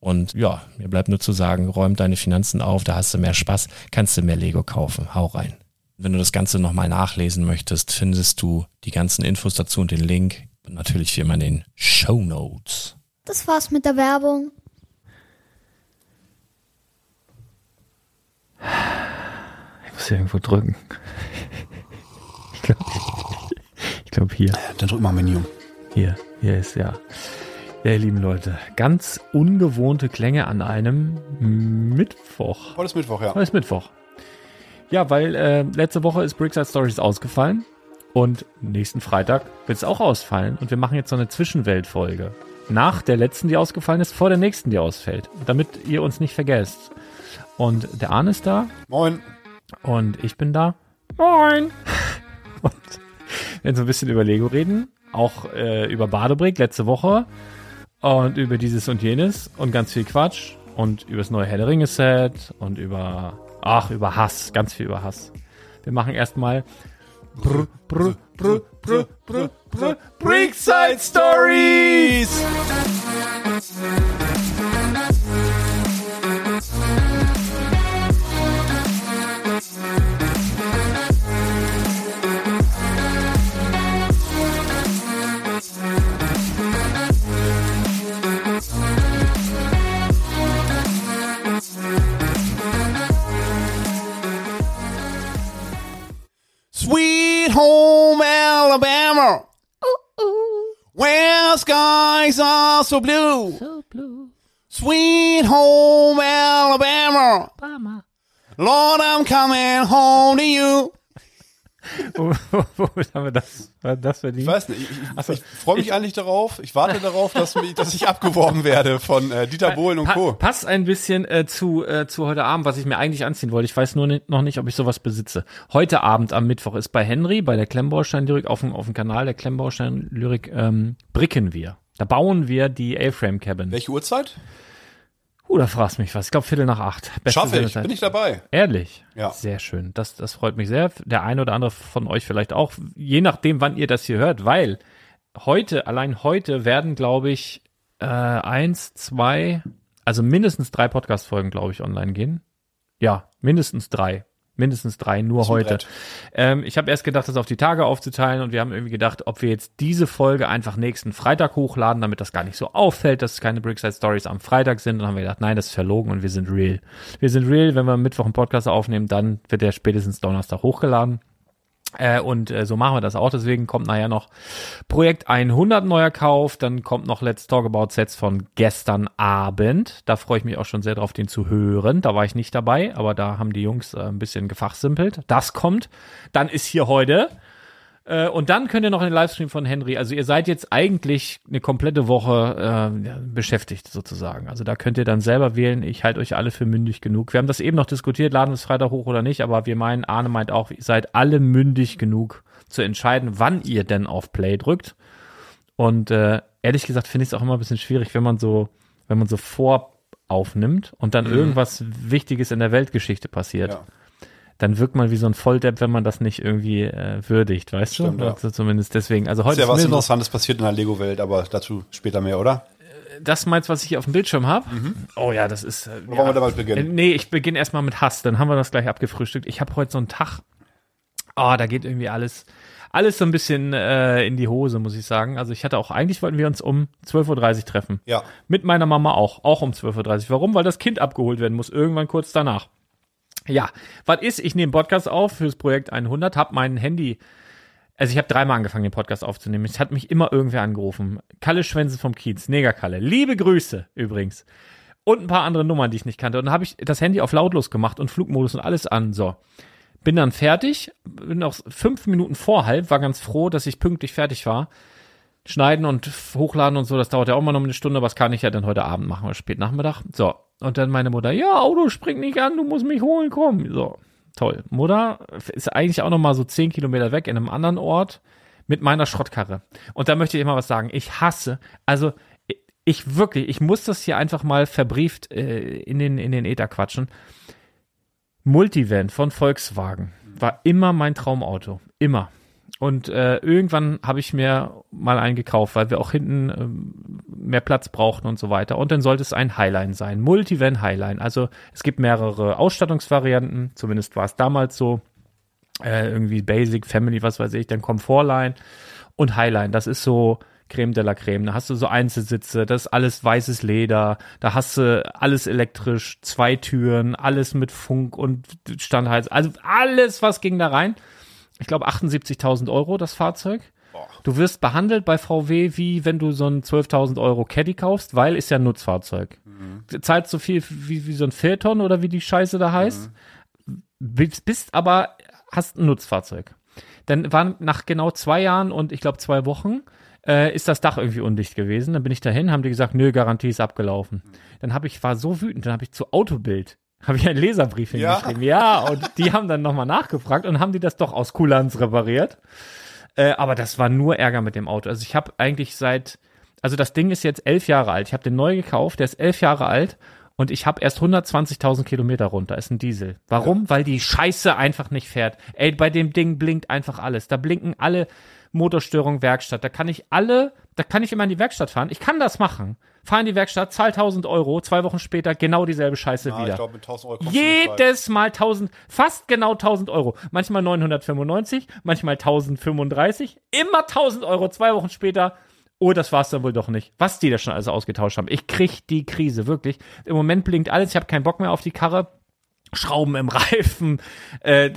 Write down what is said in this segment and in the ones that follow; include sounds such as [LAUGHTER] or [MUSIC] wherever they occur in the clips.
Und ja, mir bleibt nur zu sagen, räum deine Finanzen auf, da hast du mehr Spaß, kannst du mehr Lego kaufen. Hau rein. Wenn du das Ganze nochmal nachlesen möchtest, findest du die ganzen Infos dazu und den Link. Und natürlich wie immer in den Show Notes. Das war's mit der Werbung. Ich muss hier irgendwo drücken. Ich glaube ich glaub hier. Dann drück mal Menü. Hier, hier ist ja. Ja, ihr lieben Leute, ganz ungewohnte Klänge an einem Mittwoch. Heute ist Mittwoch, ja. Heute ist Mittwoch. Ja, weil äh, letzte Woche ist Brickside Stories ausgefallen und nächsten Freitag wird es auch ausfallen und wir machen jetzt so eine Zwischenweltfolge. Nach der letzten, die ausgefallen ist, vor der nächsten, die ausfällt, damit ihr uns nicht vergesst. Und der Arne ist da. Moin. Und ich bin da. Moin. [LAUGHS] Und wir werden so ein bisschen über Lego reden, auch äh, über Badebrick letzte Woche und über dieses und jenes und ganz viel Quatsch und über das neue Herr der Ringe Set und über, ach, über Hass, ganz viel über Hass. Wir machen erstmal Brr, brr, brr, brr, brr, brr, Brickside Stories! Home Alabama. Ooh. Where skies are so blue. So blue. Sweet home Alabama. Mama. Lord, I'm coming home to you. Wo, wo, wo haben wir das, das verdient? Ich weiß nicht, ich, ich, ich freue mich eigentlich darauf, ich warte darauf, dass, mich, dass ich abgeworben werde von äh, Dieter Bohlen und Pa Co. passt ein bisschen äh, zu, äh, zu heute Abend, was ich mir eigentlich anziehen wollte. Ich weiß nur nicht, noch nicht, ob ich sowas besitze. Heute Abend am Mittwoch ist bei Henry, bei der Klemmbaustein-Lyrik auf dem, auf dem Kanal der Klemmbaustein-Lyrik, ähm, bricken wir. Da bauen wir die A-Frame-Cabin. Welche Uhrzeit? Uh, da fragst mich was. Ich glaube Viertel nach acht. Beste Schaffe ich, bin ich dabei. Ehrlich? Ja. Sehr schön. Das, das freut mich sehr. Der eine oder andere von euch vielleicht auch. Je nachdem, wann ihr das hier hört, weil heute, allein heute werden, glaube ich, äh, eins, zwei, also mindestens drei Podcast-Folgen, glaube ich, online gehen. Ja, mindestens drei. Mindestens drei, nur heute. Ähm, ich habe erst gedacht, das auf die Tage aufzuteilen und wir haben irgendwie gedacht, ob wir jetzt diese Folge einfach nächsten Freitag hochladen, damit das gar nicht so auffällt, dass es keine Brickside Stories am Freitag sind. Und dann haben wir gedacht, nein, das ist verlogen und wir sind real. Wir sind real, wenn wir am Mittwoch einen Podcast aufnehmen, dann wird der spätestens Donnerstag hochgeladen. Äh, und äh, so machen wir das auch. Deswegen kommt nachher noch Projekt 100 neuer Kauf. Dann kommt noch Let's Talk About Sets von gestern Abend. Da freue ich mich auch schon sehr drauf, den zu hören. Da war ich nicht dabei, aber da haben die Jungs äh, ein bisschen gefachsimpelt. Das kommt. Dann ist hier heute. Äh, und dann könnt ihr noch in den Livestream von Henry. Also ihr seid jetzt eigentlich eine komplette Woche äh, beschäftigt sozusagen. Also da könnt ihr dann selber wählen. Ich halte euch alle für mündig genug. Wir haben das eben noch diskutiert, laden wir es Freitag hoch oder nicht. Aber wir meinen, Arne meint auch, ihr seid alle mündig genug zu entscheiden, wann ihr denn auf Play drückt. Und äh, ehrlich gesagt finde ich es auch immer ein bisschen schwierig, wenn man so, wenn man so voraufnimmt und dann irgendwas Wichtiges in der Weltgeschichte passiert Ja. Dann wirkt man wie so ein Volldepp, wenn man das nicht irgendwie äh, würdigt, weißt Stimmt, du? ja. Also zumindest deswegen. Also Ist heute ja was Mittwoch. Interessantes passiert in der Lego-Welt, aber dazu später mehr, oder? das meinst, was ich hier auf dem Bildschirm habe? Oh ja, das ist. Äh, wollen wir damit äh, beginnen? nee, ich beginne erstmal mit Hass, dann haben wir das gleich abgefrühstückt. Ich habe heute so einen Tag. Oh, da geht irgendwie alles, alles so ein bisschen äh, in die Hose, muss ich sagen. Also ich hatte auch, eigentlich wollten wir uns um 12.30 Uhr treffen. Ja. Mit meiner Mama auch, auch um 12.30 Uhr. Warum? Weil das Kind abgeholt werden muss, irgendwann kurz danach. Ja, was ist? Ich nehme Podcast auf fürs Projekt 100, hab mein Handy, also ich habe dreimal angefangen, den Podcast aufzunehmen. Es hat mich immer irgendwer angerufen. Kalle Schwänze vom Kiez, Negerkalle. Liebe Grüße übrigens. Und ein paar andere Nummern, die ich nicht kannte. Und dann habe ich das Handy auf lautlos gemacht und Flugmodus und alles an. So. Bin dann fertig, bin noch fünf Minuten vor halb, war ganz froh, dass ich pünktlich fertig war. Schneiden und hochladen und so, das dauert ja auch mal noch eine Stunde, aber das kann ich ja dann heute Abend machen oder spät Nachmittag. So. Und dann meine Mutter, ja, Auto, spring nicht an, du musst mich holen, komm. So. Toll. Mutter ist eigentlich auch noch mal so zehn Kilometer weg in einem anderen Ort mit meiner Schrottkarre. Und da möchte ich immer was sagen. Ich hasse, also ich wirklich, ich muss das hier einfach mal verbrieft äh, in den in den Äther quatschen. Multivan von Volkswagen war immer mein Traumauto, immer. Und äh, irgendwann habe ich mir mal einen gekauft, weil wir auch hinten ähm, mehr Platz brauchten und so weiter. Und dann sollte es ein Highline sein, Multivan Highline. Also es gibt mehrere Ausstattungsvarianten, zumindest war es damals so. Äh, irgendwie Basic, Family, was weiß ich, dann Comfortline und Highline. Das ist so Creme de la Creme. Da hast du so Einzelsitze, das ist alles weißes Leder, da hast du alles elektrisch, zwei Türen, alles mit Funk und Standheiz. Also alles, was ging da rein. Ich glaube 78.000 Euro das Fahrzeug. Du wirst behandelt bei VW wie wenn du so ein 12.000 Euro Caddy kaufst, weil ist ja ein Nutzfahrzeug. Du zahlst so viel wie, wie so ein Phaeton oder wie die Scheiße da heißt. Bist, bist aber, hast ein Nutzfahrzeug. Dann waren nach genau zwei Jahren und ich glaube zwei Wochen äh, ist das Dach irgendwie undicht gewesen. Dann bin ich dahin, haben die gesagt, nö, Garantie ist abgelaufen. Dann habe ich, war so wütend, dann habe ich zu Autobild, habe ich einen Leserbrief Ja. hingeschrieben. Ja, und die haben dann nochmal nachgefragt und haben die das doch aus Kulanz repariert. Äh, aber das war nur Ärger mit dem Auto. Also ich habe eigentlich seit, also das Ding ist jetzt elf Jahre alt. Ich habe den neu gekauft, der ist elf Jahre alt und ich habe erst 120.000 Kilometer runter. Ist ein Diesel. Warum? Weil die Scheiße einfach nicht fährt. Ey, bei dem Ding blinkt einfach alles. Da blinken alle Motorstörung, Werkstatt. Da kann ich alle, da kann ich immer in die Werkstatt fahren. Ich kann das machen. Fahr in die Werkstatt, zahl 1000 Euro, zwei Wochen später genau dieselbe Scheiße Ah, wieder. ich glaube, mit 1000 Euro. Jedes Mal 1000, fast genau 1000 Euro. Manchmal 995, manchmal 1035, immer 1000 Euro. Zwei Wochen später, oh, das war's dann wohl doch nicht. Was die da schon alles ausgetauscht haben. Ich krieg die Krise, wirklich. Im Moment blinkt alles, ich habe keinen Bock mehr auf die Karre. Schrauben im [LAUGHS] Reifen, äh,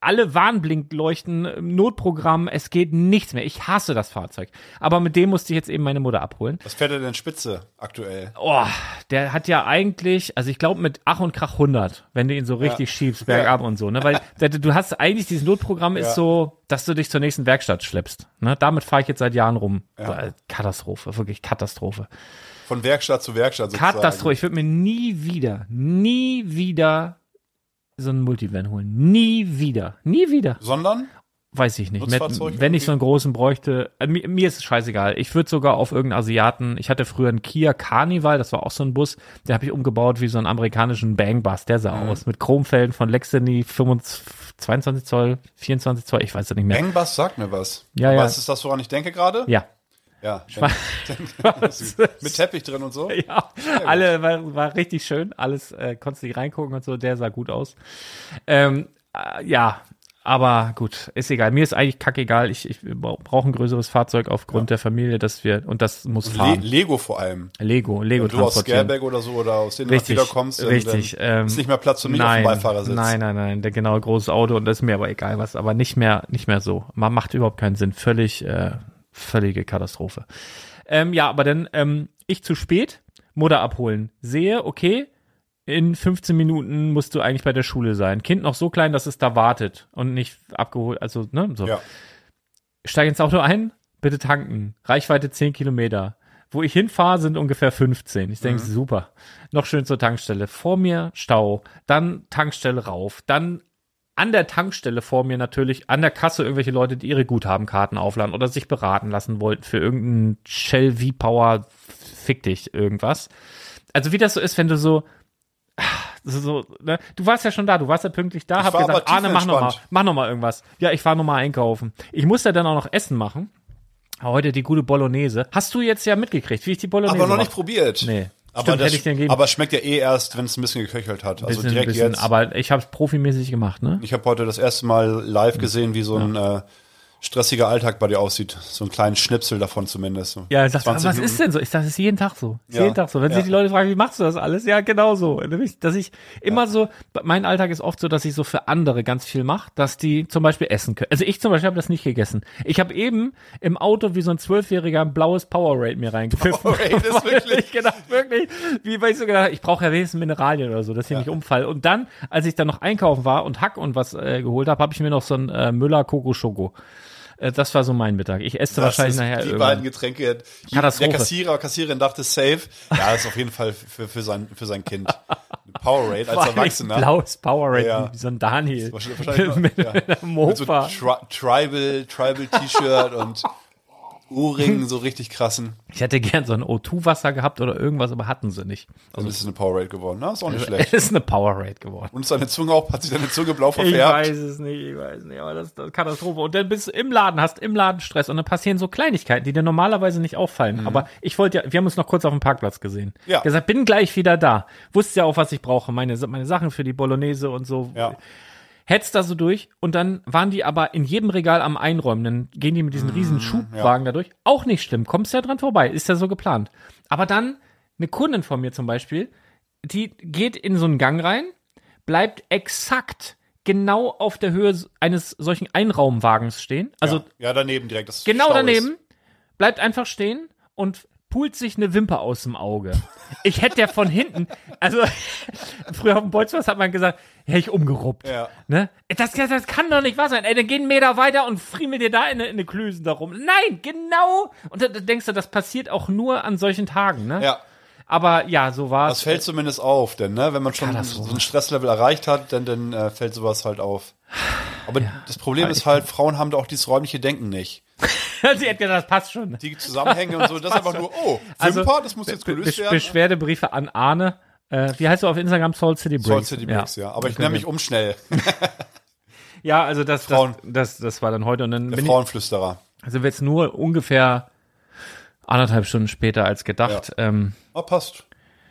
alle Warnblinkleuchten, Notprogramm, es geht nichts mehr. Ich hasse das Fahrzeug. Aber mit dem musste ich jetzt eben meine Mutter abholen. Was fährt er denn Spitze aktuell? Oh, der hat ja eigentlich, also ich glaube mit Ach und Krach 100, wenn du ihn so richtig schiebst, bergab und so, ne? Weil [LAUGHS] du hast eigentlich, dieses Notprogramm ist Ja. so, dass du dich zur nächsten Werkstatt schleppst. Ne? Damit fahre ich jetzt seit Jahren rum. Äh, Katastrophe, wirklich Katastrophe. Von Werkstatt zu Werkstatt sozusagen. Katastrophe. Ich würde mir nie wieder, nie wieder so einen Multivan holen. Nie wieder. Nie wieder. Sondern? Weiß ich nicht. Mit, wenn ich so einen großen bräuchte, äh, mir, mir ist es scheißegal. Ich würde sogar auf irgendeinen Asiaten, ich hatte früher einen Kia Carnival, das war auch so ein Bus, den habe ich umgebaut wie so einen amerikanischen Bangbus, der sah Mhm. aus, mit Chromfelgen von Lexini 25, 22 Zoll, 24 Zoll, ich weiß es nicht mehr. Bangbus sagt mir was. Ja, Aber ja. ist es das, woran ich denke gerade? Ja. Ja. war- [LAUGHS] Mit Teppich drin und so? Ja, alle war, war richtig schön, alles äh, konntest du nicht reingucken und so, der sah gut aus. Ähm, äh, ja, aber gut, ist egal. Mir ist eigentlich kackegal. Ich, ich brauche ein größeres Fahrzeug aufgrund der Familie, dass wir und das muss Le fahren. Lego vor allem. Lego, Lego Wenn du aus. Scareback oder so oder aus denen Richtig, wieder kommst, dann, richtig. dann ähm, ist nicht mehr Platz für mich nein, auf dem Beifahrersitz. Nein, nein, nein, der genau großes Auto und das ist mir aber egal was, aber nicht mehr, nicht mehr so. Man macht überhaupt keinen Sinn. Völlig, äh, völlige Katastrophe. Ähm, ja, aber dann ähm, ich zu spät, Mutter abholen. Sehe, okay, in 15 Minuten musst du eigentlich bei der Schule sein. Kind noch so klein, dass es da wartet und nicht abgeholt, also, ne, so. Ja. Steig ins Auto ein, bitte tanken. Reichweite 10 Kilometer. Wo ich hinfahre, sind ungefähr 15. Ich denke, super. Noch schön zur Tankstelle. Vor mir Stau, dann Tankstelle rauf, dann an der Tankstelle vor mir natürlich, an der Kasse irgendwelche Leute, die ihre Guthabenkarten aufladen oder sich beraten lassen wollten für irgendeinen Shell V-Power, fick dich, irgendwas. Also wie das so ist, wenn du so, so, so ne? du warst ja schon da, du warst ja pünktlich da, Ich hab gesagt, Arne, mach noch mal, tiefenentspannt. mach noch mal irgendwas. Ja, ich fahr noch mal einkaufen. Ich musste dann auch noch Essen machen. Heute die gute Bolognese. Hast du jetzt ja mitgekriegt, wie ich die Bolognese Aber noch mach? nicht probiert. Nee. Aber, Stimmt, das, hätte ich dir gegeben. aber es schmeckt ja eh erst, wenn es ein bisschen geköchelt hat. Also Bisschen, direkt bisschen, jetzt. aber ich habe es profimäßig gemacht, ne? ich habe heute das erste Mal live gesehen, wie so ein äh, stressiger Alltag bei dir aussieht. So einen kleinen Schnipsel davon zumindest. So Ja, ich dachte, 20 was Minuten. ist denn so? Ich dachte, das ist jeden Tag so. Ja. Jeden Tag so. Wenn Ja. sich die Leute fragen, wie machst du das alles? Ja, genau so. Nämlich, Dass ich immer so, mein Alltag ist oft so, dass ich so für andere ganz viel mache, dass die zum Beispiel essen können. Also ich zum Beispiel habe das nicht gegessen. Ich habe eben im Auto wie so ein Zwölfjähriger ein blaues Powerade mir reingepfiffen. Powerade ist [LAUGHS] wirklich- Ich gedacht, wirklich, wie weil ich so gedacht habe, ich brauche ja wenigstens Mineralien oder so, dass ich nicht umfall. Und dann, als ich dann noch einkaufen war und Hack und was äh, geholt habe, habe ich mir noch so ein äh, Müller Coco Schoko. Äh, das war so mein Mittag. Ich esse Das wahrscheinlich nachher die irgendwann. beiden Getränke. Der Kassierer, Kassiererin dachte safe. Ja, ist auf jeden Fall für, für, sein, für sein Kind. Powerade als Erwachsener. Blaues Powerade, Ja. wie so ein Daniel. Wahrscheinlich- wahrscheinlich [LAUGHS] mit, ja. mit so Tribal, Tribal T-Shirt und Ohrringen, so richtig krassen. Ich hätte gern so ein O2-Wasser gehabt oder irgendwas, aber hatten sie nicht. Also ist es eine Powerade geworden. Na, ist auch nicht Es schlecht. [LAUGHS] ist eine Powerade geworden. Und ist deine Zunge auch, hat sich deine Zunge blau Ich verfärbt? weiß es nicht, ich weiß nicht, aber das ist eine Katastrophe. Und dann bist du im Laden, hast im Laden Stress und dann passieren so Kleinigkeiten, die dir normalerweise nicht auffallen. Aber ich wollte ja, wir haben uns noch kurz auf dem Parkplatz gesehen. Mhm. Ja. Gesagt, bin gleich wieder da. Wusste ja auch, was ich brauche. Meine, meine Sachen für die Bolognese und so. Ja. Hetzt da so durch und dann waren die aber in jedem Regal am Einräumen. Dann gehen die mit diesen riesen Schubwagen da durch. Auch nicht schlimm, kommst ja dran vorbei, ist ja so geplant. Aber dann, eine Kundin von mir zum Beispiel, die geht in so einen Gang rein, bleibt exakt genau auf der Höhe eines solchen Einraumwagens stehen. Also ja, ja, daneben direkt. Das genau daneben, Ist. bleibt einfach stehen und pult sich eine Wimper aus dem Auge. Ich hätte ja von hinten, also früher auf dem Bolzplatz hat man gesagt, hätte ich umgeruppt. Ja. Ne? Das, das, das kann doch nicht wahr sein. Ey, dann geh einen Meter weiter und friemel dir da in, in eine Klüsen darum. Nein, genau. Und da, da denkst du, das passiert auch nur an solchen Tagen. Ne? Ja, Aber ja, so war das es. fällt zumindest auf, denn ne, wenn man schon so ein Stresslevel erreicht hat, dann, dann äh, fällt sowas halt auf. Aber das Problem ist halt, Frauen haben da auch dieses räumliche Denken nicht. [LAUGHS] Sie hat gesagt, das passt schon. Die Zusammenhänge und so, das ist einfach nur, oh, Also, Wimper, das muss jetzt gelöst werden. Beschwerdebriefe an Arne. Äh, wie heißt du auf Instagram? Soul City Breaks. Soul City Breaks, ja. Aber ich nenne mich um schnell. [LAUGHS] Ja, also das, das, Frauen. das, das war dann heute. Und dann Der bin ich, Frauenflüsterer. sind wir jetzt nur ungefähr anderthalb Stunden später als gedacht. Ähm, Oh, passt.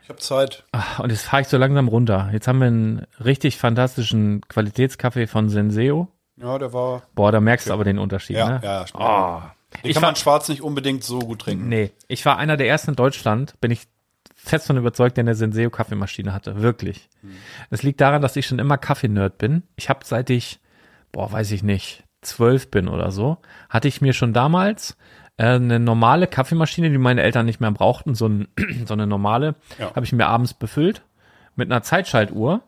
Ich habe Zeit. und jetzt fahre ich so langsam runter. Jetzt haben wir einen richtig fantastischen Qualitätskaffee von Senseo. Ja, der war. Boah, da merkst du aber den Unterschied, Ja, ne? ja, schmeckt. Oh. Den Ich kann war, man schwarz nicht unbedingt so gut trinken. nee, ich war einer der ersten in Deutschland, bin ich fest von überzeugt, der eine Senseo Kaffeemaschine hatte. Wirklich. Es liegt daran, dass ich schon immer Kaffee-Nerd bin. Ich habe seit ich, boah, weiß ich nicht, zwölf bin oder so, hatte ich mir schon damals eine normale Kaffeemaschine, die meine Eltern nicht mehr brauchten, so, ein, [CLEARS THROAT] so eine normale, Ja. habe ich mir abends befüllt mit einer Zeitschaltuhr.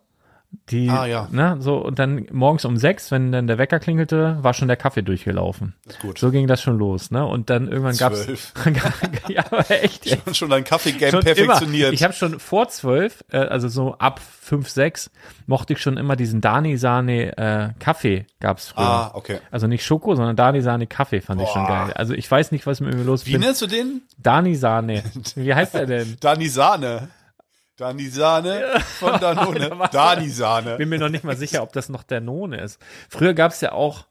Die, Ah, ja. ne, so, und dann morgens um sechs, wenn dann der Wecker klingelte, war schon der Kaffee durchgelaufen. Ist gut. So ging das schon los, ne? Und dann irgendwann gab's Zwölf. [LAUGHS] [LAUGHS] ja, aber echt. jetzt. Schon dein Kaffee-Game Schon perfektioniert. Immer. Ich habe schon vor zwölf, äh, also so ab fünf, sechs, mochte ich schon immer diesen Dani Sahne äh, Kaffee gab's früher. ah, okay. Also nicht Schoko, sondern Dani Sahne Kaffee fand ich schon Boah. geil. Also ich weiß nicht, was mit mir los Wie ist. nennst du den? Dani Sahne. [LAUGHS] Wie heißt er denn? Dani Sahne. Sahne von [LAUGHS] Danone. Dani Sahne. Bin mir noch nicht mal sicher, ob das noch Danone ist. Früher gab's ja auch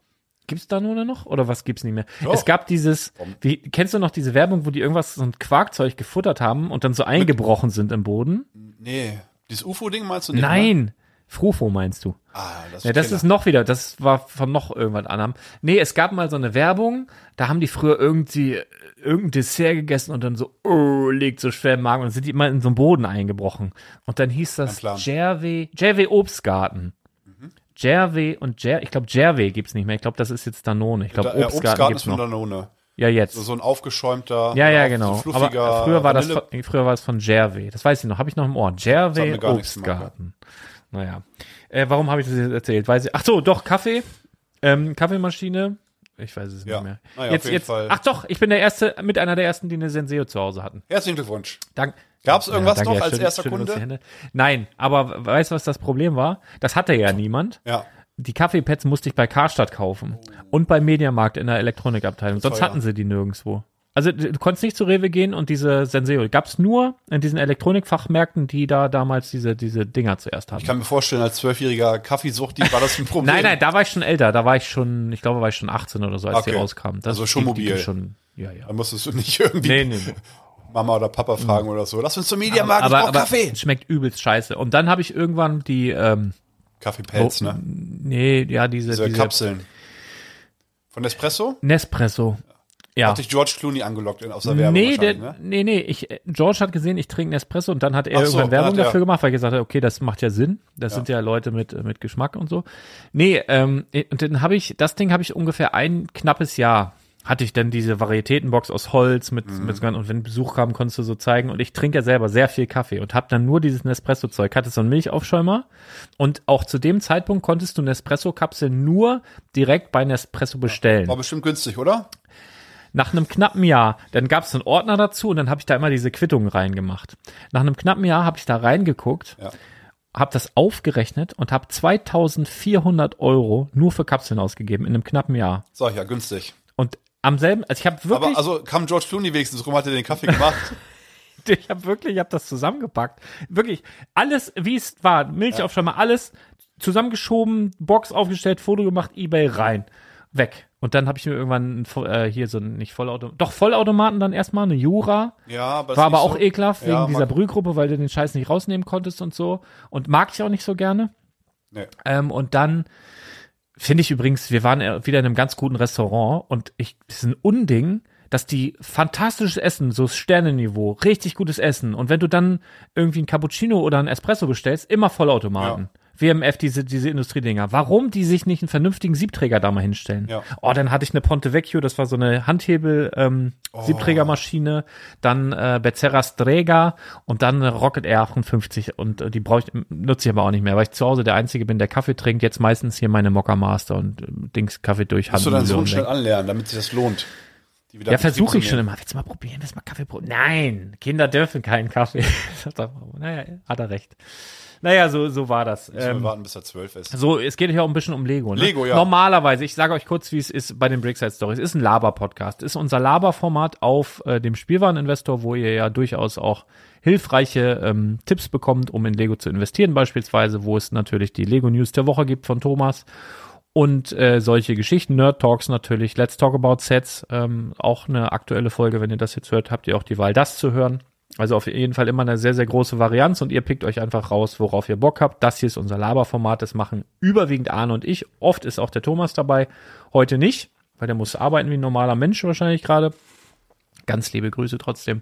Gibt's Danone noch oder was gibt's nicht mehr? Doch. Es gab dieses, wie kennst du noch diese Werbung, wo die irgendwas so ein Quarkzeug gefuttert haben und dann so eingebrochen sind im Boden? Nee, dieses UFO-Ding meinst du nicht? Ne? Nein, Frufo meinst du? Ah, das, Ja, das ist noch wieder, das war von noch irgendwas anderem. Nee, es gab mal so eine Werbung, da haben die früher irgendwie irgendein Dessert gegessen und dann so, oh, liegt so schwer im Magen und dann sind die immer in so einen Boden eingebrochen. Und dann hieß das Plan. Jerve, Jerve Obstgarten. Mhm. Und Jer, ich glaube Jerve gibt's nicht mehr. Ich glaube, das ist jetzt Danone. Ich glaube, Da, ja, Obstgarten, Obstgarten gibt's ist von. Danone. Ja, jetzt. So, so ein aufgeschäumter. ja, ja, genau. So fluffiger Aber früher war das, von, früher war es von Jerve. Das weiß ich noch, habe ich noch im Ohr. Nichts, Obstgarten. Naja. Äh, warum habe ich das jetzt erzählt? Weiß ich. Ach so, doch, Kaffee. Ähm, Kaffeemaschine. Ich weiß es Ja. nicht mehr. Naja, jetzt, jetzt, Fall. Ach doch, ich bin der erste, mit einer der ersten, die eine Senseo zu Hause hatten. Herzlichen Glückwunsch. Dank. Gab's irgendwas danke, noch als schüttel- erster uns Kunde? Nein, aber weißt du, was das Problem war? Das hatte ja niemand. Ja. Die Kaffeepads musste ich bei Karstadt kaufen. Und beim Mediamarkt in der Elektronikabteilung. Sonst hatten sie die nirgendwo. Also du du konntest nicht zu Rewe gehen und diese Senseo. Gab's nur in diesen Elektronikfachmärkten, die da damals diese, diese Dinger zuerst hatten. Ich kann mir vorstellen, als zwölfjähriger Kaffeesuchti war das ein [LAUGHS] Problem. Nein, nein, da war ich schon älter. Da war ich schon, ich glaube, war ich schon 18 oder so, als die Okay. rauskamen. Das, Also schon die, die mobil. Schon, ja, ja. Da musstest du nicht irgendwie Nee, nee, nee. [LAUGHS] Mama oder Papa fragen oder so. Lass uns zum Mediamarkt, aber, brauch aber Kaffee. es schmeckt übelst scheiße. Und dann habe ich irgendwann die, ähm, Kaffeepelz, oh, ne? nee, ja, diese, Diese diese Kapseln. Von Nespresso? Nespresso. Ja. Hat dich George Clooney angelockt in, aus der Werbung Nee, der, ne? nee, nee, ich, George hat gesehen, ich trinke Nespresso und dann hat er so, irgendwann Werbung hat dafür gemacht, weil ich gesagt habe, okay, das macht ja Sinn. Das sind ja Leute mit, mit Geschmack und so. Nee, ähm, und dann habe ich, das Ding habe ich ungefähr ein knappes Jahr hatte ich dann diese Varietätenbox aus Holz mit, Mhm. mit und wenn Besuch kam, konntest du so zeigen und ich trinke ja selber sehr viel Kaffee und habe dann nur dieses Nespresso-Zeug, hatte so einen Milchaufschäumer und auch zu dem Zeitpunkt konntest du Nespresso-Kapseln nur direkt bei Nespresso bestellen. War bestimmt günstig, oder? Nach einem knappen Jahr, dann gab es einen Ordner dazu und dann habe ich da immer diese Quittungen reingemacht. Nach einem knappen Jahr habe ich da reingeguckt, Ja. habe das aufgerechnet und habe 2400 Euro nur für Kapseln ausgegeben in einem knappen Jahr. Sag ich ja, günstig. Und am selben, also ich habe wirklich, Aber also kam George Clooney wenigstens rum, hat er den Kaffee gemacht. [LAUGHS] ich habe wirklich, ich habe das zusammengepackt. Wirklich, alles, wie es war, Milchaufschäumer, alles zusammengeschoben, Box aufgestellt, Foto gemacht, Ebay rein, weg. Und dann habe ich mir irgendwann äh, hier so ein, nicht Vollautomaten, doch Vollautomaten dann erstmal, eine Jura. ja, aber War aber auch so- ekelhaft wegen Ja, dieser Brühgruppe, weil du den Scheiß nicht rausnehmen konntest und so. Und mag ich auch nicht so gerne. Nee. Ähm, und dann finde ich übrigens, wir waren äh, wieder in einem ganz guten Restaurant und ich, es ist ein Unding, dass die fantastisches Essen, so Sternenniveau, richtig gutes Essen. Und wenn du dann irgendwie ein Cappuccino oder ein Espresso bestellst, immer Vollautomaten. WMF, diese, diese Industriedinger. Warum die sich nicht einen vernünftigen Siebträger da mal hinstellen? Ja. Oh, dann hatte ich eine Ponte Vecchio, das war so eine Handhebel, ähm, Siebträgermaschine, dann äh, Becerra Strega und dann eine Rocket Air 58 und äh, die brauche ich, nutze ich aber auch nicht mehr, weil ich zu Hause der Einzige bin, der Kaffee trinkt, jetzt meistens hier meine Mokka Master und äh, Dings Kaffee durch Musst du deinen Sohn schnell anlernen, damit sich das lohnt. Ja, versuche ich schon immer. Willst du mal probieren? Willst du mal Kaffee probieren? Nein, Kinder dürfen keinen Kaffee. [LAUGHS] Naja, hat er recht. Naja, so, so war das. Müssen wir Ähm, warten, bis er zwölf ist. so, es geht ja auch ein bisschen um Lego. Ne? Lego, ja. Normalerweise, ich sage euch kurz, wie es ist bei den Brickside Stories. Ist ein Laber-Podcast. Ist unser Laber-Format auf äh, dem Spielwareninvestor, wo ihr ja durchaus auch hilfreiche ähm, Tipps bekommt, um in Lego zu investieren, beispielsweise, wo es natürlich die Lego News der Woche gibt von Thomas und äh, solche Geschichten, Nerd Talks natürlich, Let's Talk About Sets, ähm, auch eine aktuelle Folge, wenn ihr das jetzt hört, habt ihr auch die Wahl, das zu hören. Also auf jeden Fall immer eine sehr, sehr große Varianz und ihr pickt euch einfach raus, worauf ihr Bock habt. Das hier ist unser Laberformat, das machen überwiegend Arne und ich. Oft ist auch der Thomas dabei, heute nicht, weil der muss arbeiten wie ein normaler Mensch wahrscheinlich gerade. Ganz liebe Grüße trotzdem.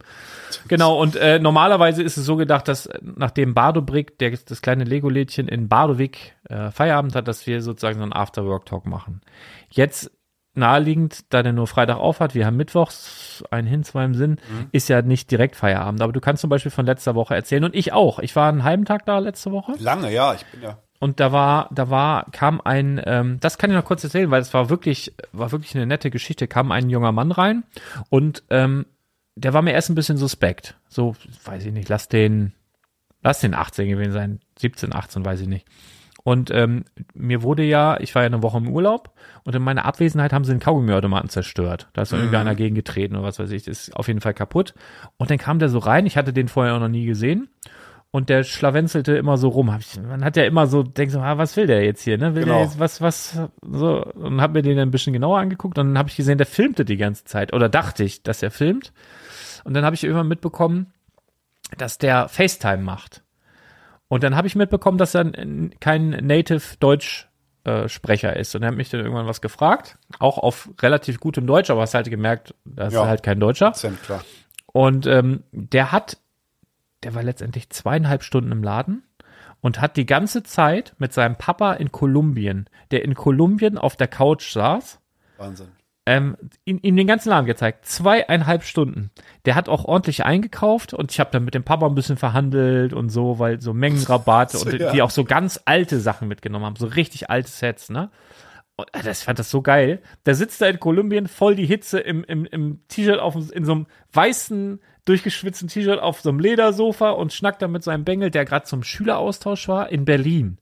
Genau, und äh, normalerweise ist es so gedacht, dass nachdem Bardobrick, der, das kleine Lego-Lädchen in Bardowik äh, Feierabend hat, dass wir sozusagen so einen After-Work-Talk machen. Jetzt naheliegend, da der nur Freitag auf hat, wir haben Mittwochs, ein hin, zwei im Sinn, mhm. ist ja nicht direkt Feierabend. Aber du kannst zum Beispiel von letzter Woche erzählen und ich auch. Ich war einen halben Tag da letzte Woche. Lange, ja, ich bin ja. Und da war, da war, kam ein, ähm, das kann ich noch kurz erzählen, weil es war wirklich, war wirklich eine nette Geschichte, kam ein junger Mann rein und ähm, der war mir erst ein bisschen suspekt. So, weiß ich nicht, lass den, lass den 18 gewesen sein, 17, 18, weiß ich nicht. Und ähm, mir wurde ja, ich war ja eine Woche im Urlaub und in meiner Abwesenheit haben sie den Kaugummiautomaten zerstört. Da ist mhm. irgendwie einer gegen getreten oder was weiß ich, das ist auf jeden Fall kaputt. Und dann kam der so rein, ich hatte den vorher auch noch nie gesehen. Und der schlawenzelte immer so rum. Man hat ja immer so, denkt so, ah, was will der jetzt hier, ne? Will genau. der jetzt was, was, so, und hab mir den ein bisschen genauer angeguckt und dann habe ich gesehen, der filmte die ganze Zeit. Oder dachte ich, dass er filmt. Und dann habe ich irgendwann mitbekommen, dass der FaceTime macht. Und dann habe ich mitbekommen, dass er kein Native Deutsch äh, Sprecher ist. Und er hat mich dann irgendwann was gefragt, auch auf relativ gutem Deutsch, aber hast halt gemerkt, das ja, ist halt kein Deutscher. Klar. Und ähm, der hat, der war letztendlich zweieinhalb Stunden im Laden und hat die ganze Zeit mit seinem Papa in Kolumbien, der in Kolumbien auf der Couch saß. Wahnsinn ähm, ihm, ihm den ganzen Laden gezeigt. Zweieinhalb Stunden. Der hat auch ordentlich eingekauft und ich habe dann mit dem Papa ein bisschen verhandelt und so, weil so Mengenrabatte [LAUGHS] so, und ja. die auch so ganz alte Sachen mitgenommen haben, so richtig alte Sets, ne? Und äh, das fand das so geil. Der sitzt da in Kolumbien, voll die Hitze im, im, im T-Shirt auf in so einem weißen, durchgeschwitzten T-Shirt auf so einem Ledersofa und schnackt dann mit seinem Bengel, der gerade zum Schüleraustausch war, in Berlin.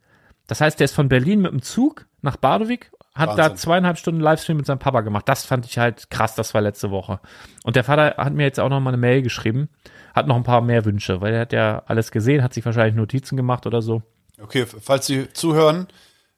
Das heißt, der ist von Berlin mit dem Zug nach Badowik hat Wahnsinn. da zweieinhalb Stunden Livestream mit seinem Papa gemacht. Das fand ich halt krass, das war letzte Woche. Und der Vater hat mir jetzt auch noch mal eine Mail geschrieben, hat noch ein paar mehr Wünsche, weil er hat ja alles gesehen, hat sich wahrscheinlich Notizen gemacht oder so. Okay, falls Sie zuhören,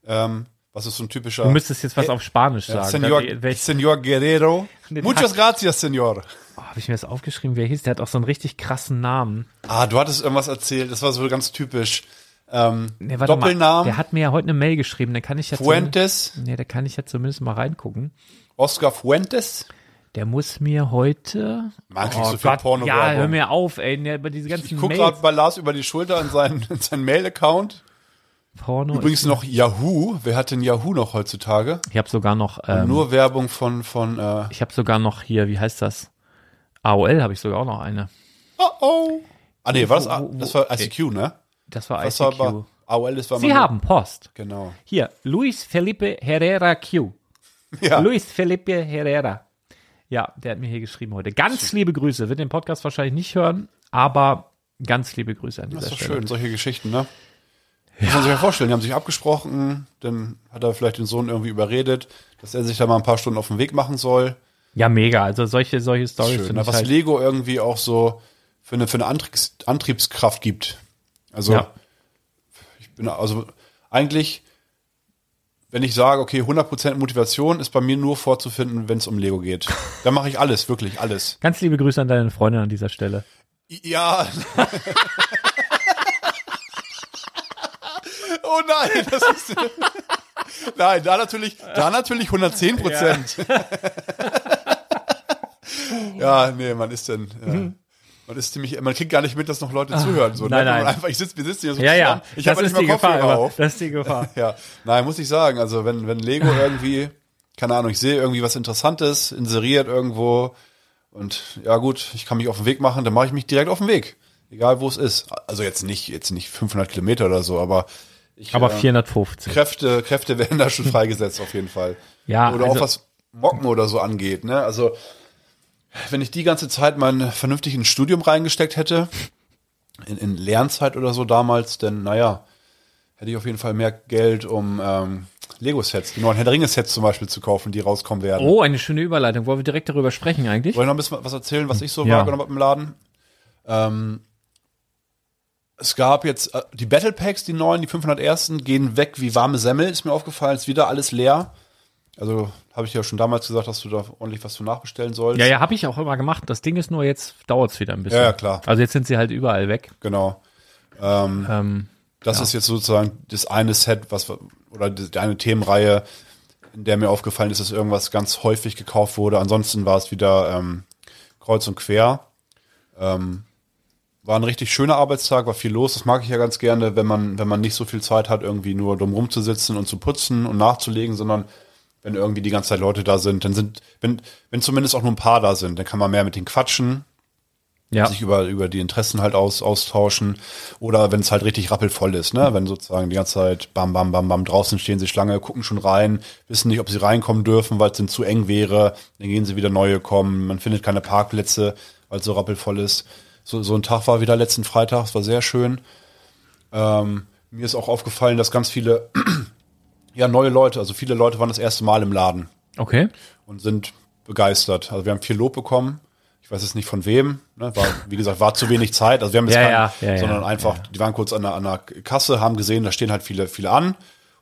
ähm, was ist so ein typischer... Du müsstest jetzt was auf Spanisch sagen. Senor, Senor Guerrero. [LAUGHS] Muchas gracias, Senor. Oh, Habe ich mir das aufgeschrieben, wer hieß? Der hat auch so einen richtig krassen Namen. Ah, du hattest irgendwas erzählt, das war so ganz typisch. Ähm, nee, Doppelnamen. der hat mir ja heute eine Mail geschrieben, da kann ich ja Fuentes. Nee, da kann ich ja zumindest mal reingucken. Oscar Fuentes. Der muss mir heute. Mag oh, so viel Gott, Porno Ja, hör mir auf, ey. Ne, über diese ganzen ich guck gerade bei Lars über die Schulter in seinen, in seinen Mail-Account. Porno. Übrigens noch Yahoo. Wer hat denn Yahoo noch heutzutage? Ich habe sogar noch. Ähm, nur Werbung von. von äh, ich habe sogar noch hier, wie heißt das? AOL habe ich sogar auch noch eine. Oh oh. Ah, nee, war das, das war ICQ, ne? Das war das ICQ. War AOL, das war Sie haben Post. Genau. Hier, Luis Felipe Herrera Q. [LAUGHS] Ja. Luis Felipe Herrera. Ja, der hat mir hier geschrieben heute. Ganz liebe Grüße. Wird den Podcast wahrscheinlich nicht hören, aber ganz liebe Grüße an dieser Stelle. Das ist doch schön, solche Geschichten, ne? Ja. Muss man sich ja vorstellen, die haben sich abgesprochen, dann hat er vielleicht den Sohn irgendwie überredet, dass er sich da mal ein paar Stunden auf den Weg machen soll. Ja, mega. Also solche, solche Storys. Schön, ne? was halt Lego irgendwie auch so für eine, für eine Antriebs Antriebskraft gibt. Also ja. ich bin also eigentlich, wenn ich sage, okay, 100% Motivation ist bei mir nur vorzufinden, wenn es um Lego geht. [LAUGHS] Dann mache ich alles, wirklich alles. Ganz liebe Grüße an deine Freundin an dieser Stelle. Ja. [LAUGHS] oh nein, das ist [LAUGHS] Nein, da natürlich, da natürlich 110 Prozent. Ja. ja, nee, man ist denn. Ja. Mhm. Man ist ziemlich, man kriegt gar nicht mit, dass noch Leute Ach, zuhören. So, nein, ne? nein. Einfach, ich sitze, wir sitzen hier so ja. Ja, ich habe nicht mal Kopfhörer Gefahr, auf. Das ist die Gefahr. [LAUGHS] ja, nein, muss ich sagen. Also wenn wenn Lego irgendwie, keine Ahnung, ich sehe irgendwie was Interessantes, inseriert irgendwo und ja gut, ich kann mich auf den Weg machen, dann mache ich mich direkt auf den Weg, egal wo es ist. Also jetzt nicht jetzt nicht 500 Kilometer oder so, aber ich, aber 450. Äh, Kräfte Kräfte [LAUGHS] werden da schon freigesetzt auf jeden Fall. Ja. Oder also, auch was Mocken oder so angeht. Ne, also wenn ich die ganze Zeit mein vernünftig ins Studium reingesteckt hätte, in, in Lernzeit oder so damals, denn naja, hätte ich auf jeden Fall mehr Geld, um ähm, Lego-Sets, die neuen Herr Ringe-Sets zum Beispiel zu kaufen, die rauskommen werden. Oh, eine schöne Überleitung. Wollen wir direkt darüber sprechen eigentlich? Wollen wir noch ein bisschen was erzählen, was ich so ja. wahrgenommen habe im Laden? Ähm, es gab jetzt äh, die Battle Packs, die neuen, die 501. gehen weg wie warme Semmel, ist mir aufgefallen, ist wieder alles leer. Also habe ich ja schon damals gesagt, dass du da ordentlich was zu nachbestellen sollst. Ja, ja, habe ich auch immer gemacht. Das Ding ist nur, jetzt dauert es wieder ein bisschen. Ja, ja, klar. Also jetzt sind sie halt überall weg. Genau. Ähm, ähm, das ja. ist jetzt sozusagen das eine Set, was oder die eine Themenreihe, in der mir aufgefallen ist, dass irgendwas ganz häufig gekauft wurde. Ansonsten war es wieder ähm, kreuz und quer. Ähm, war ein richtig schöner Arbeitstag, war viel los. Das mag ich ja ganz gerne, wenn man, wenn man nicht so viel Zeit hat, irgendwie nur dumm rumzusitzen und zu putzen und nachzulegen, sondern wenn irgendwie die ganze Zeit Leute da sind, dann sind, wenn, wenn zumindest auch nur ein paar da sind, dann kann man mehr mit denen quatschen, Ja. sich über, über die Interessen halt aus, austauschen. Oder wenn es halt richtig rappelvoll ist, ne? Wenn sozusagen die ganze Zeit bam, bam, bam, bam, draußen stehen sie Schlange, gucken schon rein, wissen nicht, ob sie reinkommen dürfen, weil es denn zu eng wäre. Dann gehen sie wieder neue kommen. Man findet keine Parkplätze, weil es so rappelvoll ist. So, so ein Tag war wieder letzten Freitag, es war sehr schön. Ähm, mir ist auch aufgefallen, dass ganz viele, ja, neue Leute, also viele Leute waren das erste Mal im Laden Okay. und sind begeistert. Also wir haben viel Lob bekommen. Ich weiß jetzt nicht von wem. Ne? War, wie gesagt, war zu wenig Zeit. Also wir haben jetzt Ja, kein, ja, ja, ja. sondern einfach, die waren kurz an der, an der Kasse, haben gesehen, da stehen halt viele, viele an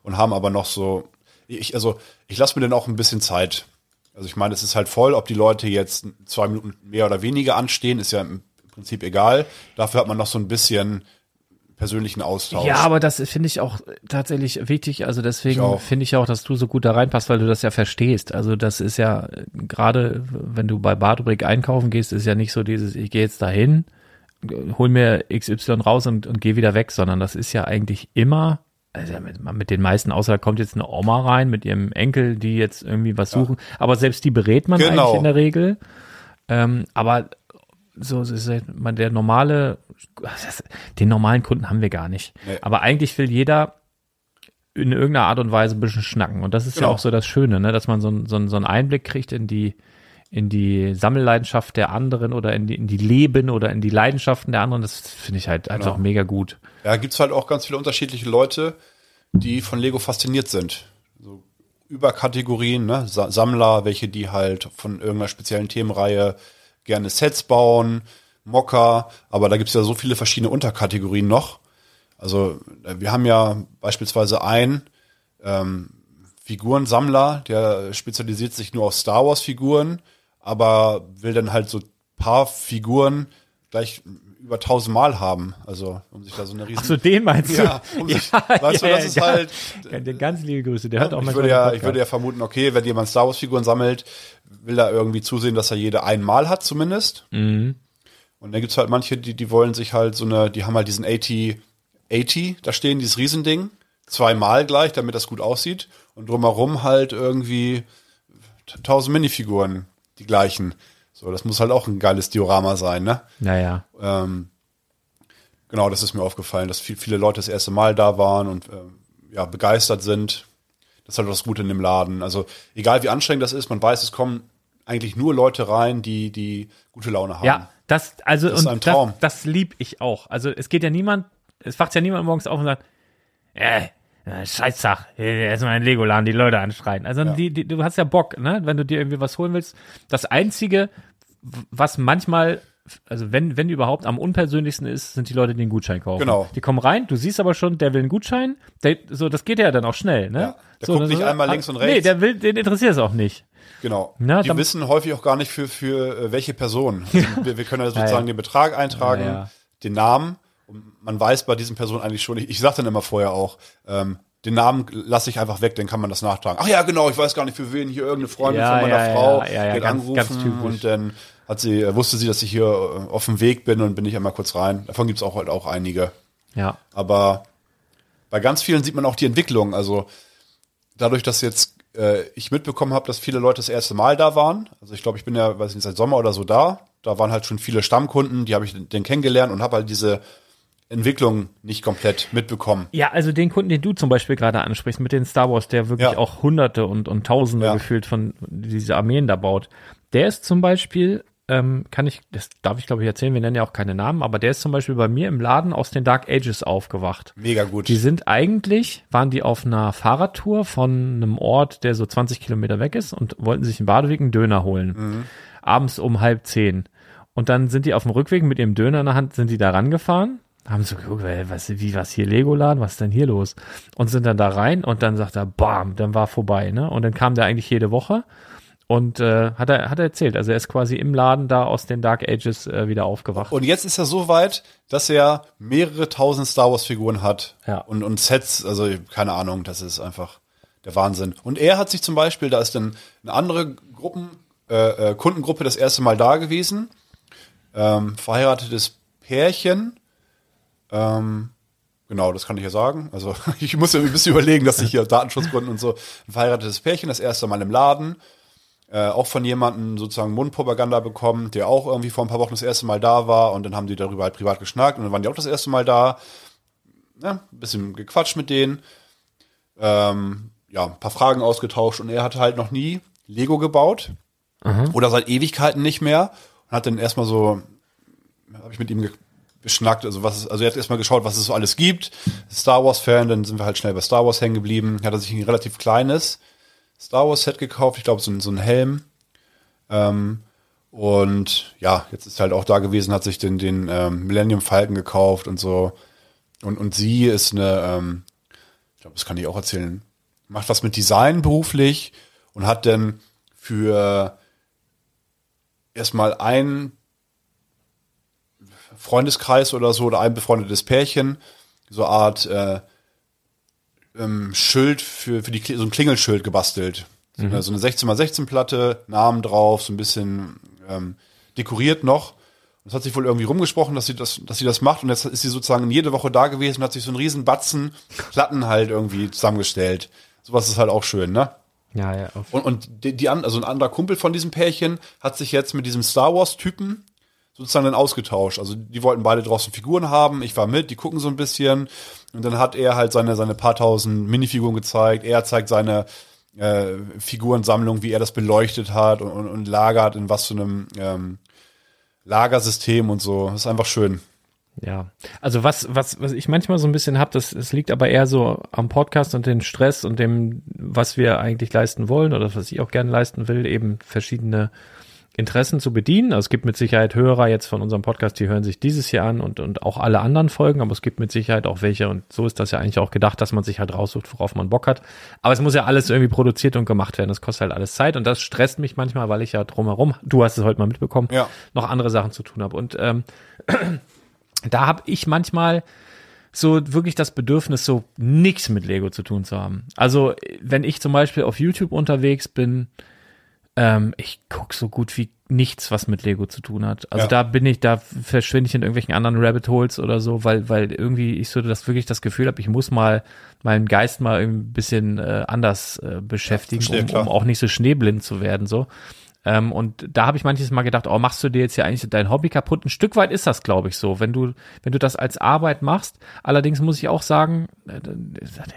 und haben aber noch so, ich, also ich lasse mir dann auch ein bisschen Zeit. Also ich meine, es ist halt voll, ob die Leute jetzt zwei Minuten mehr oder weniger anstehen, ist ja im Prinzip egal. Dafür hat man noch so ein bisschen persönlichen Austausch. Ja, aber das finde ich auch tatsächlich wichtig. Also deswegen finde ich auch, dass du so gut da reinpasst, weil du das ja verstehst. Also das ist ja gerade, wenn du bei Badobrick einkaufen gehst, ist ja nicht so dieses, ich gehe jetzt dahin, hol mir XY raus und, und gehe wieder weg, sondern das ist ja eigentlich immer, also mit, mit den meisten, außer da kommt jetzt eine Oma rein mit ihrem Enkel, die jetzt irgendwie was suchen. Aber selbst die berät man Genau. eigentlich in der Regel. Ähm, aber so es ist halt man der normale, den normalen Kunden haben wir gar nicht. Nee. Aber eigentlich will jeder in irgendeiner Art und Weise ein bisschen schnacken. Und das ist ja Genau. auch so das Schöne, ne? dass man so, so, so einen Einblick kriegt in die, in die Sammelleidenschaft der anderen oder in die, in die Leben oder in die Leidenschaften der anderen. Das finde ich halt einfach Genau. mega gut. Ja, gibt's halt auch ganz viele unterschiedliche Leute, die von Lego fasziniert sind. So Überkategorien, ne? Sa Sammler, welche die halt von irgendeiner speziellen Themenreihe gerne Sets bauen, Mocker, aber da gibt's ja so viele verschiedene Unterkategorien noch. Also wir haben ja beispielsweise einen ähm, Figurensammler, der spezialisiert sich nur auf Star Wars Figuren, aber will dann halt so paar Figuren gleich über tausendmal haben. Also um sich da so eine riesen Ach so, den meinst du? ja, um sich, weißt du, das ist ja. halt. Ganz, ganz liebe Grüße. Der hört auch Ich manchmal würde den ja, ich würde ja vermuten, okay, wenn jemand Star Wars Figuren sammelt, will er irgendwie zusehen, dass er jede einmal hat zumindest. Mhm. Und dann gibt's halt manche, die, die wollen sich halt so eine, die haben halt diesen 80, 80 da stehen, dieses Riesending, zweimal gleich, damit das gut aussieht. Und drumherum halt irgendwie tausend Minifiguren, die gleichen. So, das muss halt auch ein geiles Diorama sein, ne? Naja. Ähm, genau, das ist mir aufgefallen, dass viel, viele Leute das erste Mal da waren und ähm, ja, begeistert sind. Das ist halt das Gute in dem Laden. Also egal wie anstrengend das ist, man weiß, es kommen eigentlich nur Leute rein, die, die gute Laune haben. Ja, das, also, Das ist ein Traum. das, das lieb ich auch. Also, es geht ja niemand, es wacht ja niemand morgens auf und sagt, äh, äh, Scheißtag, äh, erstmal in Legoland die Leute anschreien. Also, die, die, du hast ja Bock, ne, wenn du dir irgendwie was holen willst. Das Einzige, was manchmal, also wenn, wenn überhaupt am unpersönlichsten ist, sind die Leute, die einen Gutschein kaufen. Genau. Die kommen rein, du siehst aber schon, der will einen Gutschein, der, so, das geht ja dann auch schnell, ne? Ja, der so, guckt nicht so, einmal ah, links und Nee, rechts. der will, den interessiert es auch nicht. Genau. Na, die dann- wissen häufig auch gar nicht für, für äh, welche Person. [LAUGHS] Also wir, wir können ja sozusagen den Betrag eintragen, Ja, ja. den Namen. Und man weiß bei diesen Personen eigentlich schon, ich, ich sage dann immer vorher auch, ähm, den Namen lasse ich einfach weg, dann kann man das nachtragen. Ach ja, genau, ich weiß gar nicht für wen, hier irgendeine Freundin Ja, von meiner ja, Frau, ja, ja, ja, ganz- angerufen ganz und dann hat sie, äh, wusste sie, dass ich hier äh, auf dem Weg bin und bin ich einmal kurz rein. Davon gibt's auch halt auch einige. Ja. Aber bei ganz vielen sieht man auch die Entwicklung. Also dadurch, dass jetzt äh, ich mitbekommen habe, dass viele Leute das erste Mal da waren. Also ich glaube, ich bin ja, weiß nicht, seit Sommer oder so da. Da waren halt schon viele Stammkunden, die habe ich den kennengelernt und habe halt diese Entwicklung nicht komplett mitbekommen. Ja, also den Kunden, den du zum Beispiel gerade ansprichst, mit den Star Wars, der wirklich Ja. auch Hunderte und, und Tausende Ja. gefühlt von diese Armeen da baut, der ist zum Beispiel, ähm, kann ich, das darf ich glaube ich erzählen, wir nennen ja auch keine Namen, aber der ist zum Beispiel bei mir im Laden aus den Dark Ages aufgewacht. Mega gut. Die sind eigentlich, waren die auf einer Fahrradtour von einem Ort, der so 20 Kilometer weg ist und wollten sich in Badeweg einen Döner holen. Mhm. Abends um halb zehn. Und dann sind die auf dem Rückweg mit ihrem Döner in der Hand, sind die da rangefahren, haben so geguckt, was, wie, was hier Legoland, was ist denn hier los? Und sind dann da rein und dann sagt er, bam, dann war vorbei, ne? Und dann kam der eigentlich jede Woche und äh, hat er hat er erzählt, also er ist quasi im Laden da aus den Dark Ages äh, wieder aufgewacht. Und jetzt ist er so weit, dass er mehrere tausend Star Wars Figuren hat Ja. und, und Sets, also keine Ahnung, das ist einfach der Wahnsinn. Und er hat sich zum Beispiel, da ist dann eine andere äh, äh, Kundengruppe das erste Mal da gewesen. Ähm, verheiratetes Pärchen. Ähm, genau, das kann ich ja sagen. Also [LAUGHS] ich muss ja ein bisschen überlegen, dass ich hier Datenschutzgründen und so. Ein verheiratetes Pärchen, das erste Mal im Laden. Äh, auch von jemandem sozusagen Mundpropaganda bekommen, der auch irgendwie vor ein paar Wochen das erste Mal da war und dann haben die darüber halt privat geschnackt und dann waren die auch das erste Mal da. Ja, ein bisschen gequatscht mit denen. Ähm, ja, ein paar Fragen ausgetauscht und er hat halt noch nie Lego gebaut. Oder seit Ewigkeiten nicht mehr. Und hat dann erstmal so, habe ich mit ihm ge- geschnackt, also was also er hat erstmal geschaut, was es so alles gibt. Star Wars Fan, dann sind wir halt schnell bei Star Wars hängen geblieben. Hat er sich ein relativ kleines Star Wars Set gekauft, ich glaube so, so ein Helm. Ähm, und ja, jetzt ist halt auch da gewesen, hat sich den, den ähm, Millennium Falcon gekauft und so. Und, und sie ist eine, ähm, ich glaube, das kann ich auch erzählen, macht was mit Design beruflich und hat dann für erstmal ein Freundeskreis oder so oder ein befreundetes Pärchen so eine Art äh, ähm, Schild für, für die so ein Klingelschild gebastelt. So, eine, so eine 16x16 Platte, Namen drauf, so ein bisschen ähm, dekoriert noch. Und es hat sich wohl irgendwie rumgesprochen, dass sie das, dass sie das macht. Und jetzt ist sie sozusagen jede Woche da gewesen und hat sich so einen riesen Batzen Platten halt irgendwie zusammengestellt. Sowas ist halt auch schön, ne? Ja, ja. Auf, Und, und die, die also ein anderer Kumpel von diesem Pärchen hat sich jetzt mit diesem Star Wars Typen sozusagen dann ausgetauscht. Also die wollten beide draußen Figuren haben. Ich war mit, die gucken so ein bisschen. Und dann hat er halt seine, seine paar tausend Minifiguren gezeigt. Er zeigt seine äh, Figurensammlung, wie er das beleuchtet hat und, und, und lagert in was für einem ähm, Lagersystem und so. Das ist einfach schön. Ja, also was, was, was ich manchmal so ein bisschen habe, das, das liegt aber eher so am Podcast und dem Stress und dem, was wir eigentlich leisten wollen oder was ich auch gerne leisten will, eben verschiedene Interessen zu bedienen. Also es gibt mit Sicherheit Hörer jetzt von unserem Podcast, die hören sich dieses hier an und, und auch alle anderen Folgen, aber es gibt mit Sicherheit auch welche und so ist das ja eigentlich auch gedacht, dass man sich halt raussucht, worauf man Bock hat. Aber es muss ja alles irgendwie produziert und gemacht werden. Das kostet halt alles Zeit und das stresst mich manchmal, weil ich ja drumherum, du hast es heute mal mitbekommen, Ja. noch andere Sachen zu tun habe. Und ähm, [CLEARS THROAT] da habe ich manchmal so wirklich das Bedürfnis, so nichts mit Lego zu tun zu haben. Also, wenn ich zum Beispiel auf YouTube unterwegs bin, ähm, ich guck so gut wie nichts, was mit Lego zu tun hat. Also Ja. da bin ich, da verschwinde ich in irgendwelchen anderen Rabbit Holes oder so, weil, weil irgendwie ich so das wirklich das Gefühl habe, ich muss mal meinen Geist mal ein bisschen äh, anders äh, beschäftigen, verstehe, um, um auch nicht so schneeblind zu werden. so. Ähm, und da habe ich manches Mal gedacht, oh, machst du dir jetzt hier eigentlich dein Hobby kaputt? Ein Stück weit ist das, glaube ich, so. Wenn du, wenn du das als Arbeit machst, allerdings muss ich auch sagen, äh,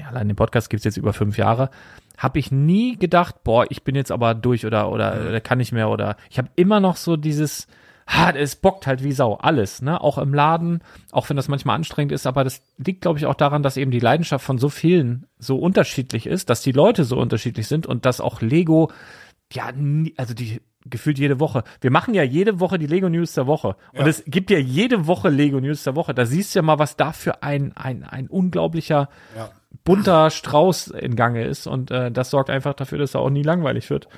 allein den Podcast gibt's jetzt über fünf Jahre, habe ich nie gedacht, boah, ich bin jetzt aber durch oder oder, oder kann nicht mehr oder ich habe immer noch so dieses ha, es bockt halt wie Sau, alles, ne? Auch im Laden, auch wenn das manchmal anstrengend ist, aber das liegt, glaube ich, auch daran, dass eben die Leidenschaft von so vielen so unterschiedlich ist, dass die Leute so unterschiedlich sind und dass auch Lego, ja, also die gefühlt jede Woche. Wir machen ja jede Woche die Lego News der Woche. Und Ja. es gibt ja jede Woche Lego News der Woche. Da siehst du ja mal, was da für ein, ein, ein unglaublicher Ja. Bunter Strauß in Gange ist. Und äh, das sorgt einfach dafür, dass er auch nie langweilig wird.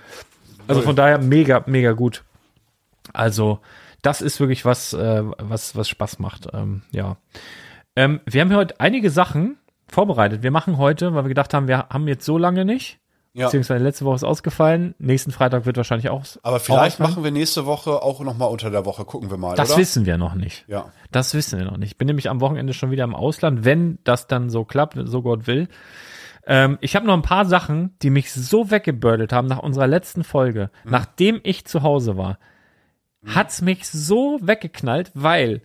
Also von daher mega, mega gut. Also, das ist wirklich was, äh, was, was Spaß macht. Ähm, ja. Ähm, wir haben heute einige Sachen vorbereitet. Wir machen heute, weil wir gedacht haben, wir haben jetzt so lange nicht. Ja. Beziehungsweise letzte Woche ist ausgefallen. Nächsten Freitag wird wahrscheinlich auch. Aber vielleicht machen wir nächste Woche auch noch mal unter der Woche. Gucken wir mal, Das oder? wissen wir noch nicht. Ja. Das wissen wir noch nicht. Ich bin nämlich am Wochenende schon wieder im Ausland, wenn das dann so klappt, so Gott will. Ähm, ich habe noch ein paar Sachen, die mich so weggebördelt haben nach unserer letzten Folge, nachdem ich zu Hause war. Hat's mich so weggeknallt, weil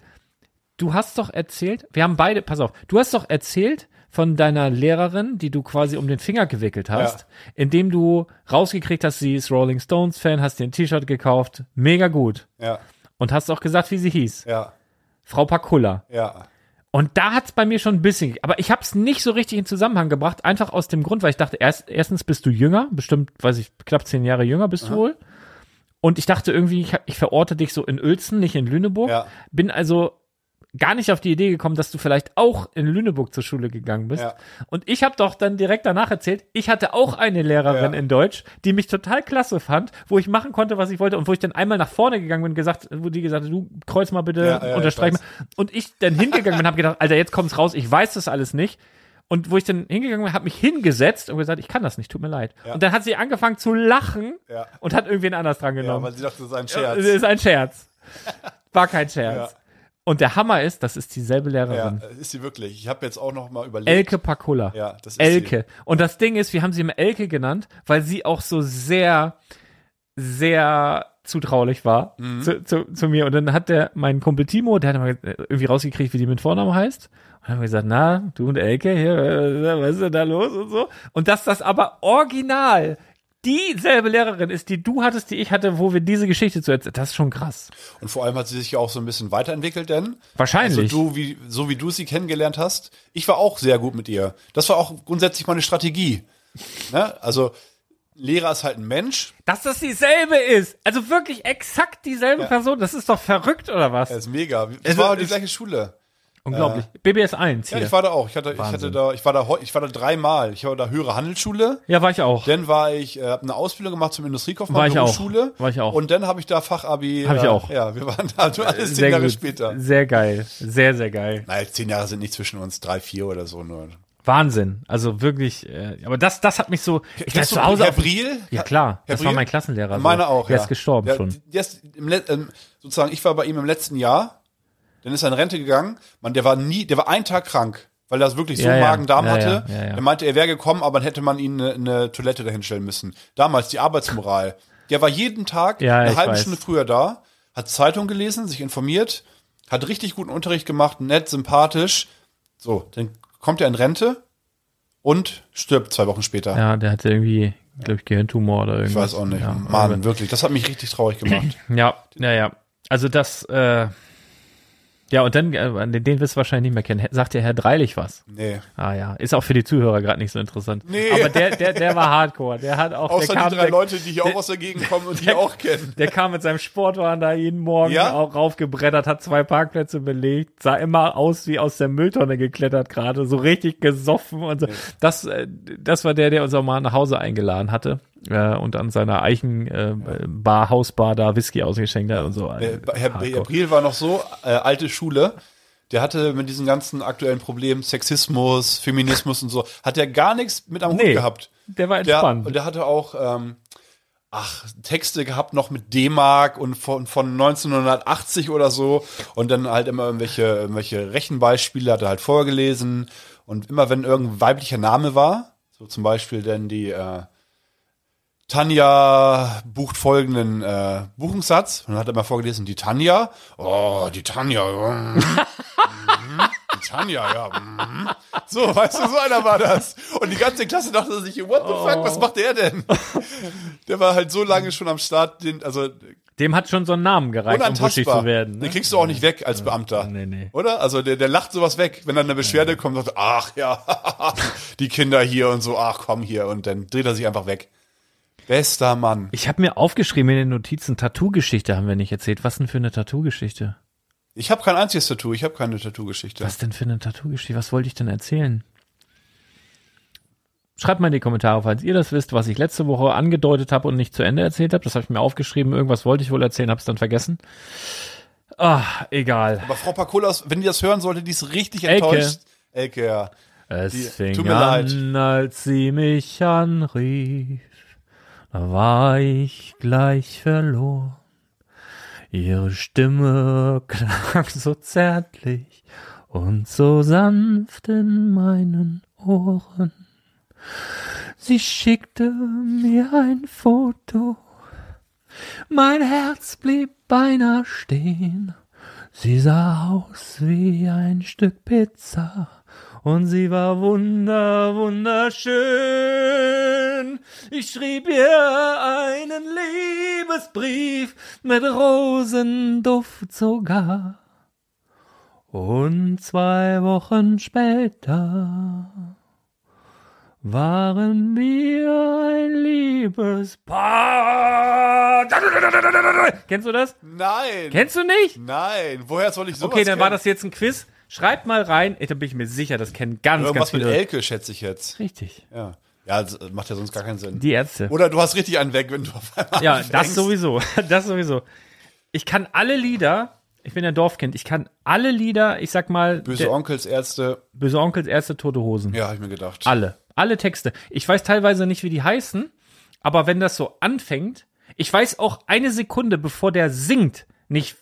du hast doch erzählt, wir haben beide, pass auf, du hast doch erzählt von deiner Lehrerin, die du quasi um den Finger gewickelt hast, Ja. indem du rausgekriegt hast, sie ist Rolling Stones Fan, hast dir ein T-Shirt gekauft, mega gut. Ja. Und hast auch gesagt, wie sie hieß. Ja. Frau Pakulla. Ja. Und da hat's bei mir schon ein bisschen, aber ich habe es nicht so richtig in Zusammenhang gebracht, einfach aus dem Grund, weil ich dachte, erst, erstens bist du jünger, bestimmt, weiß ich, knapp zehn Jahre jünger bist du wohl. Und ich dachte irgendwie, ich, ich verorte dich so in Uelzen, nicht in Lüneburg. Ja. Bin also gar nicht auf die Idee gekommen, dass du vielleicht auch in Lüneburg zur Schule gegangen bist. Ja. Und ich habe doch dann direkt danach erzählt, ich hatte auch eine Lehrerin Ja. in Deutsch, die mich total klasse fand, wo ich machen konnte, was ich wollte und wo ich dann einmal nach vorne gegangen bin und gesagt, wo die gesagt hat, du kreuz mal bitte, Ja, ja, unterstreich ich mal. Und ich dann hingegangen bin und habe gedacht, Alter, jetzt kommt's raus, ich weiß das alles nicht. Und wo ich dann hingegangen bin, habe mich hingesetzt und gesagt, ich kann das nicht, tut mir leid. Und dann hat sie angefangen zu lachen Ja. und hat irgendwen anders dran Ja, genommen. weil sie dachte, das ist ein Ja, Scherz. Das ist ein Scherz. War kein Scherz. Ja. Und der Hammer ist, das ist dieselbe Ja, Lehrerin. ist sie wirklich. Ich habe jetzt auch noch mal überlegt. Elke Pakula. Ja, das ist Elke. Und das Ding ist, wir haben sie immer Elke genannt, weil sie auch so sehr, sehr zutraulich war Mhm. zu, zu, zu mir. Und dann hat der, mein Kumpel Timo, der hat mal irgendwie rausgekriegt, wie die mit Vornamen heißt. Und dann haben wir gesagt, na, du und Elke, hier, äh, was ist denn da los und so. Und dass das aber original dieselbe Lehrerin ist, die du hattest, die ich hatte, wo wir diese Geschichte zu erzählen, das ist schon krass. Und vor allem hat sie sich ja auch so ein bisschen weiterentwickelt, denn Wahrscheinlich. Also du, wie, so wie du sie kennengelernt hast, ich war auch sehr gut mit ihr. Das war auch grundsätzlich meine Strategie. Ne? Also Lehrer ist halt ein Mensch, Dass das dieselbe ist. Also wirklich exakt dieselbe Person. Das ist doch verrückt, oder was? er ist mega. Es war die es- gleiche Schule. Unglaublich. BBS 1 Ja, hier. ich war da auch. Ich hatte, ich hatte da, ich war da, ich war da dreimal. Ich war da höhere Handelsschule. Ja, war ich auch. Dann war ich, äh, habe eine Ausbildung gemacht zum Industriekaufmann, War ich auch. War ich auch. Und dann habe ich da Fachabi. Hab ich äh, auch. Ja, wir waren da, du alles zehn Sehr Jahre gut. später. Sehr geil. Sehr, sehr geil. Nein, zehn Jahre sind nicht zwischen uns, drei, vier oder so nur. Wahnsinn. Also wirklich, äh, aber das, das hat mich so. Ich dachte zu Hause. Herr Auf, Briel? ja klar, Herr das war Briel? mein Klassenlehrer. so. Meiner auch, Der ja. ist gestorben ja, schon. Der ist im, ähm, sozusagen, ich war bei ihm im letzten Jahr, dann ist er in Rente gegangen. Man, der war nie, der war einen Tag krank, weil er wirklich so Ja. Magen-Darm Ja, hatte. ja. Er meinte, er wäre gekommen, aber dann hätte man ihn eine, eine Toilette dahinstellen müssen. Damals die Arbeitsmoral. Der war jeden Tag Ja, eine ich halbe weiß. Stunde früher da, hat Zeitung gelesen, sich informiert, hat richtig guten Unterricht gemacht, nett, sympathisch. So, dann kommt er in Rente und stirbt zwei Wochen später. Ja, der hatte irgendwie, glaube ich, Gehirntumor oder Ich irgendwas. weiß auch nicht. Ja, Mann, wirklich. Das hat mich richtig traurig gemacht. [CLEARS THROAT] Ja, ja, ja. Also das, äh, ja, und dann, äh, den, den wirst du wahrscheinlich nicht mehr kennen. Sagt dir Herr Dreilich was? Nee. Ah ja, ist auch für die Zuhörer gerade nicht so interessant. Nee. Aber der, der, der war Hardcore. Der hat auch, Außer der kam, die drei der, Leute, die hier der- auch aus der Gegend kommen und die auch kennen. der kam mit seinem Sportwagen da jeden Morgen Ja? auch raufgebrettert, hat zwei Parkplätze belegt, sah immer aus wie aus der Mülltonne geklettert gerade, so richtig gesoffen und so. Das, äh, das war der, der uns auch mal nach Hause eingeladen hatte äh, und an seiner Eichen äh, Bar, Hausbar da Whisky ausgeschenkt hat und so. Äh, Herr, Herr. Briel war noch so, äh, alte Schule. Der hatte mit diesen ganzen aktuellen Problemen, Sexismus, Feminismus und so, hat er gar nichts mit am Hut Nee, gehabt. Der war entspannt. und der hatte auch, ähm, ach, Texte gehabt noch mit D-Mark und von, von 1980 oder so. Und dann halt immer irgendwelche, irgendwelche Rechenbeispiele hat er halt vorgelesen. Und immer wenn irgendein weiblicher Name war, so zum Beispiel denn die, äh, Tanja bucht folgenden äh, Buchungssatz. Und dann hat er mal vorgelesen, die Tanja. Oh, die Tanja. mm, mhm, die Tanja, ja. mhm. So, weißt du, so einer war das. Und die ganze Klasse dachte sich, what the fuck, was macht der denn? Der war halt so lange schon am Start, den, also Dem hat schon so ein Namen gereicht, um wuschig zu werden. Den Ne? kriegst du auch nicht weg als Beamter. Nee, nee. Oder? Also der, der lacht sowas weg. Wenn dann eine Beschwerde kommt, sagt, ach ja, [LAUGHS] die Kinder hier und so, ach komm hier. Und dann dreht er sich einfach weg. Bester Mann. Ich habe mir aufgeschrieben in den Notizen, Tattoo-Geschichte haben wir nicht erzählt. Was denn für eine Tattoo-Geschichte? Ich habe kein einziges Tattoo, ich habe keine Tattoo-Geschichte. Was denn für eine Tattoo-Geschichte? Was wollte ich denn erzählen? Schreibt mal in die Kommentare, falls ihr das wisst, was ich letzte Woche angedeutet habe und nicht zu Ende erzählt habe. Das habe ich mir aufgeschrieben. Irgendwas wollte ich wohl erzählen, habe es dann vergessen. Ah, egal. Aber Frau Pakulas, wenn die das hören sollte, die ist richtig Elke. enttäuscht. Elke, ja. Es Die- fing an, als sie mich anrief. War ich gleich verloren. Ihre Stimme klang so zärtlich und so sanft in meinen Ohren. Sie schickte mir ein Foto. Mein Herz blieb beinahe stehen. Sie sah aus wie ein Stück Pizza und sie war wunder, wunderschön. Ich schrieb ihr einen Liebesbrief mit Rosenduft sogar. Und zwei Wochen später waren wir ein Liebespaar. Kennst du das? Nein. Kennst du nicht? Nein. Woher soll ich sowas Okay, dann war kennen? das jetzt ein Quiz. Schreibt mal rein. Ich, da bin ich mir sicher, das kennen ganz, Irgendwas ganz mit viele. Elke, schätze ich jetzt. Richtig. Ja. Ja, das macht ja sonst gar keinen Sinn. Die Ärzte. Oder du hast richtig einen weg, wenn du auf einmal Ja, das anfängst. sowieso. [LAUGHS] Das sowieso. Ich kann alle Lieder Ich bin ja Dorfkind. Ich kann alle Lieder, ich sag mal, Böse Onkels, Ärzte. Böse Onkels, erste Tote Hosen. Ja, habe ich mir gedacht. Alle. Alle Texte. Ich weiß teilweise nicht, wie die heißen, aber wenn das so anfängt, ich weiß auch eine Sekunde, bevor der singt, nicht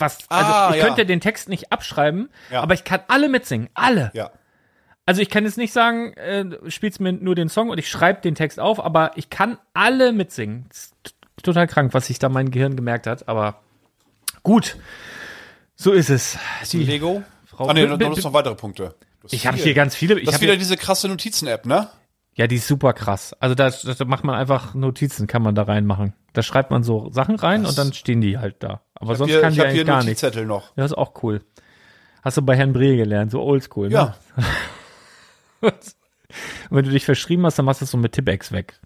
was. Also Ah, ich ja. könnte den Text nicht abschreiben, Ja. aber ich kann alle mitsingen. Alle. Ja. Also ich kann jetzt nicht sagen, äh, spielst mir nur den Song und ich schreibe den Text auf, aber ich kann alle mitsingen. Das total krank, was sich da mein Gehirn gemerkt hat, aber gut. So ist es. Die, Lego. Frau- ah, nee, du hast noch weitere Punkte. Ich habe hier ganz viele. Ich Das ist wieder diese krasse Notizen-App, ne? ja, die ist super krass. Also da, da macht man einfach Notizen, kann man da reinmachen. Da schreibt man so Sachen rein und dann stehen die halt da. Aber sonst Hier, kann ich die hier eigentlich gar nichts. Notizzettel noch. Ja, ist auch cool. Hast du bei Herrn Bree gelernt, so oldschool. Ne? Ja. [LAUGHS] Wenn du dich verschrieben hast, dann machst du es so mit Tippex weg.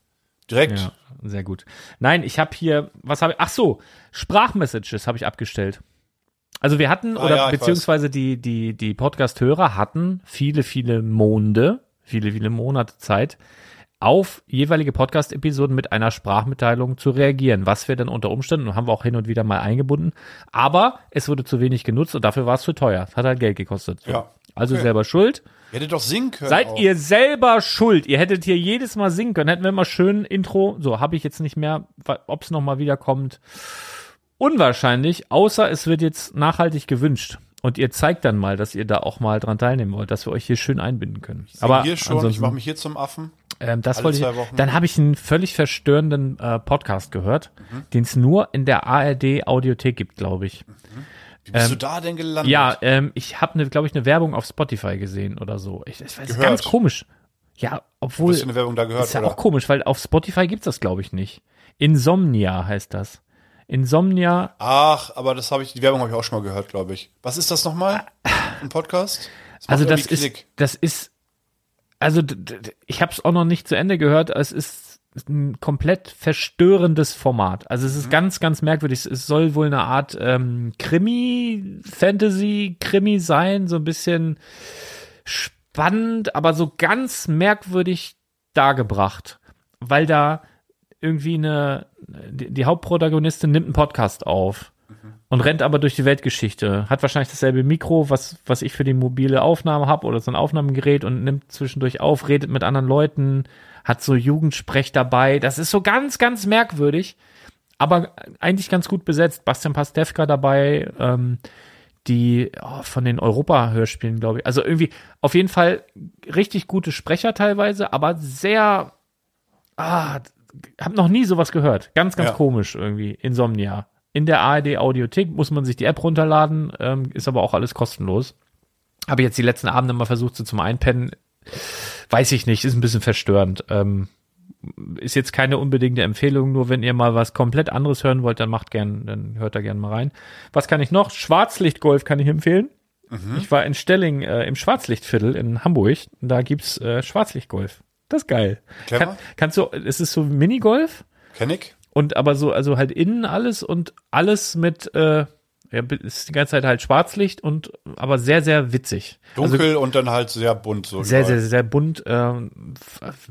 Direkt. Ja, sehr gut. Nein, ich habe hier, was habe ich? Ach so, Sprachmessages habe ich abgestellt. Also wir hatten Ah, oder ja, beziehungsweise die die die Podcast-Hörer hatten viele viele Monde, viele viele Monate Zeit auf jeweilige Podcast-Episoden mit einer Sprachmitteilung zu reagieren, was wir dann unter Umständen, haben wir auch hin und wieder mal eingebunden, aber es wurde zu wenig genutzt und dafür war es zu teuer. Es hat halt Geld gekostet. So. Ja. Also Okay. selber schuld. Ihr hättet doch singen können. Seid auch. ihr selber schuld. Ihr hättet hier jedes Mal singen können. Hätten wir mal schön Intro. So, habe ich jetzt nicht mehr. Ob es nochmal wiederkommt. Unwahrscheinlich, außer es wird jetzt nachhaltig gewünscht. Und ihr zeigt dann mal, dass ihr da auch mal dran teilnehmen wollt, dass wir euch hier schön einbinden können. Sing Aber hier schon, ich mache mich hier zum Affen. Ähm, das Alle wollte ich. Dann habe ich einen völlig verstörenden äh, Podcast gehört, den es nur in der ARD Audiothek gibt, glaube ich. Wie bist du da denn gelandet? Ähm, Ja, ähm, ich habe, ne, glaube ich, eine Werbung auf Spotify gesehen oder so. Ich, ich weiß, ganz komisch. Ja, obwohl. Hast du eine Werbung da gehört, ist ja oder? auch komisch, weil auf Spotify gibt's das, glaube ich, nicht. Insomnia heißt das. Insomnia, Ach, aber das habe ich, die Werbung habe ich auch schon mal gehört, glaube ich. Was ist das nochmal? Ein Podcast? Das also das ist, Klick. das ist, also ich habe es auch noch nicht zu Ende gehört. Es ist ein komplett verstörendes Format. Also Mhm. es ist ganz, ganz merkwürdig. Es soll wohl eine Art ähm, Krimi, Fantasy, Krimi sein, so ein bisschen spannend, aber so ganz merkwürdig dargebracht, weil da irgendwie eine, die, die Hauptprotagonistin nimmt einen Podcast auf und rennt aber durch die Weltgeschichte. Hat wahrscheinlich dasselbe Mikro, was, was ich für die mobile Aufnahme habe oder so ein Aufnahmegerät und nimmt zwischendurch auf, redet mit anderen Leuten, hat so Jugendsprech dabei. Das ist so ganz, ganz merkwürdig, aber eigentlich ganz gut besetzt. Bastian Pastewka dabei, ähm, die oh, von den Europa-Hörspielen, glaube ich. Also irgendwie auf jeden Fall richtig gute Sprecher teilweise, aber sehr, ah, hab noch nie sowas gehört. Ganz, ganz Ja. komisch irgendwie. Insomnia. In der ARD Audiothek muss man sich die App runterladen, ähm, ist aber auch alles kostenlos. Habe jetzt die letzten Abende mal versucht, so zum Einpennen. Weiß ich nicht, ist ein bisschen verstörend. Ähm, ist jetzt keine unbedingte Empfehlung, nur wenn ihr mal was komplett anderes hören wollt, dann macht gern, dann hört da gern mal rein. Was kann ich noch? Schwarzlichtgolf kann ich empfehlen. Ich war in Stelling äh, im Schwarzlichtviertel in Hamburg. Da gibt's äh, Schwarzlichtgolf. Das ist geil. Kann, kannst du, es ist so Minigolf Kenn ich? Und aber so, also halt innen alles und alles mit, äh, ja, ist die ganze Zeit halt Schwarzlicht und aber sehr, sehr witzig. Also Dunkel und dann halt sehr bunt so. sehr, überall. sehr, sehr bunt. Ähm,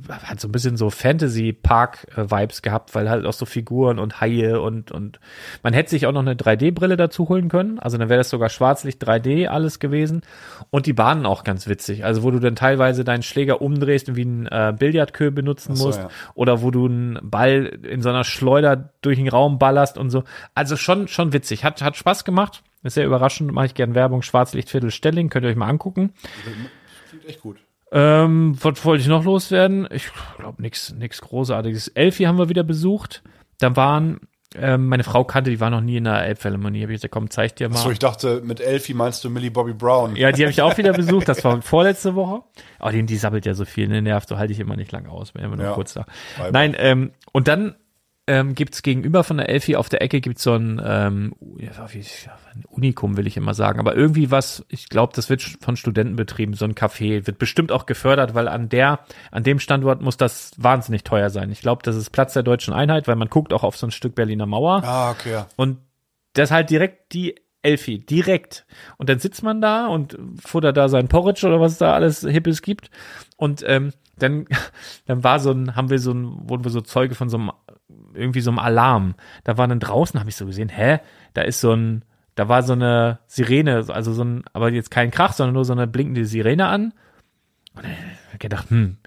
hat so ein bisschen so Fantasy-Park-Vibes gehabt, weil halt auch so Figuren und Haie und, und man hätte sich auch noch eine 3D-Brille dazu holen können. Also dann wäre das sogar Schwarzlicht 3D alles gewesen. Und die Bahnen auch ganz witzig. Also wo du dann teilweise deinen Schläger umdrehst und wie ein äh, Billardkö benutzen so, musst. ja. Oder wo du einen Ball in so einer Schleuder durch den Raum ballerst und so. Also schon, schon witzig. Hat, hat Spaß gemacht. Ist sehr überraschend. Mache ich gern Werbung. Schwarzlichtviertel Stelling. Könnt ihr euch mal angucken. Klingt echt gut. Ähm, was wollte ich noch loswerden? Ich glaube nichts nix Großartiges. Elfi haben wir wieder besucht. Da waren, ähm, meine Frau kannte, die war noch nie in der Elbphilharmonie. Hab ich gesagt, komm, zeig dir mal. So, ich dachte, mit Elfie meinst du Millie Bobby Brown. ja, die habe ich auch wieder besucht. Das war [LAUGHS] vorletzte Woche. Oh, die, die sabbelt ja so viel, ne, nervt. So halte ich immer nicht lange aus. Bin immer nur Ja. kurz da. Nein, ähm, und dann ähm, gibt's gegenüber von der Elfi auf der Ecke gibt's so ein, ähm, ja, ein Unikum, will ich immer sagen. Aber irgendwie was, ich glaube, das wird von Studenten betrieben, so ein Café. Wird bestimmt auch gefördert, weil an der, an dem Standort muss das wahnsinnig teuer sein. Ich glaube, das ist Platz der deutschen Einheit, weil man guckt auch auf so ein Stück Berliner Mauer. Ah, okay. ja. Und das ist halt direkt die Elfi, direkt. Und dann sitzt man da und futtert da sein Porridge oder was es da alles Hippes gibt. Und ähm, dann, [LAUGHS] dann war so ein, haben wir so ein, wurden wir so Zeuge von so einem, irgendwie so einem Alarm. Da war dann draußen, habe ich so gesehen, hä, da ist so ein, da war so eine Sirene, also so ein, aber jetzt kein Krach, sondern nur so eine blinkende Sirene an. Und ich hab gedacht, hm,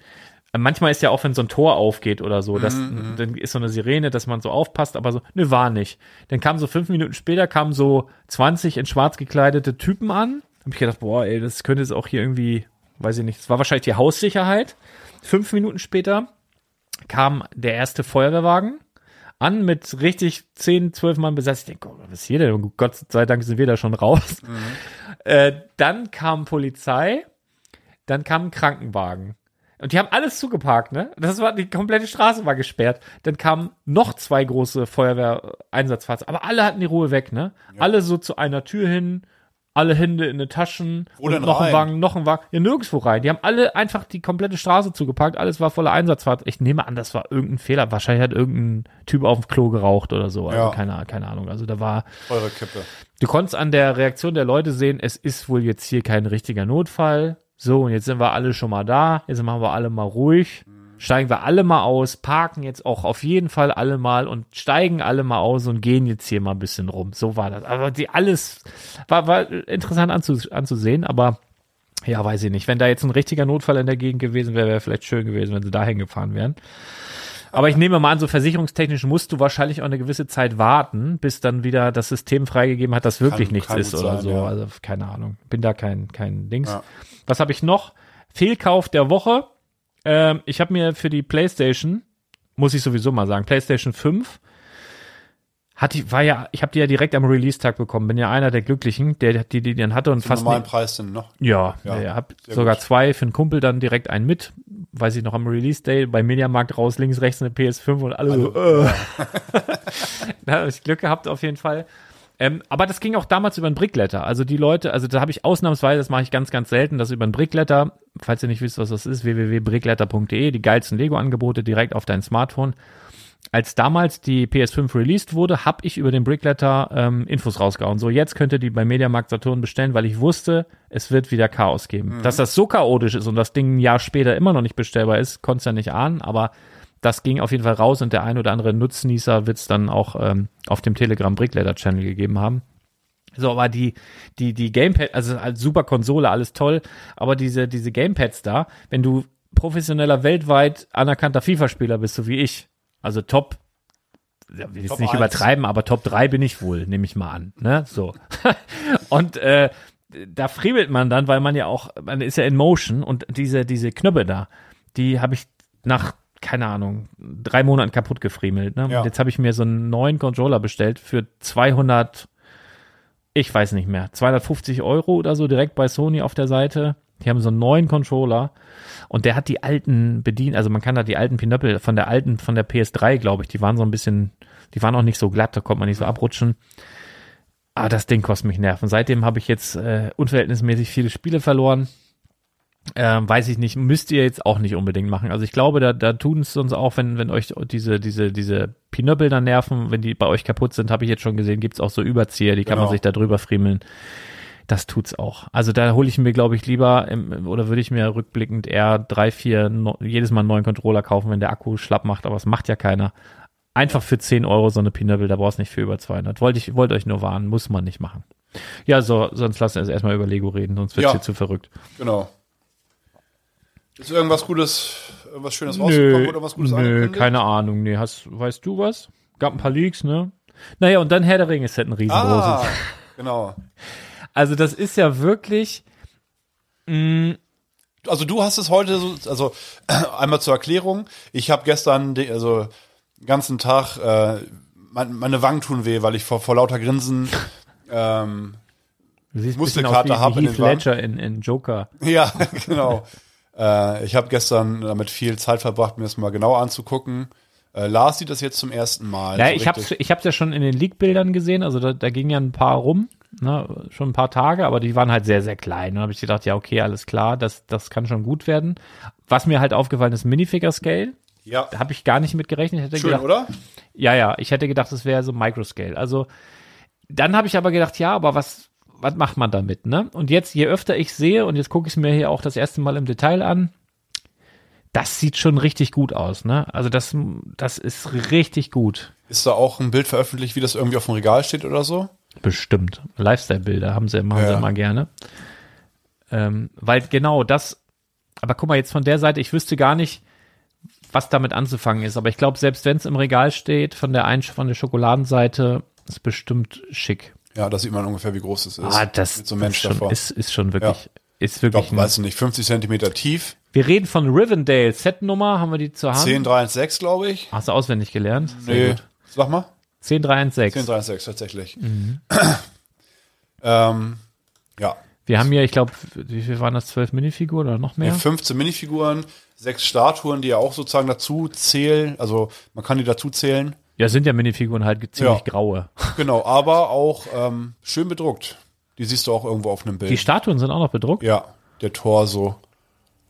manchmal ist ja auch, wenn so ein Tor aufgeht oder so, das, dann ist so eine Sirene, dass man so aufpasst, aber so, ne, war nicht. Dann kam so fünf Minuten später, kamen so 20 in schwarz gekleidete Typen an. Hab ich gedacht, boah, ey, das könnte jetzt auch hier irgendwie, weiß ich nicht, das war wahrscheinlich die Haussicherheit. Fünf Minuten später kam der erste Feuerwehrwagen an mit richtig 10, 12 Mann besetzt. Ich denke, oh, was ist hier denn? Und Gott sei Dank sind wir da schon raus. Äh, dann kam Polizei, dann kam ein Krankenwagen. Und die haben alles zugeparkt, ne? Das war, die komplette Straße war gesperrt. Dann kamen noch zwei große Feuerwehreinsatzfahrzeuge. Aber alle hatten die Ruhe weg, ne? Alle so zu einer Tür hin, alle Hände in den Taschen. Wo denn noch ein rein? Wagen, noch ein Wagen. Ja, nirgendwo rein. Die haben alle einfach die komplette Straße zugeparkt. Alles war voller Einsatzfahrzeuge. Ich nehme an, das war irgendein Fehler. Wahrscheinlich hat irgendein Typ auf dem Klo geraucht oder so. Also Ja. keine, keine Ahnung. Also da war, Eure Kippe. Du konntest an der Reaktion der Leute sehen, es ist wohl jetzt hier kein richtiger Notfall. So, und jetzt sind wir alle schon mal da. Jetzt machen wir alle mal ruhig. Steigen wir alle mal aus, parken jetzt auch auf jeden Fall alle mal und steigen alle mal aus und gehen jetzt hier mal ein bisschen rum. So war das. Aber die alles war, war interessant anzu, anzusehen, aber ja, weiß ich nicht. Wenn da jetzt ein richtiger Notfall in der Gegend gewesen wäre, wäre vielleicht schön gewesen, wenn sie dahin gefahren wären. Aber ich nehme mal an, so versicherungstechnisch musst du wahrscheinlich auch eine gewisse Zeit warten, bis dann wieder das System freigegeben hat, dass wirklich Kann- nichts kann ist oder sein, so. ja. Also keine Ahnung. Bin da kein, kein Dings. Ja. Was habe ich noch? Fehlkauf der Woche. Ähm, ich habe mir für die PlayStation, muss ich sowieso mal sagen, PlayStation 5 hat die, war ja, ich habe die ja direkt am Release-Tag bekommen. Bin ja einer der Glücklichen, der die, die dann hatte und Zum fast normalen nicht, Preis denn noch. ja, Ja, ja, hab sogar gut. zwei für einen Kumpel dann direkt einen mit. Weiß ich noch am Release Day bei Mediamarkt raus, links, rechts eine PS5 und alle so, äh. [LAUGHS] da habe ich Glück gehabt auf jeden Fall. Ähm, aber das ging auch damals über ein Brickletter. Also die Leute, also da habe ich ausnahmsweise, das mache ich ganz, ganz selten, das über ein Brickletter, falls ihr nicht wisst, was das ist, www.brickletter.de, die geilsten Lego-Angebote direkt auf dein Smartphone. Als damals die PS5 released wurde, habe ich über den Brickletter ähm, Infos rausgehauen. So, jetzt könnt ihr die bei Mediamarkt Saturn bestellen, weil ich wusste, es wird wieder Chaos geben. Dass das so chaotisch ist und das Ding ein Jahr später immer noch nicht bestellbar ist, konntest ja nicht ahnen, aber das ging auf jeden Fall raus und der ein oder andere Nutznießer wird es dann auch ähm, auf dem Telegram Brickletter Channel gegeben haben. So, aber die, die, die Gamepad, also als super Konsole, alles toll, aber diese, diese Gamepads da, wenn du professioneller, weltweit anerkannter FIFA-Spieler bist, so wie ich, also Top, ja, will jetzt nicht eins. übertreiben, aber Top 3 bin ich wohl, nehme ich mal an, ne, so. [LAUGHS] und, äh, da friemelt man dann, weil man ja auch, man ist ja in Motion und diese, diese Knöpfe da, die habe ich nach, keine Ahnung, drei Monaten kaputt gefriemelt. Ne? Ja. Jetzt habe ich mir so einen neuen Controller bestellt für 200, ich weiß nicht mehr, 250 Euro oder so direkt bei Sony auf der Seite. Die haben so einen neuen Controller und der hat die alten bedient, also man kann da die alten Pinöppel von der alten, von der PS3, glaube ich, die waren so ein bisschen, die waren auch nicht so glatt, da konnte man nicht so abrutschen. Ah, das Ding kostet mich Nerven. Seitdem habe ich jetzt äh, unverhältnismäßig viele Spiele verloren. Ähm, weiß ich nicht, müsst ihr jetzt auch nicht unbedingt machen. Also ich glaube, da, da tun es uns auch, wenn, wenn euch diese, diese, diese Pinöppel da nerven, wenn die bei euch kaputt sind, habe ich jetzt schon gesehen, gibt's auch so Überzieher, die kann man Genau. sich da drüber friemeln. Das tut's auch. Also da hole ich mir, glaube ich, lieber, im, oder würde ich mir rückblickend eher drei, vier, no, jedes Mal einen neuen Controller kaufen, wenn der Akku schlapp macht, aber es macht ja keiner. Einfach für 10 Euro so eine Pinöppel, da brauchst du nicht für über 200. Wollte ich, wollte euch nur warnen, muss man nicht machen. Ja, so, sonst lassen wir es erstmal über Lego reden, sonst wird's Ja. hier zu verrückt. Genau. Ist irgendwas Gutes, irgendwas Schönes rausgekommen oder was Gutes nö, keine Ahnung. Nee, hast, weißt du was? Gab ein paar Leaks, ne? Naja, und dann Herr der Ringe ist halt ein riesengroßes. Ah, genau. [LAUGHS] Also das ist ja wirklich, Also du hast es heute so, also [CLEARS THROAT] einmal zur Erklärung. Ich habe gestern, also den ganzen Tag, äh, mein, meine Wangen tun weh, weil ich vor, vor lauter Grinsen, [LAUGHS] ähm, Muskelkater aus hab wie, in Heath den Wangen. Ledger in, in Joker. [LAUGHS] ja, genau. Äh, ich habe gestern damit viel Zeit verbracht, mir das mal genau anzugucken. Äh, Lars sieht das jetzt zum ersten Mal. Ja, so ich richtig. ich hab's ja schon in den Leak-Bildern gesehen, also da, da gingen ja ein paar rum, ne, schon ein paar Tage, aber die waren halt sehr, sehr klein. Da habe ich gedacht, ja, okay, alles klar, das, das kann schon gut werden. Was mir halt aufgefallen ist, Minifigure-Scale, Ja, da habe ich gar nicht mit gerechnet. Ich hätte schön, gedacht, oder? Ja, ja, ich hätte gedacht, es wäre so Microscale. Also dann habe ich aber gedacht, ja, aber was, was macht man damit, ne? Und jetzt, je öfter ich sehe, und jetzt gucke ich es mir hier auch das erste Mal im Detail an, das sieht schon richtig gut aus, ne? Also das, das ist richtig gut. Ist da auch ein Bild veröffentlicht, wie das irgendwie auf dem Regal steht oder so? Bestimmt. Lifestyle-Bilder haben sie immer, haben sie Ja. immer gerne. Ähm, weil genau das, aber guck mal, jetzt von der Seite, ich wüsste gar nicht, was damit anzufangen ist. Aber ich glaube, selbst wenn es im Regal steht, von der ein von der Schokoladenseite, ist bestimmt schick. Ja, da sieht man ungefähr, wie groß es ist. Ah, das Mit so ist, schon, ist, ist schon wirklich, ist ich wirklich. glaube, weißt du nicht, 50 Zentimeter tief, wir reden von Rivendale. Set-Nummer, haben wir die zur Hand? 10316, glaube ich. Hast du auswendig gelernt? Sehr Nee, gut. sag mal. 10316. 10316 tatsächlich. Mhm. [CLEARS THROAT] ähm, ja. Wir haben hier, ich glaube, wie viel waren das? 12 Minifiguren oder noch mehr? 15 Minifiguren, sechs Statuen, die ja auch sozusagen dazu zählen. Also man kann die dazu zählen. Ja, sind ja Minifiguren halt ziemlich Ja. graue. Genau, aber auch ähm, schön bedruckt. Die siehst du auch irgendwo auf einem Bild. Die Statuen sind auch noch bedruckt. Ja, der Torso.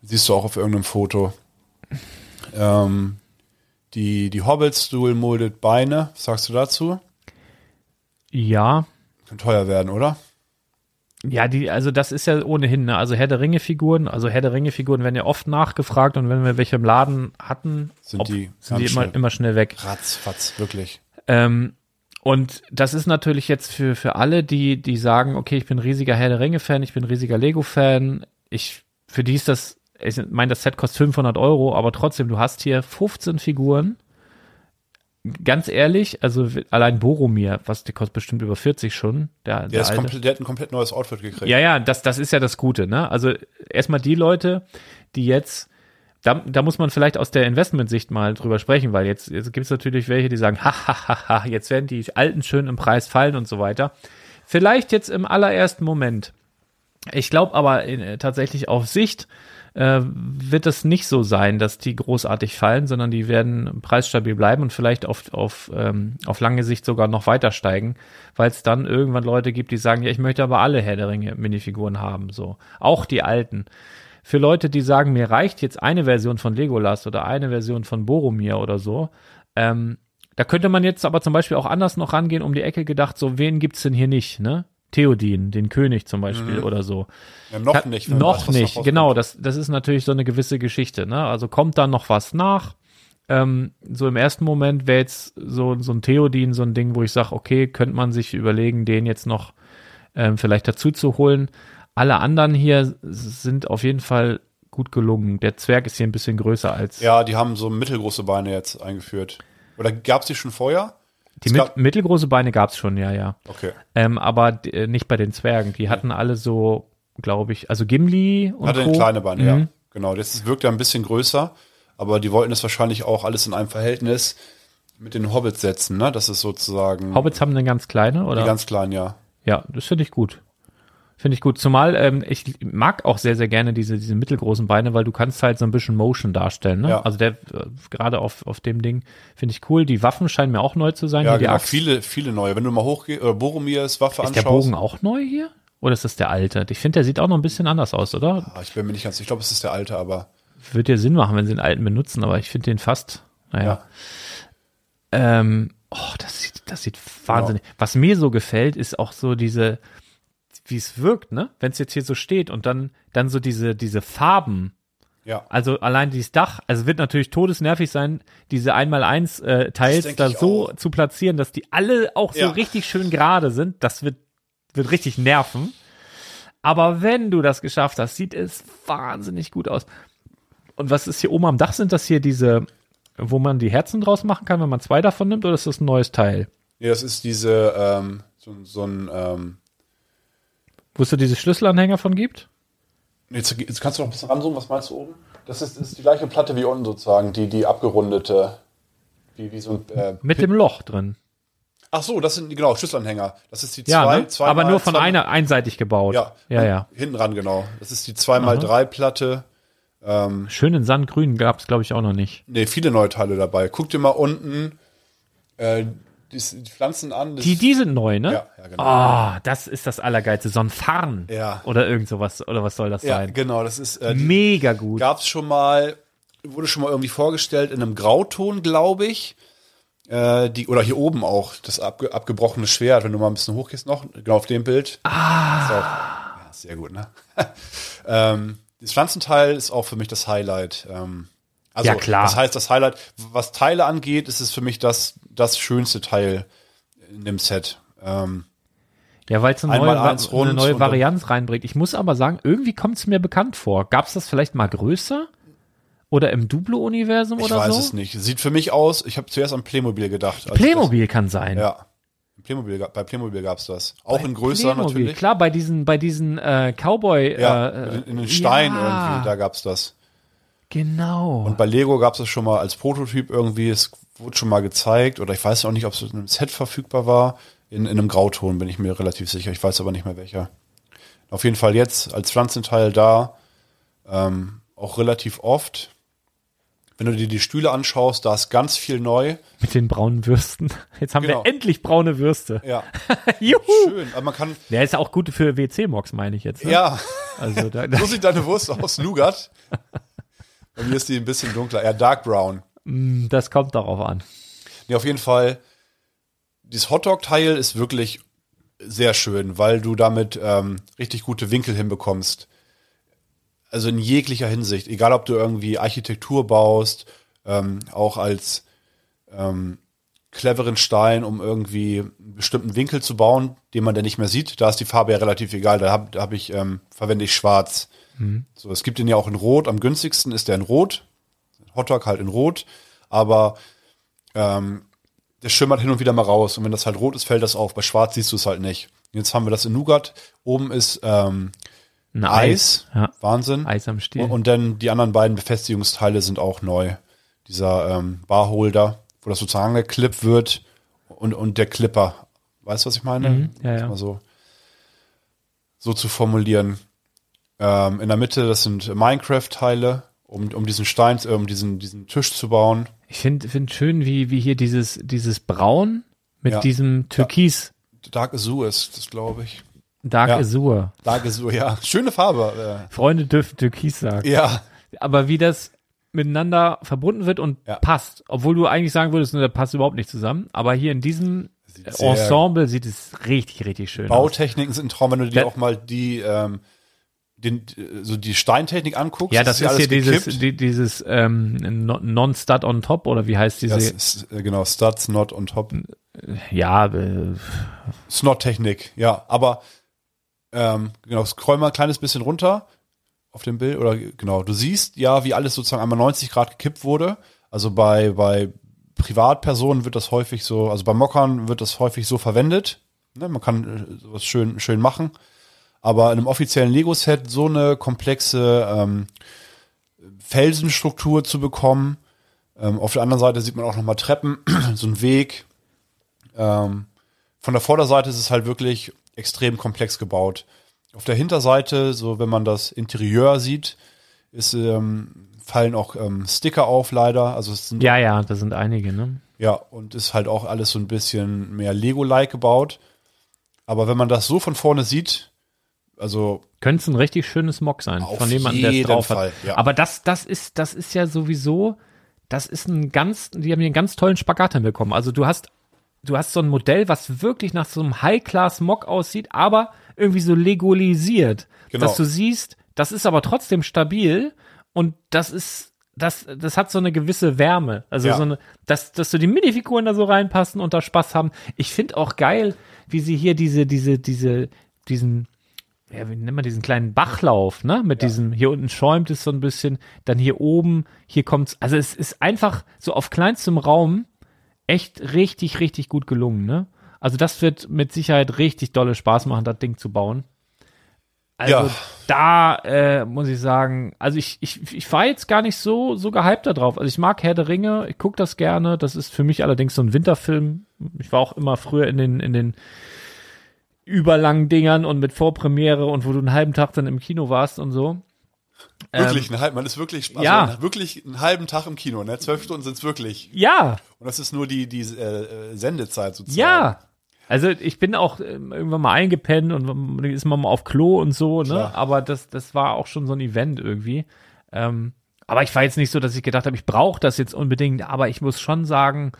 Siehst du auch auf irgendeinem Foto. Ähm, die, die Hobbits Dual Molded Beine, was sagst du dazu? Ja. Kann teuer werden, oder? Ja, die, also das ist ja ohnehin, ne? Also Herr der Ringe-Figuren, also Herr der Ringe-Figuren werden ja oft nachgefragt und wenn wir welche im Laden hatten, Sind die sind die immer, schnell. immer schnell weg. Ratzfatz, wirklich. Ähm, und das ist natürlich jetzt für, für alle, die, die sagen, okay, ich bin riesiger Herr der Ringe-Fan, ich bin riesiger Lego-Fan, ich, für die ist das, ich meine, das Set kostet 500 Euro, aber trotzdem, du hast hier 15 Figuren. Ganz ehrlich, also allein Boromir, was der kostet bestimmt über 40 schon. Der, Der, der ist alte. komplett, der hat ein komplett neues Outfit gekriegt. Ja, ja, das, das ist ja das Gute, ne? Also erstmal die Leute, die jetzt, da, da muss man vielleicht aus der Investmentsicht mal drüber sprechen, weil jetzt, jetzt gibt es natürlich welche, die sagen, ha, ha, ha, ha, jetzt werden die Alten schön im Preis fallen und so weiter. Vielleicht jetzt im allerersten Moment. Ich glaube aber in, tatsächlich auf Sicht äh, wird es nicht so sein, dass die großartig fallen, sondern die werden preisstabil bleiben und vielleicht auf, auf, ähm, auf lange Sicht sogar noch weiter steigen, weil es dann irgendwann Leute gibt, die sagen, ja, ich möchte aber alle Herr der Ringe Minifiguren haben, so. Auch die alten. Für Leute, die sagen, mir reicht jetzt eine Version von Legolas oder eine Version von Boromir oder so, ähm, da könnte man jetzt aber zum Beispiel auch anders noch rangehen, um die Ecke gedacht, so, wen gibt's denn hier nicht, ne? Theodin, den König zum Beispiel oder so. Ja, noch Kann- nicht. Noch das, nicht, genau. Das, das ist natürlich so eine gewisse Geschichte. Ne? Also kommt da noch was nach? Ähm, so im ersten Moment wäre jetzt so, so ein Theodin so ein Ding, wo ich sage, okay, könnte man sich überlegen, den jetzt noch ähm, vielleicht dazu zu holen. Alle anderen hier sind auf jeden Fall gut gelungen. Der Zwerg ist hier ein bisschen größer als Ja, die haben so mittelgroße Beine jetzt eingeführt. Oder gab es die schon vorher? Die es mit, gab- mittelgroße Beine gab's schon, ja, ja. Okay. Ähm, aber äh, nicht bei den Zwergen. Die hatten alle so, glaube ich, also Gimli und Hatte Co. kleine Beine, Mhm. ja. Genau. Das wirkt ja ein bisschen größer, aber die wollten es wahrscheinlich auch alles in einem Verhältnis mit den Hobbits setzen, ne? Das ist sozusagen Hobbits haben eine ganz kleine, oder? die ganz kleinen, ja. Ja, das finde ich gut. Finde ich gut. Zumal ähm, ich mag auch sehr, sehr gerne diese, diese mittelgroßen Beine, weil du kannst halt so ein bisschen Motion darstellen. Ne? Ja. Also der äh, gerade auf, auf dem Ding finde ich cool. Die Waffen scheinen mir auch neu zu sein. Ja, hier die genau. Axt. Viele, viele neue. Wenn du mal hochgehst, oder Boromirs Waffe Ist der anschaust. Bogen auch neu hier? Oder ist das der alte? Ich finde, der sieht auch noch ein bisschen anders aus, oder? Ah, ich bin mir nicht ganz, ich glaube, es ist der alte, aber Würde ja Sinn machen, wenn sie den alten benutzen, aber ich finde den fast, naja. ja. Ähm, oh, das sieht, das sieht wahnsinnig. Was mir so gefällt, ist auch so diese, wie es wirkt, ne? Wenn es jetzt hier so steht und dann, dann so diese, diese Farben. Ja. Also allein dieses Dach, also wird natürlich todesnervig sein, diese 1x1 äh, Teils da so auch. zu platzieren, dass die alle auch so Ja. richtig schön gerade sind. Das wird, wird richtig nerven. Aber wenn du das geschafft hast, sieht es wahnsinnig gut aus. Und was ist hier oben am Dach? Sind das hier diese, wo man die Herzen draus machen kann, wenn man zwei davon nimmt, oder ist das ein neues Teil? Nee, das ist diese, ähm, so, so ein, ähm, Wo es so diese Schlüsselanhänger von gibt? jetzt, jetzt kannst du noch ein bisschen ranzoomen, was meinst du oben? Das ist, ist die gleiche Platte wie unten sozusagen, die, die abgerundete, wie, wie so ein, äh, Mit dem Loch drin. ach so, das sind, genau, Schlüsselanhänger. Das ist die Ja, zwei, ne? zwei aber mal- nur von zwei- einer einseitig gebaut. Ja, ja, ja. Hinten ran, genau. Das ist die 2x3-Platte. Ähm, Schön in Sandgrün gab es, glaube ich, auch noch nicht. nee, viele neue Teile dabei. Guck dir mal unten äh, die, Pflanzen an. Das- Die, die sind neu, ne? Ja, ja, genau. Ah, das ist das Allergeilste. So ein Farn. Ja. Oder irgend sowas. Oder was soll das ja, sein? genau, das ist, äh, Mega gut. gab's schon mal, wurde schon mal irgendwie vorgestellt in einem Grauton, glaube ich. Äh, die, oder hier oben auch, das abge, abgebrochene Schwert, wenn du mal ein bisschen hochgehst noch, genau auf dem Bild. Ah. Auch, ja, sehr gut, ne? [LAUGHS] ähm, das Pflanzenteil ist auch für mich das Highlight. Ähm, also, Ja, klar. das heißt, das Highlight, was Teile angeht, ist es für mich das, das schönste Teil in dem Set. Ähm, Ja, weil es eine neue, eine neue Varianz reinbringt. Ich muss aber sagen, irgendwie kommt es mir bekannt vor. Gab es das vielleicht mal größer? Oder im Duplo-Universum Ich oder weiß so? es nicht. Sieht für mich aus, ich habe zuerst an Playmobil gedacht. Playmobil kann sein. Das, ja. Playmobil, bei Playmobil gab's das. Auch in größer Playmobil, natürlich. Klar, bei diesen, bei diesen äh, Cowboy. Ja, äh, in, in den Stein ja, irgendwie, da gab's das. Genau. Und bei Lego gab's das schon mal als Prototyp irgendwie, es wurde schon mal gezeigt, oder ich weiß auch nicht, ob es in einem Set verfügbar war. In, in einem Grauton bin ich mir relativ sicher, ich weiß aber nicht mehr welcher. Auf jeden Fall jetzt als Pflanzenteil da, ähm, auch relativ oft. Wenn du dir die Stühle anschaust, da ist ganz viel neu. Mit den braunen Würsten. Jetzt haben Genau. wir endlich braune Würste. Ja, [LAUGHS] Juhu! schön. Aber man kann, Der ist auch gut für WC-Mox, meine ich jetzt. Ne? ja, Also da, da, [LAUGHS] so sieht deine Wurst aus, Nougat. [LAUGHS] Bei mir ist die ein bisschen dunkler, eher Dark Brown. das kommt darauf an. Nee, auf jeden Fall, dieses Hotdog-Teil ist wirklich sehr schön, weil du damit ähm, richtig gute Winkel hinbekommst. Also in jeglicher Hinsicht. Egal, ob du irgendwie Architektur baust, ähm, auch als ähm, cleveren Stein, um irgendwie einen bestimmten Winkel zu bauen, den man dann nicht mehr sieht. Da ist die Farbe ja relativ egal. Da habe da hab ich, ähm, verwende ich schwarz. So, es gibt den ja auch in Rot. Am günstigsten ist der in Rot. Hotdog halt in Rot. Aber ähm, der schimmert hin und wieder mal raus. Und wenn das halt rot ist, fällt das auf. Bei schwarz siehst du es halt nicht. Jetzt haben wir das in Nougat. Oben ist ähm, Ein Eis. Ja. Wahnsinn. Eis am Stiel. Und, und dann die anderen beiden Befestigungsteile sind auch neu. Dieser ähm, Barholder, wo das sozusagen geklippt wird und, und der Clipper. Weißt du, was ich meine? Mhm, ja, ja. Mal so, so zu formulieren. Ähm, in der Mitte, das sind Minecraft-Teile, um, um diesen Stein, äh, um diesen, diesen Tisch zu bauen. Ich finde find schön, wie, wie hier dieses, dieses Braun mit Ja. diesem Türkis. Dark Azure ist das, glaube ich. Dark Ja. Azure. Dark Azure, ja. Schöne Farbe. Freunde dürfen Türkis sagen. Äh, ja. Aber wie das miteinander verbunden wird und Ja. passt. Obwohl du eigentlich sagen würdest, ne, das passt überhaupt nicht zusammen. Aber hier in diesem Sieht Ensemble sieht es richtig, richtig schön aus. Bautechniken sind ein Traum, wenn du dir auch mal die, ähm, den, so die Steintechnik anguckst. Ja, das ist, alles hier dieses, gekippt. die, dieses ähm, No- Non-Stud on Top oder wie heißt diese? Das ist, äh, genau, Studs, Not on top. ja, äh, Snot-Technik, ja. Aber ähm, genau, scroll mal ein kleines bisschen runter auf dem Bild. Oder genau, du siehst ja, wie alles sozusagen einmal 90 Grad gekippt wurde. Also bei, bei Privatpersonen wird das häufig so, also bei Mockern wird das häufig so verwendet. Ne, man kann äh, sowas schön, schön machen. Aber in einem offiziellen Lego-Set so eine komplexe ähm, Felsenstruktur zu bekommen. Ähm, auf der anderen Seite sieht man auch nochmal Treppen, [CLEARS THROAT] so ein Weg. Ähm, von der Vorderseite ist es halt wirklich extrem komplex gebaut. Auf der Hinterseite, so wenn man das Interieur sieht, ist, ähm, fallen auch ähm, Sticker auf leider. Also es sind ja, ja, da sind einige, ne? ja, und ist halt auch alles so ein bisschen mehr Lego-like gebaut. Aber wenn man das so von vorne sieht, also Könnte es ein richtig schönes Mock sein, von jemandem, der es drauf Fall, hat. ja. Aber das, das ist, das ist ja sowieso, das ist ein ganz, die haben hier einen ganz tollen Spagat hinbekommen. Also du hast, du hast so ein Modell, was wirklich nach so einem High-Class-Mock aussieht, aber irgendwie so legolisiert. Genau. Dass du siehst, das ist aber trotzdem stabil und das ist, das, das hat so eine gewisse Wärme. Also Ja. so eine, dass, dass so die Minifiguren da so reinpassen und da Spaß haben. Ich finde auch geil, wie sie hier diese, diese, diese, diesen, ja, wie nennt man diesen kleinen Bachlauf, ne? Mit diesem, hier unten schäumt es so ein bisschen, dann hier oben, hier kommt's, also es ist einfach so auf kleinstem Raum echt richtig, richtig gut gelungen, ne? Also das wird mit Sicherheit richtig dolle Spaß machen, das Ding zu bauen. Also Ja. da äh, muss ich sagen, also ich, ich, ich war jetzt gar nicht so, so gehypt da drauf. Also ich mag Herr der Ringe, ich gucke das gerne. Das ist für mich allerdings so ein Winterfilm. Ich war auch immer früher in den, in den überlangen Dingern und mit Vorpremiere und wo du einen halben Tag dann im Kino warst und so. wirklich, ein halb, man ist wirklich, also Ähm, ja. wirklich einen halben Tag im Kino, ne? Zwölf Stunden sind es wirklich. Ja, Und das ist nur die, die äh, Sendezeit sozusagen. ja. Also ich bin auch ähm, irgendwann mal eingepennt und ist man mal auf Klo und so, ne? Klar. Aber das, das war auch schon so ein Event irgendwie. Ähm, aber ich war jetzt nicht so, dass ich gedacht habe, ich brauche das jetzt unbedingt, aber ich muss schon sagen,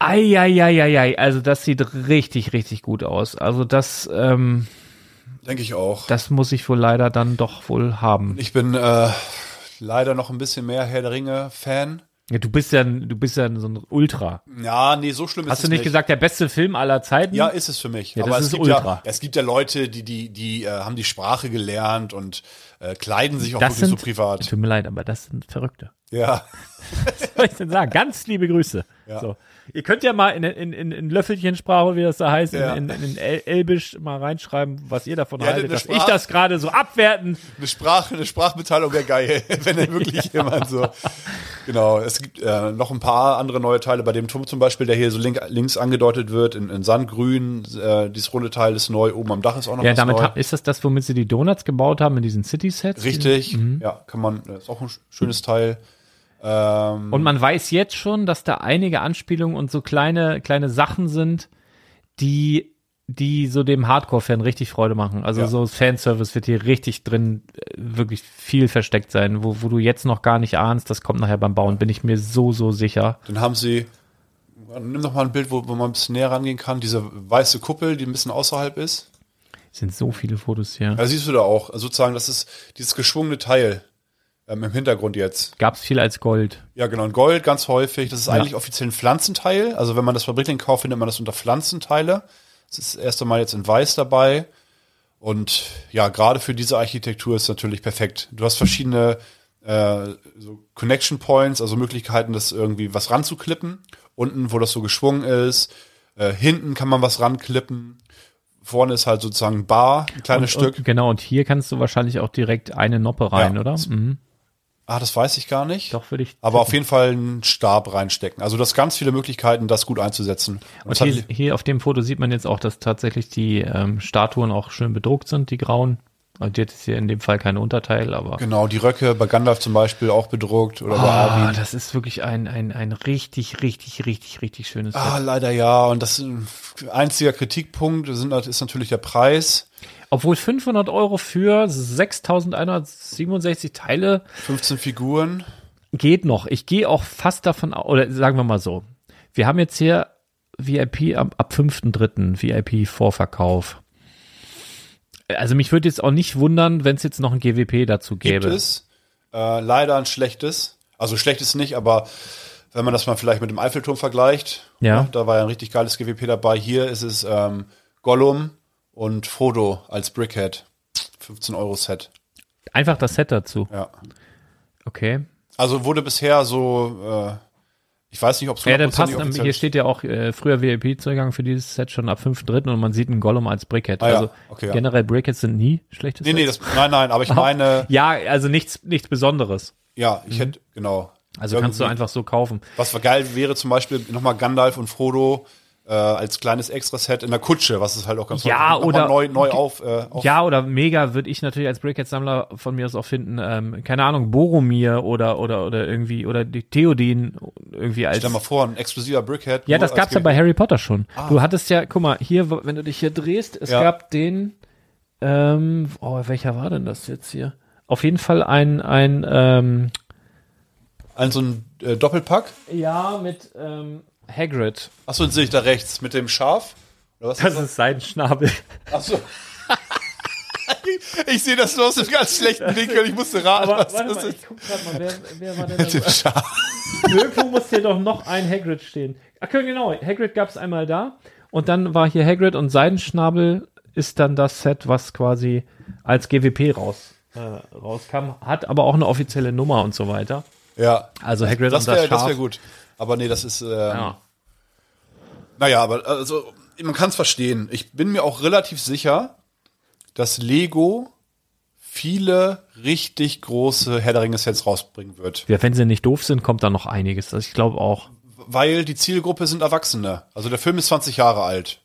Eieieiei, also das sieht richtig, richtig gut aus. Also das, ähm, Denke ich auch. das muss ich wohl leider dann doch wohl haben. Ich bin äh, leider noch ein bisschen mehr Herr der Ringe-Fan. Ja, du bist ja, du bist ja so ein Ultra. Ja, nee, so schlimm ist Hast es du nicht gesagt, der beste Film aller Zeiten? Ja, ist es für mich. Ja, das Aber es ist gibt Ultra. ja, es gibt ja Leute, die, die, die äh, haben die Sprache gelernt und äh, kleiden sich auch das wirklich sind, so privat. Tut mir leid, aber das sind Verrückte. Ja. [LAUGHS] Was soll ich denn sagen? Ganz liebe Grüße. Ja. So. Ihr könnt ja mal in, in, in, in Löffelchensprache, wie das da heißt, Ja. in, in, in El Elbisch mal reinschreiben, was ihr davon Ja, haltet, dass ich Sprach- das gerade so abwertend. Eine Sprache, eine Sprachmitteilung wäre geil, [LAUGHS] wenn dann wirklich [LAUGHS] jemand so. Genau, es gibt äh, noch ein paar andere neue Teile. Bei dem Turm zum Beispiel, der hier so link, links angedeutet wird, in, in Sandgrün. Äh, dieses runde Teil ist neu. Oben am Dach ist auch noch Ja, was damit neu. ist das das, womit sie die Donuts gebaut haben in diesen City-Sets? Richtig, Mhm. ja, kann man, ist auch ein sch- schönes Teil. Ähm, Und man weiß jetzt schon, dass da einige Anspielungen und so kleine, kleine Sachen sind, die, die so dem Hardcore-Fan richtig Freude machen. Also Ja. so Fanservice wird hier richtig drin äh, wirklich viel versteckt sein, wo, wo du jetzt noch gar nicht ahnst, das kommt nachher beim Bauen, bin ich mir so, so sicher. Dann haben sie, nimm doch mal ein Bild, wo, wo man ein bisschen näher rangehen kann. Diese weiße Kuppel, die ein bisschen außerhalb ist. Es sind so viele Fotos hier. Da siehst du da auch, also sozusagen, das ist dieses geschwungene Teil ähm, im Hintergrund jetzt. Gab's viel als Gold. Ja, genau, in Gold ganz häufig. Das ist eigentlich offiziell ein Pflanzenteil. Also wenn man das Fabriklink kauft, findet man das unter Pflanzenteile. Das ist das erste Mal jetzt in Weiß dabei. Und ja, gerade für diese Architektur ist natürlich perfekt. Du hast verschiedene äh, so Connection Points, also Möglichkeiten, das irgendwie was ranzuklippen. Unten, wo das so geschwungen ist. Äh, hinten kann man was ranklippen. Vorne ist halt sozusagen ein Bar, ein kleines und, Stück. Und, genau, und hier kannst du wahrscheinlich auch direkt eine Noppe rein, Ja. oder? Mhm. Ah, das weiß ich gar nicht. Doch, würde ich. Aber auf jeden Fall einen Stab reinstecken. Also du hast ganz viele Möglichkeiten, das gut einzusetzen. Und das hat- hier, hier auf dem Foto sieht man jetzt auch, dass tatsächlich die ähm, Statuen auch schön bedruckt sind, die grauen. Und hat jetzt hier in dem Fall keine Unterteil, aber. genau, die Röcke bei Gandalf zum Beispiel auch bedruckt oder bei Ah, Armin. das ist wirklich ein, ein, ein richtig, richtig, richtig, richtig schönes Ah, Set. leider ja. Und das äh, einziger Kritikpunkt sind, ist natürlich der Preis. Obwohl 500 Euro für 6167 Teile 15 Figuren. geht noch. Ich gehe auch fast davon aus, oder sagen wir mal so. Wir haben jetzt hier VIP ab, ab 5.3. VIP Vorverkauf. Also mich würde jetzt auch nicht wundern, wenn es jetzt noch ein GWP dazu Gibt gäbe. es. Äh, leider ein schlechtes. Also schlechtes nicht, aber wenn man das mal vielleicht mit dem Eiffelturm vergleicht, Ja. ne, da war ja ein richtig geiles GWP dabei. Hier ist es ähm, Gollum und Frodo als Brickhead. 15 Euro Set. Einfach das Set dazu. Ja. Okay. Also wurde bisher so, äh, ich weiß nicht, ob es Ja, dann 100% passt, offiziell hier steht ja auch äh, früher VIP-Zugang für dieses Set schon ab 5.3. und man sieht einen Gollum als Brickhead. Ah ja, also okay, ja. generell Brickheads sind nie schlechtes Nee, nee, Sets. das, nein, nein, aber ich [LAUGHS] meine, Ja, also nichts, nichts Besonderes. ja, ich hätte, genau. Also kannst du einfach so kaufen. Was geil wäre zum Beispiel nochmal Gandalf und Frodo äh, als kleines Extra-Set in der Kutsche, was ist halt auch ganz Ja, häufig oder- neu, neu auf, äh, auf Ja, oder mega würde ich natürlich als Brickhead-Sammler von mir aus auch finden, ähm, keine Ahnung, Boromir oder, oder, oder irgendwie, oder die Theodin irgendwie als. Stell mal vor, ein exklusiver Brickhead. Ja, das gab's ja bei Harry Potter schon. Du hattest ja, guck mal, hier, wenn du dich hier drehst, es Ja. gab den, ähm, oh, welcher war denn das jetzt hier? Auf jeden Fall ein, ein, ähm, Ein so ein äh, Doppelpack. ja, mit, ähm, Hagrid. Achso, den sehe ich da rechts mit dem Schaf. Das ist sein Schnabel. Achso. [LAUGHS] ich sehe das nur aus dem ganz schlechten Winkel. Ich musste raten, Aber was warte das mal, ist. ich guck grad mal, wer, wer war denn Mit dem da? Schaf. Irgendwo muss hier doch noch ein Hagrid stehen. Ach genau, Hagrid gab's einmal da und dann war hier Hagrid und Seidenschnabel ist dann das Set, was quasi als GWP raus, äh, rauskam, hat aber auch eine offizielle Nummer und so weiter. Ja. Also Hagrid Das und das wäre das Schaf. wär gut. Aber nee, das ist. Ähm, Ja. Naja, aber also man kann es verstehen. Ich bin mir auch relativ sicher, dass Lego viele richtig große Herr der Ringe Sets rausbringen wird. ja, wenn sie nicht doof sind, kommt da noch einiges. Also ich glaube auch. Weil die Zielgruppe sind Erwachsene. Also der Film ist 20 Jahre alt.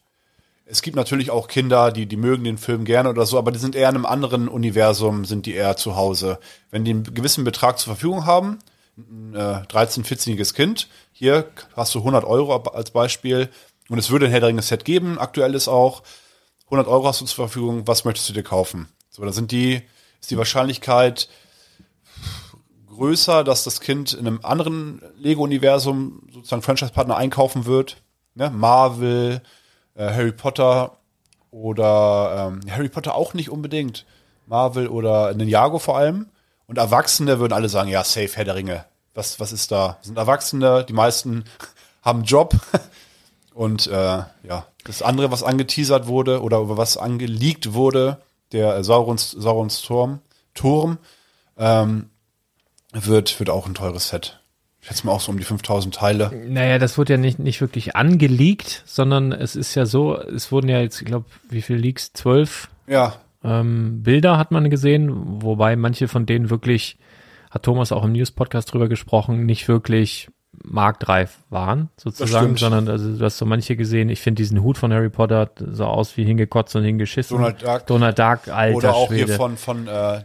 Es gibt natürlich auch Kinder, die, die mögen den Film gerne oder so, aber die sind eher in einem anderen Universum, sind die eher zu Hause. Wenn die einen gewissen Betrag zur Verfügung haben, ein äh, 13-, 14-jähriges Kind, hier hast du 100 Euro als Beispiel und es würde ein Herr Set geben, aktuell ist auch, 100 Euro hast du zur Verfügung, was möchtest du dir kaufen? So, da sind die, ist die Wahrscheinlichkeit größer, dass das Kind in einem anderen Lego-Universum sozusagen Franchise-Partner einkaufen wird. Ne? Marvel, äh, Harry Potter oder ähm, Harry Potter auch nicht unbedingt. Marvel oder Ninjago vor allem. Und Erwachsene würden alle sagen, ja, safe, Herr der Ringe. was, was ist da? Sind Erwachsene, die meisten [LAUGHS] haben einen Job. [LAUGHS] Und äh, ja, das andere, was angeteasert wurde oder über was angeleakt wurde, der Saurons, Saurons Turm, Turm ähm, wird, wird auch ein teures Set. Ich schätze mal auch so um die 5000 Teile. Naja, das wurde ja nicht, nicht wirklich angeleakt, sondern es ist ja so, es wurden ja jetzt, ich glaube, wie viele Leaks? Zwölf Ja, ähm, Bilder hat man gesehen, wobei manche von denen wirklich, hat Thomas auch im News-Podcast drüber gesprochen, nicht wirklich marktreif waren, sozusagen, sondern also du hast so manche gesehen, ich finde diesen Hut von Harry Potter so aus wie hingekotzt und hingeschissen. Donald Duck. Donald Duck, alter oder auch Schwede. hier von, von äh,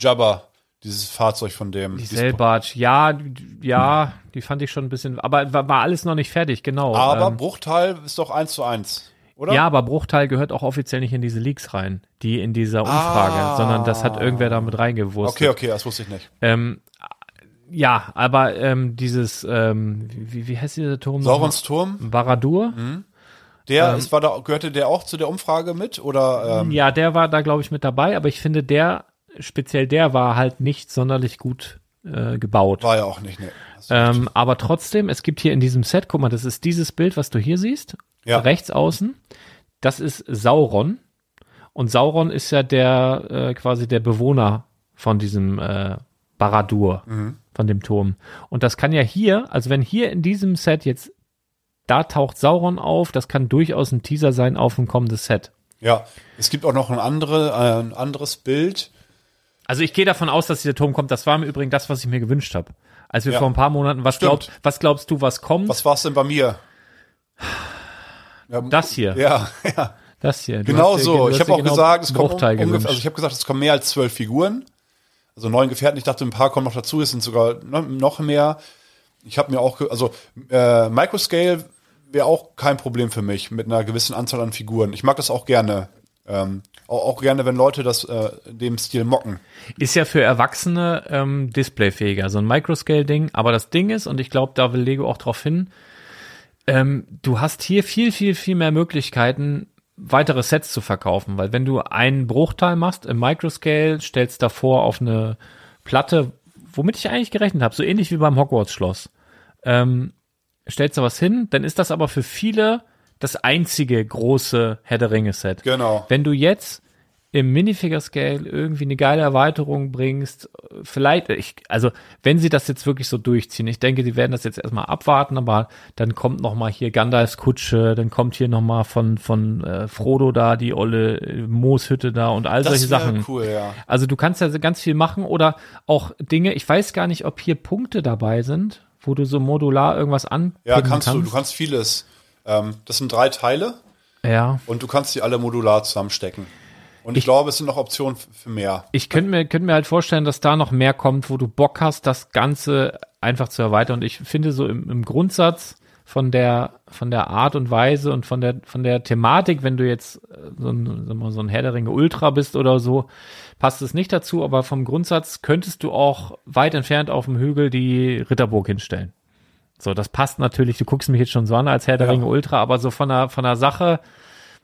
Jabba, dieses Fahrzeug von dem. die Selbarge, ja, ja, die fand ich schon ein bisschen, aber war, war alles noch nicht fertig, genau. Aber ähm, Bruchteil ist doch eins zu eins, oder? Ja, aber Bruchteil gehört auch offiziell nicht in diese Leaks rein, die in dieser Umfrage, Ah. sondern das hat irgendwer damit reingewurstet. Okay, okay, das wusste ich nicht. Ähm, ja, aber ähm, dieses, ähm, wie, wie heißt dieser Turm? Saurons Turm, Baradur? der Ähm. ist, war da, gehörte der auch zu der Umfrage mit? Oder ähm, Ja, der war da, glaube ich, mit dabei, aber ich finde, der, speziell der war halt nicht sonderlich gut äh, gebaut. war ja auch nicht, ne. Ähm, aber trotzdem, es gibt hier in diesem Set, guck mal, das ist dieses Bild, was du hier siehst, Ja. rechts außen, das ist Sauron. Und Sauron ist ja der äh, quasi der Bewohner von diesem äh, Baradur, von dem Turm. Und das kann ja hier, also wenn hier in diesem Set jetzt, da taucht Sauron auf, das kann durchaus ein Teaser sein auf ein kommendes Set. Ja, es gibt auch noch ein, andere, äh, ein anderes Bild. Also ich gehe davon aus, dass dieser Turm kommt. Das war im Übrigen das, was ich mir gewünscht habe. Als wir Ja. vor ein paar Monaten, was, glaub, was glaubst du, was kommt? Was war es denn bei mir? Ja, Das hier. Ja, [LAUGHS] ja. Das hier. Du Genau so. Ich habe auch genau gesagt, es kommen ungefähr, also ich habe gesagt, es kommen mehr als zwölf Figuren. Also neun Gefährten. Ich dachte, ein paar kommen noch dazu. Es sind sogar noch, mehr. Ich habe mir auch, also äh, Microscale wäre auch kein Problem für mich mit einer gewissen Anzahl an Figuren. Ich mag das auch gerne. Ähm, auch, auch gerne, wenn Leute das äh, dem Stil mocken. Ist ja für Erwachsene ähm, displayfähiger, so ein Microscale-Ding. Aber das Ding ist, und ich glaube, da will Lego auch drauf hin, ähm, du hast hier viel, viel, viel mehr Möglichkeiten, weitere Sets zu verkaufen. Weil wenn du einen Bruchteil machst im Microscale, stellst davor auf eine Platte, womit ich eigentlich gerechnet habe, so ähnlich wie beim Hogwarts-Schloss, ähm, stellst du was hin, dann ist das aber für viele das einzige große Herr der Ringe-Set. Genau. Wenn du jetzt im Minifigure-Scale irgendwie eine geile Erweiterung bringst, vielleicht, ich, also wenn sie das jetzt wirklich so durchziehen, ich denke, die werden das jetzt erstmal abwarten, aber dann kommt noch mal hier Gandalfs Kutsche, dann kommt hier noch mal von, von äh, Frodo da, die olle äh, Mooshütte da und all solche Das wäre Sachen. cool, ja. Also du kannst ja ganz viel machen oder auch Dinge, ich weiß gar nicht, ob hier Punkte dabei sind, wo du so modular irgendwas an Ja, kannst, du. Du kannst vieles. Ähm, das sind drei Teile Ja, und du kannst die alle modular zusammenstecken. Und ich, glaube, es sind noch Optionen für mehr. ich könnte mir, könnte mir halt vorstellen, dass da noch mehr kommt, wo du Bock hast, das Ganze einfach zu erweitern. Und ich finde so im, im Grundsatz von der, von der Art und Weise und von der, von der Thematik, wenn du jetzt äh, so ein, so ein Herr der Ringe Ultra bist oder so, passt es nicht dazu, aber vom Grundsatz könntest du auch weit entfernt auf dem Hügel die Ritterburg hinstellen. So, das passt natürlich, du guckst mich jetzt schon so an als Herr der Ja. Ringe Ultra, aber so von der, von der Sache,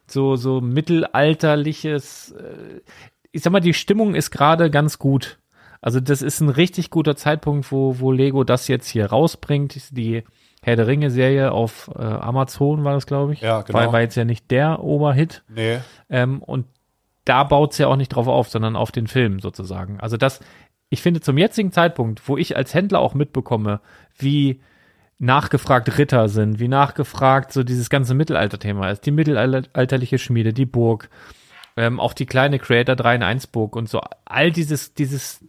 so, so mittelalterliches, äh, ich sag mal, die Stimmung ist gerade ganz gut. Also das ist ein richtig guter Zeitpunkt, wo, wo Lego das jetzt hier rausbringt. Die Herr der Ringe-Serie auf äh, Amazon war das, glaube ich. Ja, genau. War, war jetzt ja nicht der Oberhit. Nee. Ähm, und da baut's ja auch nicht drauf auf, sondern auf den Film sozusagen. Also das, ich finde zum jetzigen Zeitpunkt, wo ich als Händler auch mitbekomme, wie nachgefragt Ritter sind, wie nachgefragt so dieses ganze Mittelalter-Thema ist, die mittelalterliche Schmiede, die Burg, ähm, auch die kleine Creator 3 in 1 Burg und so, all dieses, dieses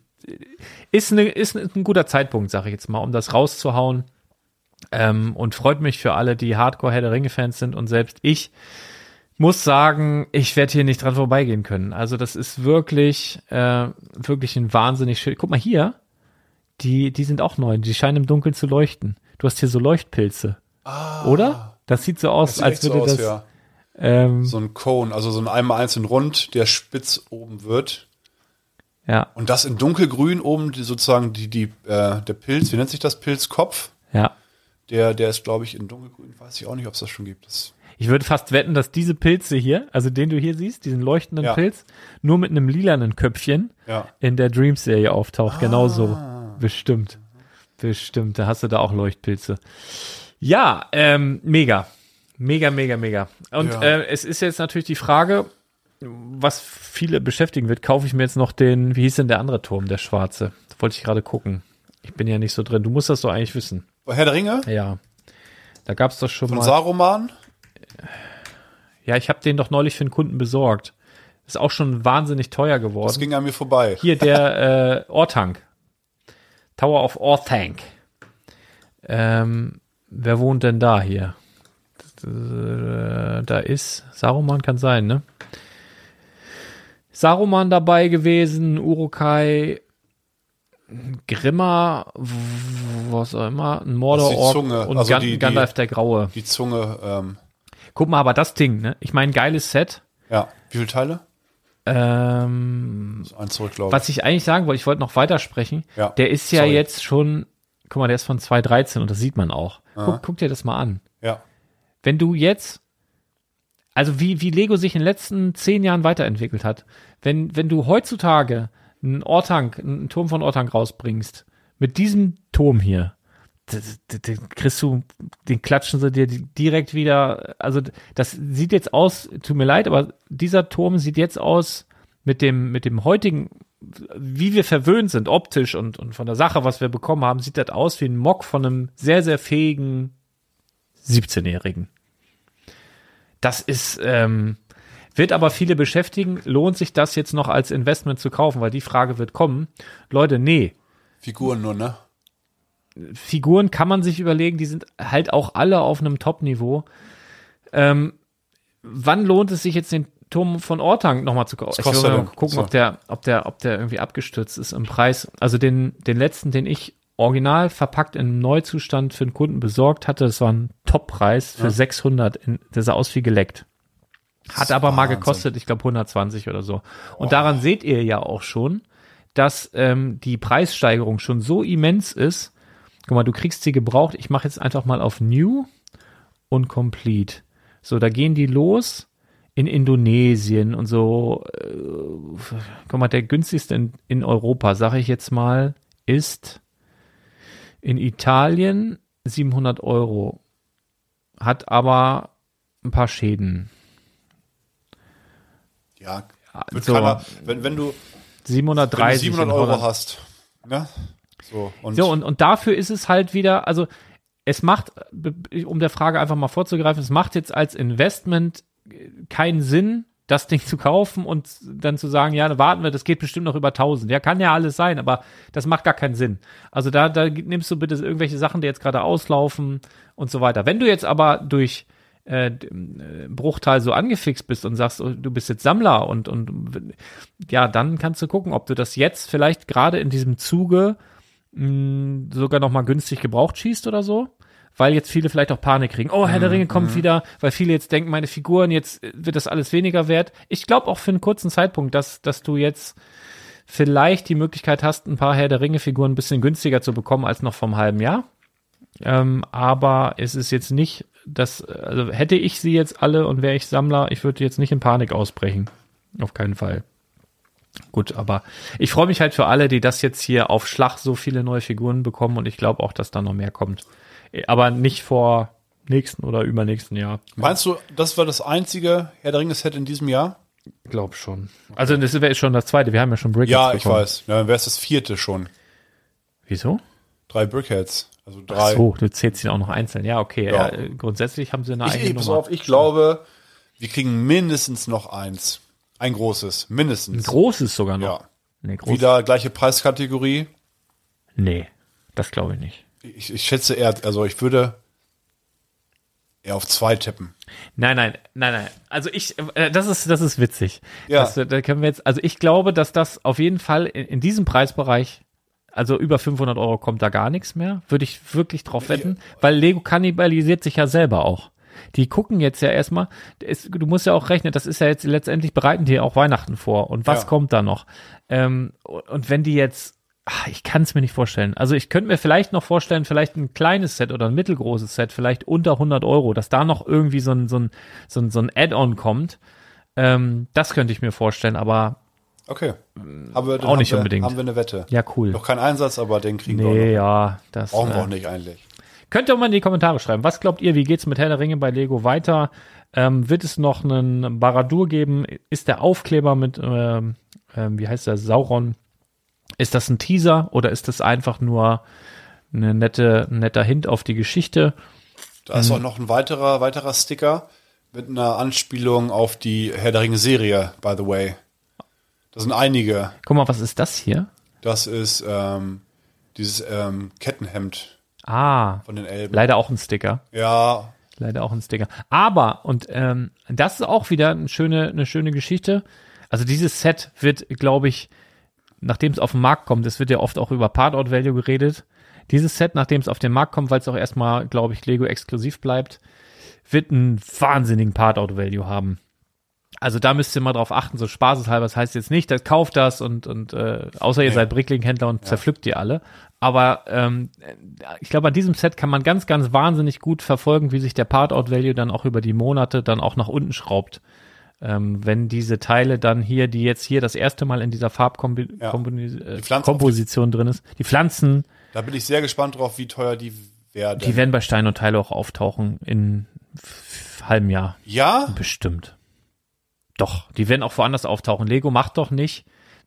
ist, eine, ist ein guter Zeitpunkt, sage ich jetzt mal, um das rauszuhauen. Ähm, und freut mich für alle, die Hardcore Herr der Ringe-Fans sind und selbst ich muss sagen, ich werde hier nicht dran vorbeigehen können. Also das ist wirklich, äh, wirklich ein wahnsinnig schön. Guck mal hier, die, die sind auch neu. Die scheinen im Dunkeln zu leuchten. Du hast hier so Leuchtpilze, oder? Das sieht so aus, sieht als echt so würde aus, das. ja. Ähm, So ein Cone, also so ein einmal einzeln rund, der spitz oben wird. ja, Und das in dunkelgrün oben, die, sozusagen die, die, äh, der Pilz, wie nennt sich das? Pilzkopf. ja. Der, der ist, glaube ich, in dunkelgrün. Weiß ich auch nicht, ob es das schon gibt. Das, Ich würde fast wetten, dass diese Pilze hier, also den du hier siehst, diesen leuchtenden Ja. Pilz, nur mit einem lilanen Köpfchen ja. in der Dreams-Serie auftaucht. Genauso. Bestimmt. Bestimmt, da hast du da auch Leuchtpilze. Ja, ähm, mega. Mega, mega, mega. Und Ja. äh, es ist jetzt natürlich die Frage, was viele beschäftigen wird, kaufe ich mir jetzt noch den, wie hieß denn der andere Turm, der schwarze? Das wollte ich gerade gucken. Ich bin ja nicht so drin. Du musst das doch eigentlich wissen. Herr der Ringe Ja. Da gab es doch schon von mal. Saruman. Ja, ich habe den doch neulich für einen Kunden besorgt. Ist auch schon wahnsinnig teuer Das geworden. ging an mir vorbei. Hier der äh, Ortank. Tower of Orthanc. Ähm, wer wohnt denn da hier? Da ist Saruman kann sein, ne? Saruman dabei gewesen, Urukai, Grimmer, was auch immer, ein Mordor Zunge, und also Gan die- Gandalf der Graue. Die Zunge, ähm, Guck mal, aber das Ding, ne? Ich meine, geiles Set. ja. Wie viele Teile? Ähm, Eins zurück, glaube ich. was ich eigentlich sagen wollte, ich wollte noch weitersprechen. Ja, Der ist ja sorry. jetzt schon, guck mal, der ist von 2013 und das sieht man auch. Guck, guck dir das mal an. Ja. Wenn du jetzt, also wie, wie Lego sich in den letzten zehn Jahren weiterentwickelt hat, wenn, wenn du heutzutage einen Ortank, einen Turm von Ortank rausbringst, mit diesem Turm hier, den kriegst du, den klatschen sie dir direkt wieder, also das sieht jetzt aus, tut mir leid, aber dieser Turm sieht jetzt aus mit dem, mit dem heutigen, wie wir verwöhnt sind, optisch und, und von der Sache, was wir bekommen haben, sieht das aus wie ein Mock von einem sehr, sehr fähigen 17-Jährigen. Das ist, ähm, wird aber viele beschäftigen. Lohnt sich das jetzt noch als Investment zu kaufen? Weil die Frage wird kommen. Leute, nee. Figuren nur, ne? Figuren kann man sich überlegen, die sind halt auch alle auf einem Top-Niveau. Ähm, wann lohnt es sich jetzt den Turm von Ortang nochmal zu kaufen? Kostet will mal gucken, So. ob der, ob der, ob der irgendwie abgestürzt ist im Preis. Also den, den letzten, den ich original verpackt in Neuzustand für einen Kunden besorgt hatte, das war ein Top-Preis für 600. In, der sah aus wie geleckt. Hat aber mal Wahnsinn. gekostet, ich glaube 120 oder so. Und daran seht ihr ja auch schon, dass ähm, die Preissteigerung schon so immens ist. Guck mal, du kriegst sie gebraucht. Ich mache jetzt einfach mal auf New und Complete. So, da gehen die los in Indonesien und so. Äh, guck mal, der günstigste in, in Europa, sage ich jetzt mal, ist in Italien 700 Euro. Hat aber ein paar Schäden. Ja. So. keiner, wenn, wenn du, wenn du 730 700 in Euro hast, ne? So, und, So, und, und dafür ist es halt wieder, also es macht, um der Frage einfach mal vorzugreifen, es macht jetzt als Investment keinen Sinn, das Ding [LAUGHS] zu kaufen und dann zu sagen, ja, warten wir, das geht bestimmt noch über 1000. Ja, kann ja alles sein, aber das macht gar keinen Sinn. Also da, da nimmst du bitte irgendwelche Sachen, die jetzt gerade auslaufen und so weiter. Wenn du jetzt aber durch äh, äh, Bruchteil so angefixt bist und sagst, oh, du bist jetzt Sammler und, und ja, dann kannst du gucken, ob du das jetzt vielleicht gerade in diesem Zuge mh, sogar noch mal günstig gebraucht schießt oder so. Weil jetzt viele vielleicht auch Panik kriegen. Oh, Herr der Ringe kommt wieder, weil viele jetzt denken, meine Figuren, jetzt wird das alles weniger wert. Ich glaube auch für einen kurzen Zeitpunkt, dass, dass du jetzt vielleicht die Möglichkeit hast, ein paar Herr der Ringe-Figuren ein bisschen günstiger zu bekommen als noch vom halben Jahr. Ähm, aber es ist jetzt nicht, das, also hätte ich sie jetzt alle und wäre ich Sammler, ich würde jetzt nicht in Panik ausbrechen. Auf keinen Fall. Gut, aber ich freue mich halt für alle, die das jetzt hier auf Schlag so viele neue Figuren bekommen und ich glaube auch, dass da noch mehr kommt. Aber nicht vor nächsten oder übernächsten Jahr. meinst du, das war das einzige Herr der Ringe-Set in diesem Jahr? Glaub schon. Also das wäre schon das zweite. Wir haben ja schon Brickheads Ja, ich bekommen. weiß. Ja, dann wäre es das vierte schon. Wieso? Drei Brickheads. Also Ach drei. so, du zählst sie auch noch einzeln. Ja, okay. Ja. Ja. äh, grundsätzlich haben sie eine Ich, eigene ich, pass Nummer. auf, ich glaube, wir kriegen mindestens noch eins. Ein großes. Ein Mindestens. großes sogar noch. Ja. Nee, groß. Wieder gleiche Preiskategorie. Nee, das glaube ich nicht. Ich, ich schätze eher, also ich würde eher auf zwei tippen. Nein, nein, nein, nein. Also ich, äh, das ist, das ist witzig. Ja. Das, äh, da können wir jetzt, also ich glaube, dass das auf jeden Fall in, in diesem Preisbereich, also über 500 Euro kommt da gar nichts mehr. Würde ich wirklich drauf wetten, weil Lego kannibalisiert sich ja selber auch. Die gucken jetzt ja erstmal, es- du musst ja auch rechnen, das ist ja jetzt letztendlich bereiten die auch Weihnachten vor. Und was Ja. kommt da noch? Ähm, und wenn die jetzt, ach, ich kann es mir nicht vorstellen. Also ich könnte mir vielleicht noch vorstellen, vielleicht ein kleines Set oder ein mittelgroßes Set, vielleicht unter 100 Euro, dass da noch irgendwie so ein, so ein, so ein, so ein Add-on kommt. Ähm, das könnte ich mir vorstellen, aber Okay. Haben wir, dann Auch haben nicht wir, unbedingt. Haben wir eine Wette. Ja, cool. Noch kein Einsatz, aber den kriegen wir Nee, auch noch. ja, das Brauchen wir äh, auch nicht eigentlich. Könnt ihr mal in die Kommentare schreiben. Was glaubt ihr, wie geht's mit Herr der Ringe bei Lego weiter? Ähm, wird es noch einen Baradur geben? Ist der Aufkleber mit, ähm, ähm, wie heißt der, Sauron, ist das ein Teaser oder ist das einfach nur eine nette, ein netter Hint auf die Geschichte? Da ist auch noch ein weiterer, weiterer Sticker mit einer Anspielung auf die Herr der Ringe Serie, by the way. Das sind einige. Guck mal, was ist das hier? Das ist ähm, dieses ähm, Kettenhemd Ah, von den Elben. leider auch ein Sticker. Ja, Leider auch ein Sticker. Aber, und ähm, das ist auch wieder eine schöne, eine schöne Geschichte. Also dieses Set wird, glaube ich, nachdem es auf den Markt kommt, es wird ja oft auch über Part-Out Value geredet. Dieses Set, nachdem es auf den Markt kommt, weil es auch erstmal, glaube ich, Lego exklusiv bleibt, wird einen wahnsinnigen Part-Out Value haben. Also da müsst ihr mal drauf achten, so spaßeshalber. Das heißt jetzt nicht, dass kauft das und, und äh, außer ihr Nee. seid Brickling-Händler und zerpflückt die alle. Aber ähm, ich glaube, an diesem Set kann man ganz, ganz wahnsinnig gut verfolgen, wie sich der Part-Out-Value dann auch über die Monate dann auch nach unten schraubt. Ähm, wenn diese Teile dann hier, die jetzt hier das erste Mal in dieser Ja. Farbkomposition äh, Pflanzen- Komposition drin ist, die Pflanzen, da bin ich sehr gespannt drauf, wie teuer die werden. die werden bei Stein und Teile auch auftauchen in halbem Jahr. ja? Bestimmt. Doch, die werden auch woanders auftauchen. Lego macht doch nicht.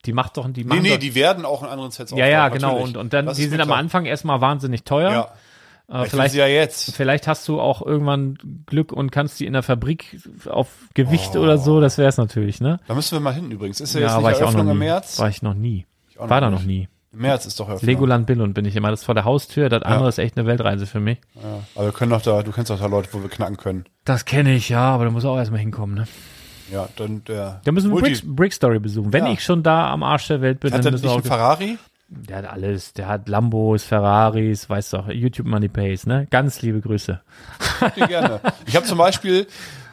Die macht doch, die Nee, machen nee, doch, die werden auch in anderen Sets Ja, ja, genau. natürlich. Und, und dann, Das die sind am klar. Anfang erstmal wahnsinnig teuer. Ja, Äh, vielleicht ja jetzt. vielleicht hast du auch irgendwann Glück und kannst die in der Fabrik auf Gewicht oder so. Das wäre es natürlich, ne? Da müssen wir mal hin übrigens. Ist ja, jetzt war nicht ich auch noch Eröffnung nie. im März? War ich noch nie. Ich War da nicht. noch nie. Im März ist doch Eröffnung. Legoland Billund bin ich immer. Das ist vor der Haustür. Das andere ist echt eine Weltreise für mich. Ja, aber wir können doch da, du kennst doch da Leute, wo wir knacken können. Das kenne ich, ja, aber da muss auch erstmal hinkommen, ne? Ja, dann der. Da müssen wir Brick, Brick Story besuchen. Wenn Ja. ich schon da am Arsch der Welt bin, Hat dann müssen nicht wir einen auch Ferrari? Der hat alles. Der hat Lambos, Ferraris, weißt du auch, YouTube Money Pays, ne? Ganz liebe Grüße. Okay, gerne. Ich habe zum Beispiel,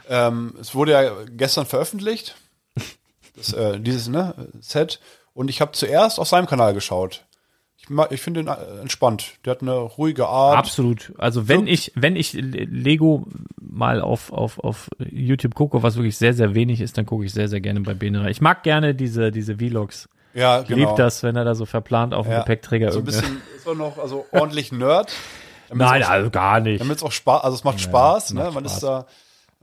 ähm, es wurde ja gestern veröffentlicht, das, äh, dieses ne, Set, und ich habe zuerst auf seinem Kanal geschaut. Ich, ich finde ihn äh, entspannt. Der hat eine ruhige Art. Absolut. Also wenn ich, wenn ich Lego mal auf, auf, auf YouTube gucke, was wirklich sehr, sehr wenig ist, dann gucke ich sehr, sehr gerne bei Bene. Ich mag gerne diese, diese Vlogs. Ja, Ich genau. lieb das, wenn er da so verplant auf dem Ja. Gepäckträger So ein irgendeine- bisschen, ist auch noch, also ordentlich Nerd. [LAUGHS] Damit's Nein, auch, also gar nicht. Damit es auch Spaß, also es macht Spaß, ne? macht Man Spaß. ist da,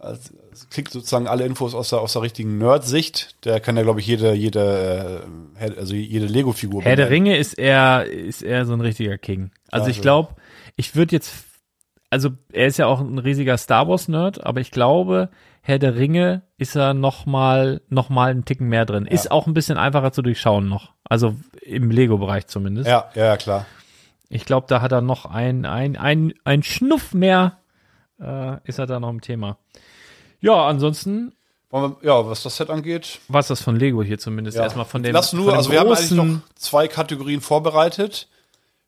also, es kriegt sozusagen alle Infos aus der, aus der richtigen Nerd-Sicht. Der kann ja, glaube ich, jede, jede, äh, also jede Lego-Figur Herr der benennen. Ringe ist er, ist er so ein richtiger King. Also ich Also. glaube, ich würde jetzt, also er ist ja auch ein riesiger Star Wars Nerd, aber ich glaube, Herr der Ringe ist er noch mal, noch mal einen Ticken mehr drin. Ist auch ein bisschen einfacher zu durchschauen noch. Also im Lego-Bereich zumindest. Ja, ja, ja, klar. Ich glaube, da hat er noch ein, ein, ein, ein Schnuff mehr, äh, ist er da noch im Thema. Ja, ansonsten wir, ja, was das Set angeht, war es das von Lego hier zumindest. Ja. Erstmal von dem, Lass nur, also wir haben eigentlich noch zwei Kategorien vorbereitet.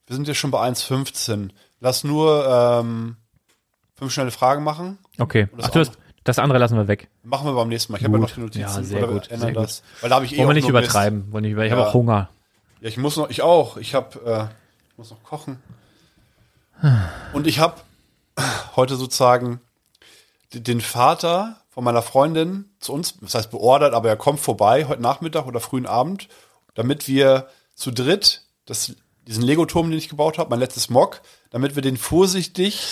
Wir sind ja schon bei 1,15. Lass nur ähm, fünf schnelle Fragen machen. Okay. das Ach, du hast, das andere lassen wir weg. Machen wir beim nächsten Mal. Ich habe ja Gut. noch die Notizen. Ja, sehr gut, ändern sehr das. Weil da habe ich eh Wollen wir nicht übertreiben. Wollen nicht über, ich Ja. habe auch Hunger. Ja, ich muss noch, ich auch. Ich habe, äh, muss noch kochen. Und ich habe [SIGHS] heute sozusagen den Vater von meiner Freundin zu uns, das heißt beordert, aber er kommt vorbei heute Nachmittag oder frühen Abend, damit wir zu dritt das, diesen Lego-Turm, den ich gebaut habe, mein letztes Mock, damit wir den vorsichtig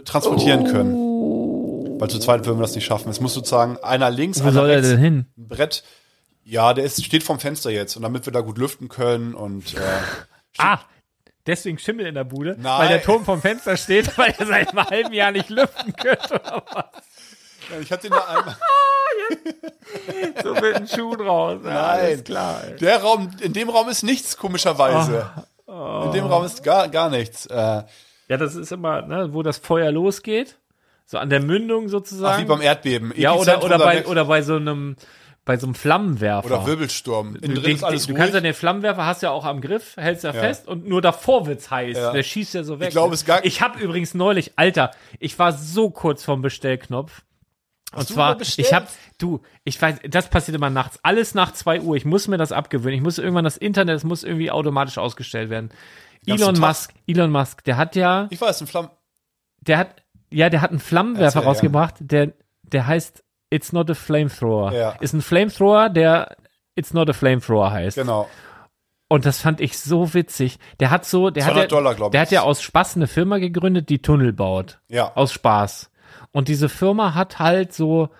äh, transportieren können. Weil zu zweit würden wir das nicht schaffen. Es muss sozusagen einer links, Wo einer soll er rechts, denn hin? ein Brett. Ja, der ist, steht vom Fenster jetzt und damit wir da gut lüften können und äh, Ah, deswegen Schimmel in der Bude, Nein. weil der Turm vom Fenster steht, [LAUGHS] weil er seit einem halben Jahr nicht lüften könnte. Ja, ich hatte ihn da einmal. [LAUGHS] So mit dem Schuh draus. Ja, Nein. klar. ey. Der Raum, in dem Raum ist nichts, komischerweise. Oh. In dem Raum ist gar, gar nichts. Äh, Ja, das ist immer, ne, wo das Feuer losgeht. So an der Mündung ach, sozusagen. wie beim Erdbeben. ja, oder, oder, bei, oder bei so einem, bei so einem Flammenwerfer. oder Wirbelsturm. Innen Du, drin den, ist alles du ruhig. kannst ja den Flammenwerfer, hast ja auch am Griff, hältst ja, fest und nur davor wird's heiß. Ja. Der schießt ja so weg. Ich glaube, es gar- Ich habe übrigens neulich, Alter, ich war so kurz vorm Bestellknopf. Und du zwar, ich habe, du, ich weiß, das passiert immer nachts, alles nach zwei Uhr. Ich muss mir das abgewöhnen. Ich muss irgendwann das Internet, es muss irgendwie automatisch ausgestellt werden. Elon? Musk, Elon Musk, der hat ja, ich weiß, ein Flamm. der hat, ja, der hat einen Flammenwerfer Erzähl, ja. rausgebracht, der, der heißt It's not a flamethrower. Ja. Ist ein Flamethrower, der It's Not a Flamethrower heißt. Genau. Und das fand ich so witzig. Der hat so, der hat 200 ja, Dollar, der hat ja aus Spaß eine Firma gegründet, die Tunnel baut. Ja. Aus Spaß. Und diese Firma hat halt so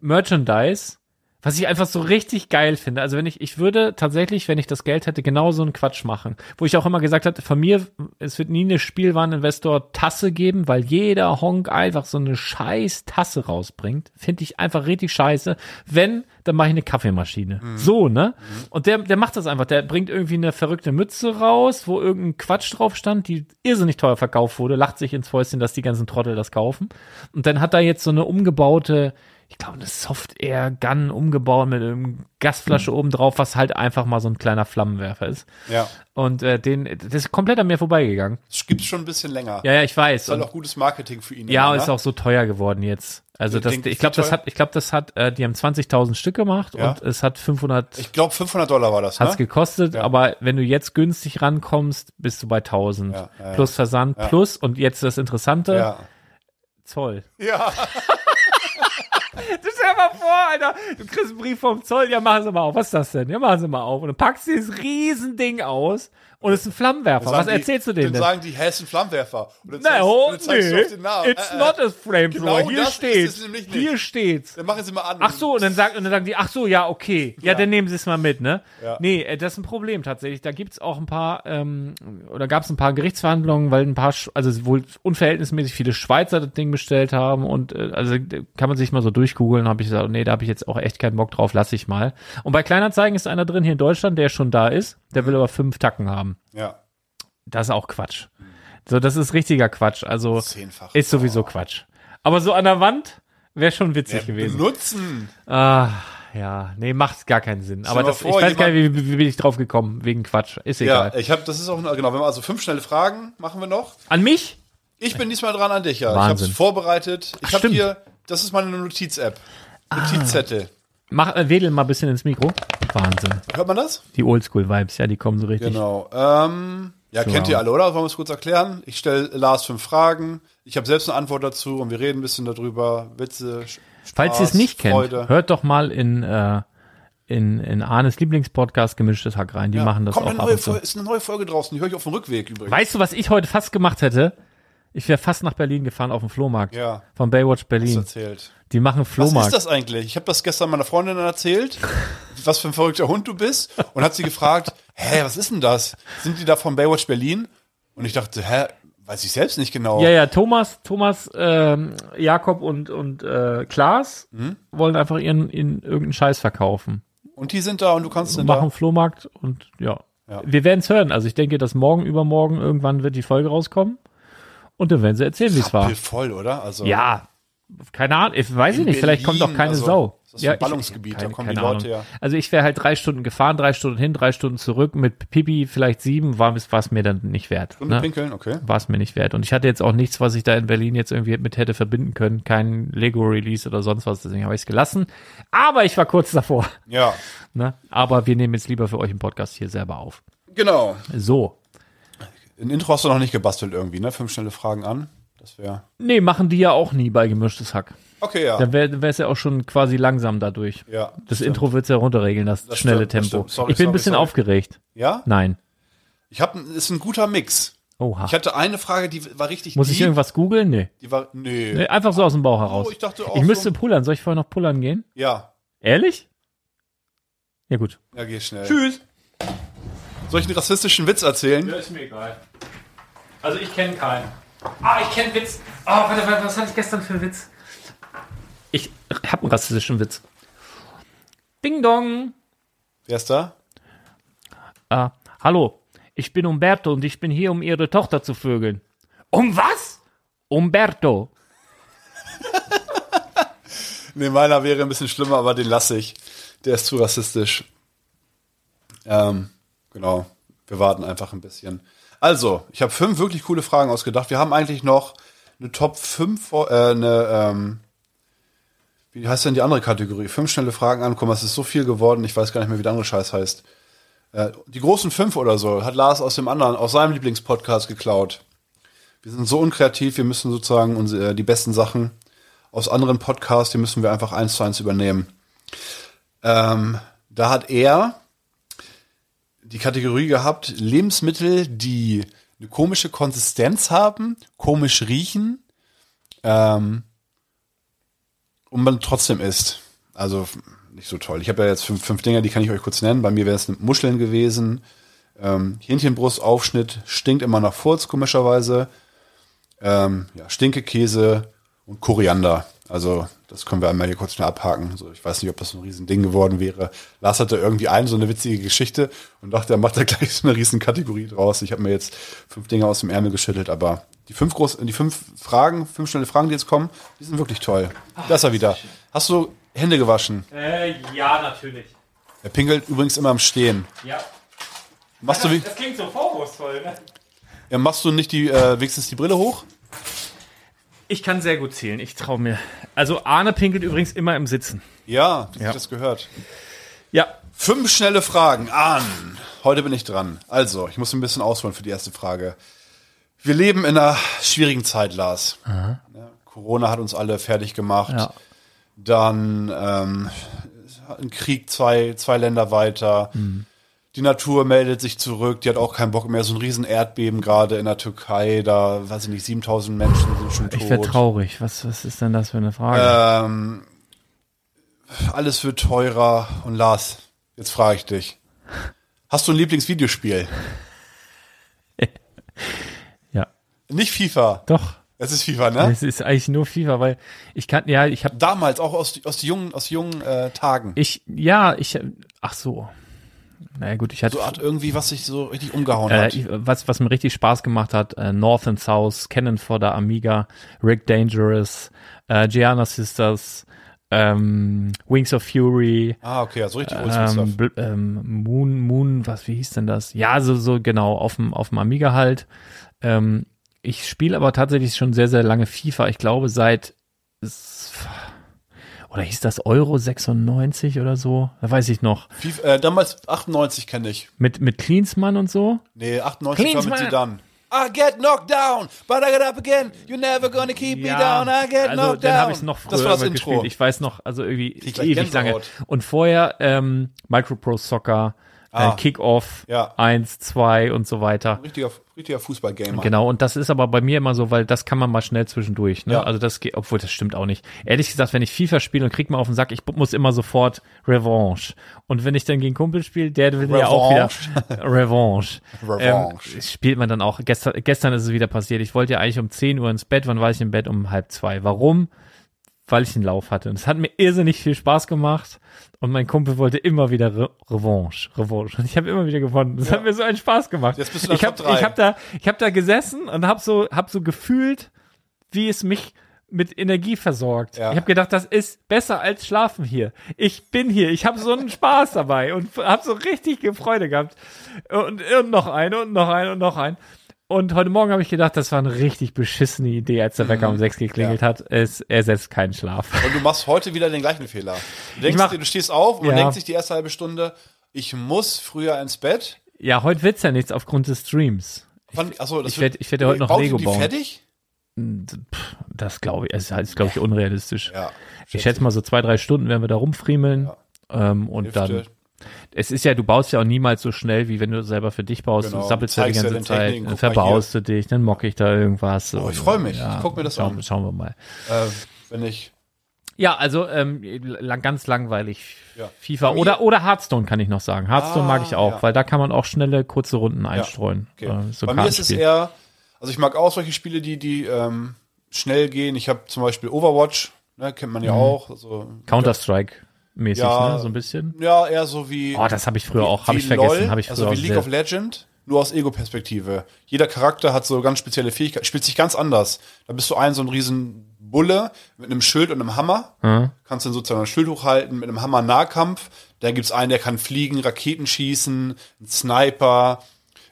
Merchandise, was ich einfach so richtig geil finde. Also wenn ich, ich würde tatsächlich, wenn ich das Geld hätte, genau so einen Quatsch machen. Wo ich auch immer gesagt hatte, von mir, es wird nie eine Spielwareninvestor Tasse geben, weil jeder Honk einfach so eine scheiß Tasse rausbringt. Finde ich einfach richtig scheiße. Wenn, dann mache ich eine Kaffeemaschine. So, ne? Und der, der macht das einfach. Der bringt irgendwie eine verrückte Mütze raus, wo irgendein Quatsch drauf stand, die irrsinnig teuer verkauft wurde, lacht sich ins Fäustchen, dass die ganzen Trottel das kaufen. Und dann hat er jetzt so eine umgebaute, ich glaube, eine Soft-Air-Gun umgebaut mit einem Gasflasche oben drauf, was halt einfach mal so ein kleiner Flammenwerfer ist. Ja. Und äh, den, das ist komplett an mir vorbeigegangen. Das gibt's schon ein bisschen länger. Ja, ja, ich weiß. Ist halt auch gutes Marketing für ihn. ja, immer, ist ne? auch so teuer geworden jetzt. Also Ich das, ich glaube, das hat, ich glaube, das hat, äh, die haben 20.000 Stück gemacht Ja. und es hat 500 Ich glaube 500 Dollar war das, hat's ne? gekostet, Ja. aber wenn du jetzt günstig rankommst, bist du bei 1000 Ja, ja, ja. plus Versand plus und jetzt das Interessante Ja. Zoll. Ja. [LAUGHS] Du stell mal vor, Alter, du kriegst einen Brief vom Zoll, ja, machen Sie mal auf. Was ist das denn? Ja, machen Sie mal auf. Und dann packst du dieses Riesending aus und es ist ein Flammenwerfer. Was Sagen die- erzählst du denen Dann sagen die, hä, ist ein Flammenwerfer. Und dann Na, oh, und dann nee, den Namen. it's Äh, äh, not a flamethrower. genau Hier steht's. Hier steht's. Dann machen sie mal an. Ach so, und dann, sagt, und dann sagen die, ach so, ja, okay. Ja, dann nehmen sie es mal mit, ne? Ja. Nee, äh, das ist ein Problem tatsächlich. Da gibt's auch ein paar, ähm, oder gab's ein paar Gerichtsverhandlungen, weil ein paar, also wohl unverhältnismäßig viele Schweizer das Ding bestellt haben und äh, also kann man sich mal so durchgoogeln, habe ich gesagt, nee, da habe ich jetzt auch echt keinen Bock drauf, lass ich mal. Und bei Kleinanzeigen ist einer drin hier in Deutschland, der schon da ist, der will aber fünf Tacken haben. Ja. Das ist auch Quatsch. So, das ist richtiger Quatsch. Also Zehnfach. ist sowieso Quatsch. Aber so an der Wand wäre schon witzig gewesen. Benutzen. Ah, ja, nee, macht gar keinen Sinn. Aber das, vor, ich weiß gar nicht, wie, wie bin ich drauf gekommen, wegen Quatsch. Ist Ja, egal. ich habe, das ist auch, genau, wenn wir also fünf schnelle Fragen machen wir noch. An mich? Ich bin diesmal dran an dich, ja. Wahnsinn. Ich habe es vorbereitet. Ich habe hier, das ist meine Notiz-App. Notizzettel. Mach, äh, wedel mal ein bisschen ins Mikro. Wahnsinn. Hört man das? Die Oldschool-Vibes, ja, die kommen so richtig. Genau. Ähm, ja, kennt ihr alle, oder? Wollen wir es kurz erklären? Ich stelle Lars fünf Fragen. Ich habe selbst eine Antwort dazu und wir reden ein bisschen darüber. Witze, Sch- Falls ihr es Spaß, nicht kennt, Freude. hört doch mal in, äh, in, in Arnes Lieblingspodcast Gemischtes Hack rein. Die Ja. machen das Kommt auch eine ab neue und zu. Folge, ist eine neue Folge draußen. Die höre ich auf dem Rückweg übrigens. Weißt du, was ich heute fast gemacht hätte? Ich wäre fast nach Berlin gefahren auf dem Flohmarkt. Ja. Von Baywatch Hast Berlin. du erzählt. Die machen Was Flohmarkt. ist das eigentlich? Ich habe das gestern meiner Freundin erzählt, [LAUGHS] was für ein verrückter Hund du bist. Und hat sie gefragt, hä, was ist denn das? Sind die da von Baywatch Berlin? Und ich dachte, hä, weiß ich selbst nicht genau. Ja, ja, Thomas, Thomas, ähm, Jakob und, und äh, Klaas Mhm. wollen einfach ihren, ihren irgendeinen Scheiß verkaufen. Und die sind da und du kannst dann Machen da. Flohmarkt und ja. Ja. Wir werden es hören. Also ich denke, dass morgen, übermorgen irgendwann wird die Folge rauskommen. Und dann werden sie erzählen, wie es war. voll, oder? Also Ja, keine Ahnung, ich weiß ich nicht, vielleicht kommt Berlin, doch keine also, Sau. ist das so ein Ballungsgebiet, da kommen die Leute her. Also ich wäre halt drei Stunden gefahren, drei Stunden hin, drei Stunden zurück, mit Pipi vielleicht sieben, war es mir dann nicht wert. Stunde Ne? pinkeln, okay. War es mir nicht wert. Und ich hatte jetzt auch nichts, was ich da in Berlin jetzt irgendwie mit hätte verbinden können. Kein Lego-Release oder sonst was, deswegen habe ich es gelassen. Aber ich war kurz davor. Ja, Ne? Aber wir nehmen jetzt lieber für euch einen Podcast hier selber auf. genau. So. Ein Intro hast du noch nicht gebastelt irgendwie, ne? Fünf schnelle Fragen an. Das wäre. Nee, machen die ja auch nie bei gemischtes Hack. Okay, ja. Dann wäre es ja auch schon quasi langsam dadurch. Ja. Das Intro wird's ja runterregeln, das, Das schnelle stimmt, das Tempo. stimmt. Sorry, ich bin ein sorry, bisschen sorry. aufgeregt. Ja? Nein. Ich habe, ist ein guter Mix. Oha. Ich hatte eine Frage, die war richtig Muss ich deep. irgendwas googeln? Nee. Die war, nee. nee. Einfach so aus dem Bauch heraus. Oh, ich dachte auch ich müsste so- pullern. Soll ich vorher noch pullern gehen? Ja. Ehrlich? Ja, gut. Ja, geh schnell. Tschüss. Soll ich einen rassistischen Witz erzählen? ist mir egal. Also ich kenne keinen. Ah, ich kenne Witz. Ah, warte, warte, was hatte ich gestern für einen Witz? Ich habe einen rassistischen Witz. Ding dong. Wer ist da? Ah, hallo, ich bin Umberto und ich bin hier, um Ihre Tochter zu vögeln. Um was? Umberto. [LAUGHS] Nee, meiner wäre ein bisschen schlimmer, aber den lasse ich. Der ist zu rassistisch. Ähm, genau. Wir warten einfach ein bisschen. Also, ich habe fünf wirklich coole Fragen ausgedacht. Wir haben eigentlich noch eine Top 5, vor- äh, eine, ähm, wie heißt denn die andere Kategorie? Fünf schnelle Fragen ankommen. Es ist so viel geworden, ich weiß gar nicht mehr, wie der andere Scheiß heißt. Äh, die großen fünf oder so hat Lars aus dem anderen, aus seinem Lieblingspodcast geklaut. Wir sind so unkreativ, wir müssen sozusagen unsere, die besten Sachen aus anderen Podcasts, die müssen wir einfach eins zu eins übernehmen. Ähm, da hat er die Kategorie gehabt, Lebensmittel, die eine komische Konsistenz haben, komisch riechen, ähm, und man trotzdem isst. Also nicht so toll. Ich habe ja jetzt fünf, fünf Dinger, die kann ich euch kurz nennen. Bei mir wäre es Muscheln gewesen, ähm, Hähnchenbrustaufschnitt, stinkt immer nach Furz, komischerweise. Ähm, ja, Stinkekäse und Koriander. Also das können wir einmal hier kurz schnell abhaken. So, ich weiß nicht, ob das so ein Riesending geworden wäre. Lars hatte irgendwie ein so eine witzige Geschichte und dachte, er macht da [LAUGHS] gleich so eine riesen Kategorie draus. Ich habe mir jetzt fünf Dinge aus dem Ärmel geschüttelt, aber die fünf groß, die fünf Fragen, fünf schnelle Fragen, die jetzt kommen, die sind wirklich toll. Da ist er wieder. Hast du Hände gewaschen? Äh, ja, natürlich. Er pinkelt übrigens immer im Stehen. Ja. Machst du, wie, Das klingt so vorwurfsvoll, ne? ja, machst du nicht die, äh, wenigstens die Brille hoch? Ich kann sehr gut zählen, ich traue mir. Also Arne pinkelt übrigens immer im Sitzen. Ja, Ja. sich das gehört. Ja. Fünf schnelle Fragen an. Heute bin ich dran. Also, ich muss ein bisschen ausholen für die erste Frage. Wir leben in einer schwierigen Zeit, Lars. Ja, Corona hat uns alle fertig gemacht. Ja. Dann ähm, ein Krieg zwei, zwei Länder weiter. Mhm. Die Natur meldet sich zurück. Die hat auch keinen Bock mehr. So ein riesen Erdbeben gerade in der Türkei. Da, weiß ich nicht, 7000 Menschen sind schon tot. Ich wäre traurig. Was, was ist denn das für eine Frage? Ähm, alles wird teurer. Und Lars, jetzt frage ich dich. Hast du ein Lieblingsvideospiel? [LAUGHS] ja. Nicht FIFA. Doch. Es ist FIFA, ne? Es ist eigentlich nur FIFA, weil ich kann, ja, ich habe, Damals, auch aus, aus jungen, aus jungen äh, Tagen. ich, ja, ich, ach so. Naja gut, ich hatte, So hat irgendwie, was sich so richtig umgehauen äh, hat. ich- was, was mir richtig Spaß gemacht hat, äh, North and South, Cannon for the Amiga, Rick Dangerous, äh, Gianna Sisters, ähm, Wings of Fury, ah, okay, also richtig ähm, ähm, Moon, Moon, was, wie hieß denn das? Ja, so, so genau, auf dem, auf dem Amiga halt. Ähm, ich spiele aber tatsächlich schon sehr, sehr lange FIFA. Ich glaube, seit, oder hieß das Euro 96 oder so? Da weiß ich noch. FIFA, äh, damals 98 kenne ich. Mit, mit Cleansman und so. Nee, 98 war mit. Zidane. I get knocked down, but I get up again. You're never gonna keep me down. I get also knocked dann down. habe ich noch früher das war das Intro. gespielt. Ich weiß noch, also irgendwie ewig lange. Und vorher ähm, Micropro Soccer, Ah. Kickoff, Ja. 1, 2 und so weiter. richtiger, richtiger Fußballgamer. Genau, und das ist aber bei mir immer so, weil das kann man mal schnell zwischendurch. Ne? Ja. Also das geht, obwohl das stimmt auch nicht. Ehrlich gesagt, wenn ich FIFA spiele und krieg mal auf den Sack, ich muss immer sofort Revanche. Und wenn ich dann gegen Kumpel spiele, der will ja auch wieder [LAUGHS] Revanche. Revanche. Ähm, spielt man dann auch. Gestern, gestern ist es wieder passiert. Ich wollte ja eigentlich um 10 Uhr ins Bett. Wann war ich im Bett? Um halb zwei. Warum? Weil ich einen Lauf hatte. Und es hat mir irrsinnig viel Spaß gemacht. Und mein Kumpel wollte immer wieder Re Revanche, Revanche. Und ich habe immer wieder gewonnen. Das hat mir so einen Spaß gemacht. Jetzt bist du ich habe hab da, ich habe da gesessen und habe so, hab so gefühlt, wie es mich mit Energie versorgt. Ja. Ich habe gedacht, das ist besser als schlafen hier. Ich bin hier, ich habe so einen Spaß dabei und habe so richtig Freude gehabt. Und, und noch eine und noch eine und noch ein. Und heute Morgen habe ich gedacht, das war eine richtig beschissene Idee, als der Wecker um sechs geklingelt hat. Es ersetzt keinen Schlaf. Und du machst heute wieder den gleichen Fehler. Du denkst mach- du stehst auf und Ja. denkt sich die erste halbe Stunde, ich muss früher ins Bett. Ja, heute wird's ja nichts aufgrund des Streams. Wann, achso, das ich werd- ich werd ja heute noch Lego die bauen. fertig? Das glaube ich, es ist, glaube ich, unrealistisch. Ja. Ich schätze mal so zwei, drei Stunden werden wir da rumfriemeln. Ähm, und Hälfte. dann. Es ist ja, du baust ja auch niemals so schnell, wie wenn du selber für dich baust. Genau. Du sappelst ja die ja ganze den Zeit, Techniken, dann verbaust du dich, dann mocke ich da irgendwas. Oh, ich freu mich. Ich guck mir das schauen, an. Schauen wir mal. Äh, wenn ich. Ja, also ähm, lang, ganz langweilig. Ja. FIFA oder, oder Hearthstone kann ich noch sagen. Hearthstone Ah, mag ich auch, ja. weil da kann man auch schnelle, kurze Runden einstreuen. Okay. Äh, so Bei mir ist es eher, also ich mag auch solche Spiele, die, die ähm, schnell gehen. Ich habe zum Beispiel Overwatch, ne, kennt man ja Mhm. auch. Also, Counter-Strike-mäßig, Ja. ne? So ein bisschen. Ja, eher so wie. Oh, das habe ich früher auch, habe ich vergessen. Habe ich früher also wie League of Legend, nur aus Ego-Perspektive. Jeder Charakter hat so ganz spezielle Fähigkeiten, spielt sich ganz anders. Da bist du ein so ein riesen Bulle mit einem Schild und einem Hammer. Mhm. Kannst dann sozusagen ein Schild hochhalten mit einem Hammer Nahkampf. Dann gibt's einen, der kann fliegen, Raketen schießen, ein Sniper,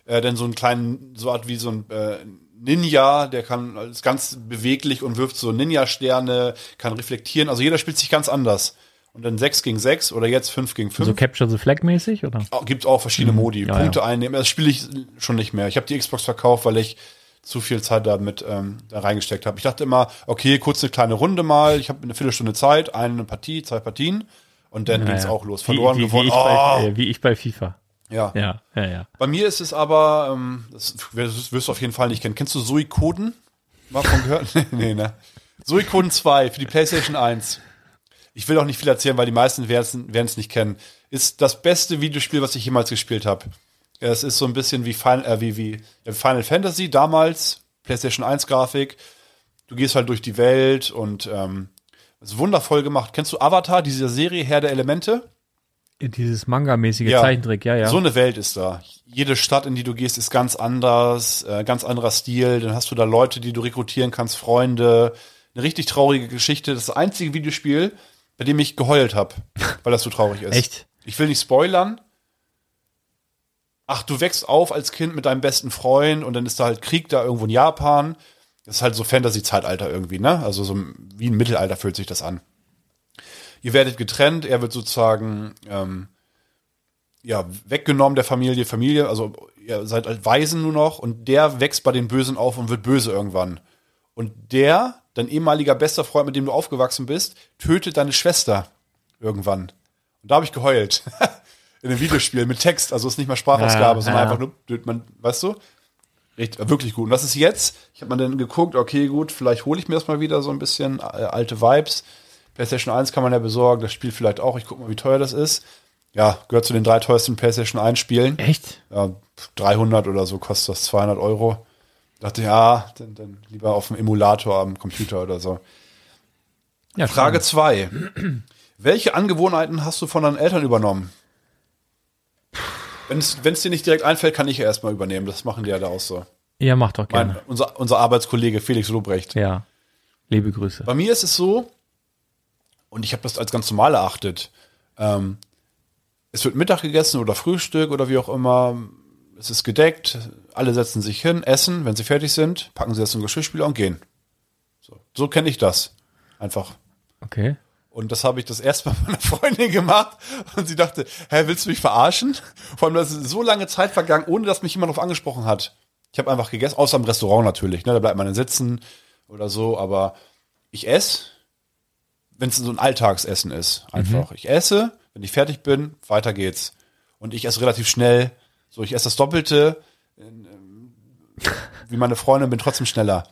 äh, dann so einen kleinen, so Art wie so ein äh, Ninja, der kann ist ganz beweglich und wirft so Ninja-Sterne, kann reflektieren. Also jeder spielt sich ganz anders. Und dann 6 gegen 6 oder jetzt 5 gegen 5. So Capture the Flag mäßig, oder? Gibt auch verschiedene Modi. Mhm. ja, Punkte einnehmen. Das spiele ich schon nicht mehr. Ich habe die Xbox verkauft, weil ich zu viel Zeit damit ähm, da reingesteckt habe. Ich dachte immer, okay, kurz eine kleine Runde mal. Ich habe eine Viertelstunde Zeit, eine Partie, zwei Partien. Und dann ging's Ja, auch los. Verloren, wie, gewonnen. Wie ich, oh, bei, äh, wie ich bei FIFA. ja. Ja, ja, ja. Bei mir ist es aber, ähm, das wirst wirst du auf jeden Fall nicht kennen. Kennst du Suikoden? Mal von gehört? nee, [LAUGHS] nee, ne? Suikoden 2 für die PlayStation 1. Ich will auch nicht viel erzählen, weil die meisten werden es nicht kennen. Ist das beste Videospiel, was ich jemals gespielt habe. Es ist so ein bisschen wie Final, äh, wie, wie ja, Final Fantasy damals, PlayStation 1 Grafik. Du gehst halt durch die Welt und ähm, ist wundervoll gemacht. Kennst du Avatar, diese Serie Herr der Elemente? Dieses Manga-mäßige Ja. Zeichentrick, ja, ja. So eine Welt ist da. Jede Stadt, in die du gehst, ist ganz anders, äh, ganz anderer Stil. Dann hast du da Leute, die du rekrutieren kannst, Freunde. Eine richtig traurige Geschichte. Das einzige Videospiel, bei dem ich geheult habe, weil das so traurig ist. Echt? Ich will nicht spoilern. Ach, du wächst auf als Kind mit deinem besten Freund und dann ist da halt Krieg da irgendwo in Japan. Das ist halt so Fantasy-Zeitalter irgendwie, ne? Also so wie ein Mittelalter fühlt sich das an. Ihr werdet getrennt, er wird sozusagen ähm, ja, weggenommen der Familie, Familie, also ihr seid als Waisen nur noch und der wächst bei den Bösen auf und wird böse irgendwann. Und der, dein ehemaliger bester Freund, mit dem du aufgewachsen bist, tötet deine Schwester irgendwann. Und da habe ich geheult. [LAUGHS] In einem Videospiel mit Text, also ist nicht mal Sprachausgabe, Ja, sondern ja. einfach nur, man, weißt du? Richtig, wirklich gut. Und das ist jetzt, ich habe mal dann geguckt, okay, gut, vielleicht hole ich mir das mal wieder so ein bisschen, äh, alte Vibes. PlayStation 1 kann man ja besorgen, das Spiel vielleicht auch. Ich gucke mal, wie teuer das ist. Ja, gehört zu den drei teuersten PlayStation 1 Spielen. Echt? Ja, 300 oder so kostet das 200 Euro. Dachte, ja, dann, dann lieber auf dem Emulator am Computer oder so. Ja, Frage 2. Welche Angewohnheiten hast du von deinen Eltern übernommen? Wenn es dir nicht direkt einfällt, kann ich ja erstmal übernehmen. Das machen die ja da auch so. Ja, mach doch gerne. Mein, unser, unser Arbeitskollege Felix Lobrecht. Ja. Liebe Grüße. Bei mir ist es so, und ich habe das als ganz normal erachtet, ähm, es wird Mittag gegessen oder Frühstück oder wie auch immer, es ist gedeckt, alle setzen sich hin, essen, wenn sie fertig sind, packen sie das in den Geschirrspüler und gehen. So, so kenne ich das. Einfach. Okay. Und das habe ich das erste Mal [LAUGHS] meiner Freundin gemacht und sie dachte, hä, willst du mich verarschen? Vor allem, das ist so lange Zeit vergangen, ohne dass mich jemand darauf angesprochen hat. Ich habe einfach gegessen, außer im Restaurant natürlich, ne, da bleibt man dann sitzen oder so, aber ich esse, wenn es so ein Alltagsessen ist, einfach. Ich esse, wenn ich fertig bin, weiter geht's. Und ich esse relativ schnell, so ich esse das Doppelte, [LAUGHS] wie meine Freundin, bin trotzdem schneller.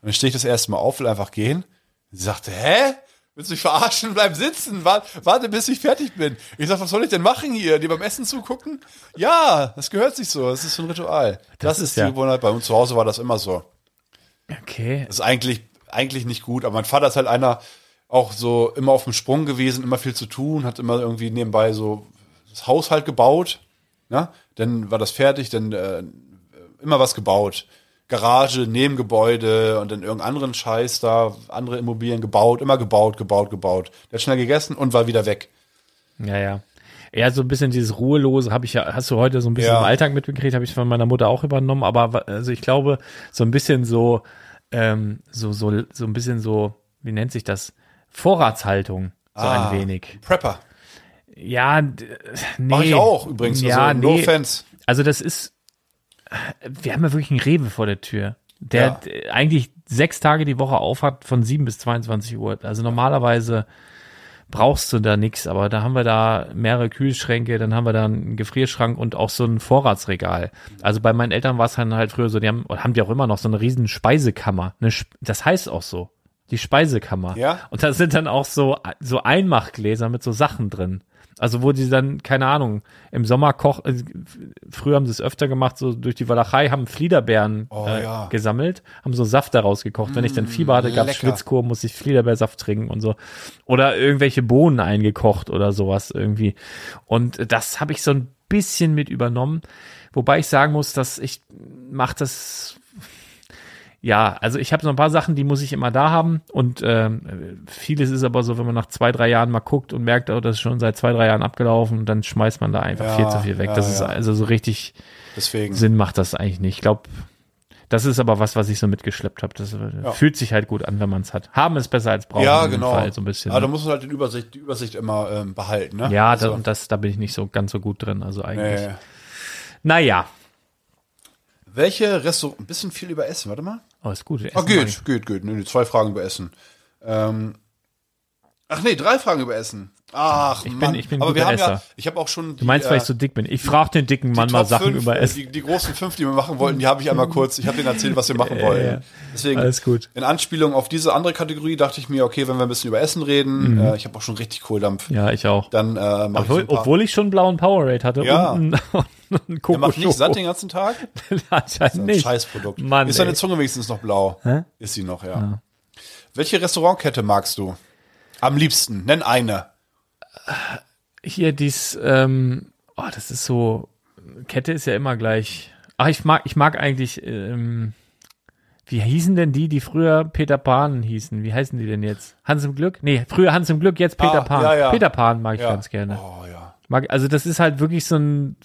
Und dann stehe ich das erste Mal auf, will einfach gehen. Sie sagte, hä? Willst du mich verarschen? Bleib sitzen. Warte, warte, bis ich fertig bin. Ich sag, was soll ich denn machen hier? Die beim Essen zugucken? Ja, das gehört sich so. Das ist so ein Ritual. Das, Das ist ist die ja- Gewohnheit. Bei uns zu Hause war das immer so. Okay. Das ist eigentlich, eigentlich nicht gut. Aber mein Vater ist halt einer, auch so immer auf dem Sprung gewesen, immer viel zu tun, hat immer irgendwie nebenbei so das Haushalt gebaut. Ne? Dann war das fertig, dann äh, immer was gebaut. Garage, Nebengebäude und dann irgendeinen anderen Scheiß da, andere Immobilien gebaut, immer gebaut, gebaut, gebaut. Der hat schnell gegessen und war wieder weg. Ja, ja. Ja, so ein bisschen dieses Ruhelose habe ich ja, hast du heute so ein bisschen Ja. im Alltag mitgekriegt, habe ich von meiner Mutter auch übernommen, aber also ich glaube, so ein bisschen so, ähm, so, so, so ein bisschen so, wie nennt sich das? Vorratshaltung, so Ah, ein wenig. Prepper. Ja, nee. Mach ich auch übrigens. Ja, also, no nee. offense. Also das ist, wir haben ja wirklich einen Rewe vor der Tür, der Ja. eigentlich sechs Tage die Woche auf hat, von sieben bis 22 Uhr. Also normalerweise brauchst du da nichts, aber da haben wir da mehrere Kühlschränke, dann haben wir da einen Gefrierschrank und auch so ein Vorratsregal. Also bei meinen Eltern war es dann halt früher so, die haben, haben die auch immer noch so eine riesen Speisekammer. Eine, das heißt auch so. Die Speisekammer. Ja. Und da sind dann auch so, so Einmachgläser mit so Sachen drin. Also wo die dann, keine Ahnung, im Sommer koch, äh, früher haben sie es öfter gemacht, so durch die Walachei, haben Fliederbeeren Oh, äh, ja. gesammelt, haben so Saft daraus gekocht. Wenn ich dann Fieber hatte, gab's lecker. Schwitzkur, musste ich Fliederbeersaft trinken und so. Oder irgendwelche Bohnen eingekocht oder sowas irgendwie. Und das habe ich so ein bisschen mit übernommen. Wobei ich sagen muss, dass ich mache das ja, also ich habe so ein paar Sachen, die muss ich immer da haben und ähm, vieles ist aber so, wenn man nach zwei, drei Jahren mal guckt und merkt, oh, das ist schon seit zwei, drei Jahren abgelaufen dann schmeißt man da einfach Ja, viel zu viel weg. ja, das ist ja. also so richtig Deswegen. Sinn macht das eigentlich nicht. Ich glaube, das ist aber was, was ich so mitgeschleppt habe. Das äh, fühlt sich halt gut an, wenn man es hat. Haben ist besser als brauchen. ja, genau. Fall, so ein bisschen. Aber da ne? muss man halt die Übersicht, die Übersicht immer ähm, behalten. Ne? ja, Also, da, und das, da bin ich nicht so ganz so gut drin. Also eigentlich. äh, Naja. Welche Restaurant, ein bisschen viel über Essen, warte mal. Oh, ist gut. Ah, Essen geht, mag ich. geht, geht. Nee, zwei Fragen über Essen. Ähm, ach nee, drei Fragen über Essen. Ach, Ich bin- Mann. ich bin Aber wir haben ja, Esser. ich habe auch schon. Du meinst, weil ich so dick bin. Ich frage den dicken Mann mal Top Sachen fünf, über äh, Essen. Die, die großen fünf, die wir machen wollten, die habe ich einmal kurz. Ich habe denen erzählt, was wir machen [LAUGHS] wollen. ja. Deswegen, Alles gut. in Anspielung auf diese andere Kategorie dachte ich mir, okay, wenn wir ein bisschen über Essen reden, äh, ich habe auch schon richtig Kohldampf. Ja, ich auch. Dann äh, mach ich Obwohl, obwohl ich schon einen blauen Powerade hatte Ja. [LAUGHS] und einen, und [LAUGHS] einen Der macht nicht satt Kokosschoko. den ganzen Tag. [LAUGHS] Anscheinend Ein nicht. Scheißprodukt. Mann, ist deine ey. Zunge wenigstens noch blau? Hä? Ist sie noch, ja. Welche Restaurantkette magst du? Am liebsten. Nenn eine. Hier dies, ähm, oh, das ist so, Kette ist ja immer gleich. Ach, ich mag, ich mag eigentlich, ähm, wie hießen denn die, die früher Peter Pan hießen? Wie heißen die denn jetzt? Hans im Glück? Nee, früher Hans im Glück, jetzt Peter Ah, Pan. ja, ja. Peter Pan mag ich Ja. ganz gerne. Oh ja. Mag, also das ist halt wirklich so ein,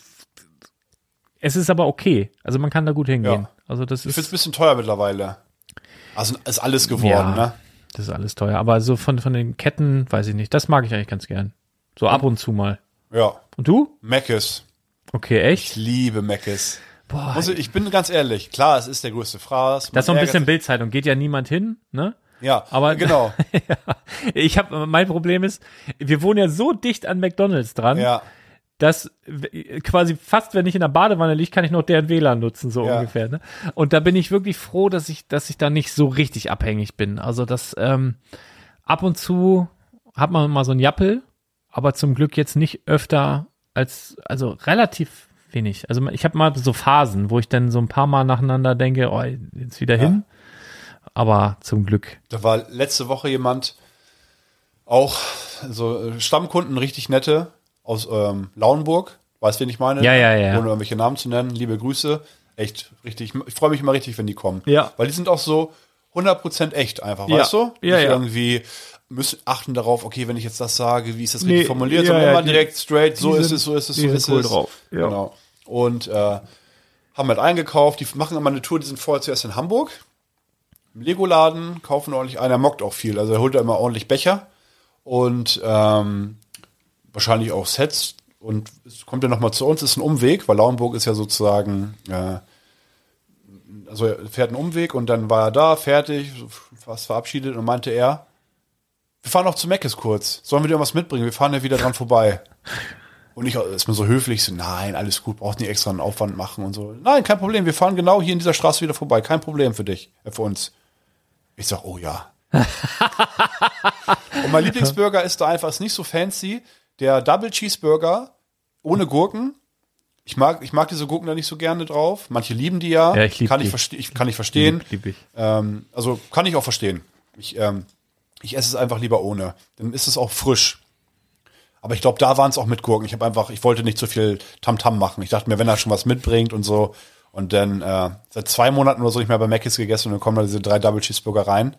es ist aber okay. Also man kann da gut hingehen. Ja. Also das Ich finde es ein ist, bisschen teuer mittlerweile. Also ist alles geworden, Ja. ne? das ist alles teuer. Aber so von, von den Ketten, weiß ich nicht. Das mag ich eigentlich ganz gern. So ab und zu mal. Ja. Und du? Mc's. Okay, echt? Ich liebe Mc's. Boah, Muss ich, ich bin ganz ehrlich, klar, es ist der größte Fraß. das ist so ein bisschen Bildzeitung. Geht ja niemand hin, ne? Ja, aber- [LAUGHS] genau. Ich habe mein Problem ist, wir wohnen ja so dicht an McDonald's dran, Ja, dass w- quasi fast, wenn ich in der Badewanne liege, kann ich noch deren WLAN nutzen, so Ja. ungefähr. Ne? Und da bin ich wirklich froh, dass ich, dass ich da nicht so richtig abhängig bin. Also das ähm, ab und zu hat man mal so ein Jappel, aber zum Glück jetzt nicht öfter als, also relativ wenig. Also ich habe mal so Phasen, wo ich dann so ein paar Mal nacheinander denke, oh, jetzt wieder hin. Aber zum Glück. da war letzte Woche jemand, auch so äh, Stammkunden, richtig nette, aus ähm, Lauenburg. Weißt du, wen ich meine? Ja, ja, ja. Ohne irgendwelche Namen zu nennen. Liebe Grüße. Echt, richtig. Ich freue mich immer richtig, wenn die kommen. Ja. Weil die sind auch so 100% echt einfach, Ja. weißt du? Ja, Nicht ja. irgendwie müssen achten darauf, okay, wenn ich jetzt das sage, wie ist das Nee, richtig formuliert, ja, sondern ja, immer die- direkt straight, so die ist sind- es, so ist es, so sind ist cool es. drauf, ja. Genau. Und äh, haben halt eingekauft, die machen immer eine Tour, die sind vorher zuerst in Hamburg, im Lego-Laden, kaufen ordentlich ein, er mockt auch viel, also er holt da immer ordentlich Becher und ähm, wahrscheinlich auch Sets und es kommt ja nochmal zu uns, ist ein Umweg, weil Lauenburg ist ja sozusagen, äh, also er fährt einen Umweg und dann war er da, fertig, fast verabschiedet und meinte er, wir fahren noch zu Meckes kurz, sollen wir dir was mitbringen, wir fahren ja wieder dran vorbei. Und ich ist mir so höflich, so, nein, alles gut, braucht nicht extra einen Aufwand machen und so. Nein, kein Problem, wir fahren genau hier in dieser Straße wieder vorbei, kein Problem für dich, äh, für uns. Ich sag, oh ja. [LAUGHS] und mein Lieblingsburger ist da einfach, ist nicht so fancy, der Double Cheeseburger ohne Gurken. Ich mag, ich mag diese Gurken da nicht so gerne drauf. Manche lieben die ja. Ja, ich lieb kann die. Ich, verste ich, kann ich verstehen. Lieb ich. Ähm, also kann ich auch verstehen. Ich, ähm, ich esse es einfach lieber ohne. Dann ist es auch frisch. Aber ich glaube, da waren es auch mit Gurken. Ich habe einfach, ich wollte nicht so viel Tamtam machen. Ich dachte mir, wenn er schon was mitbringt und so. Und dann äh, seit zwei Monaten oder so nicht mehr bei Mc's gegessen und dann kommen da diese drei Double Cheeseburger rein.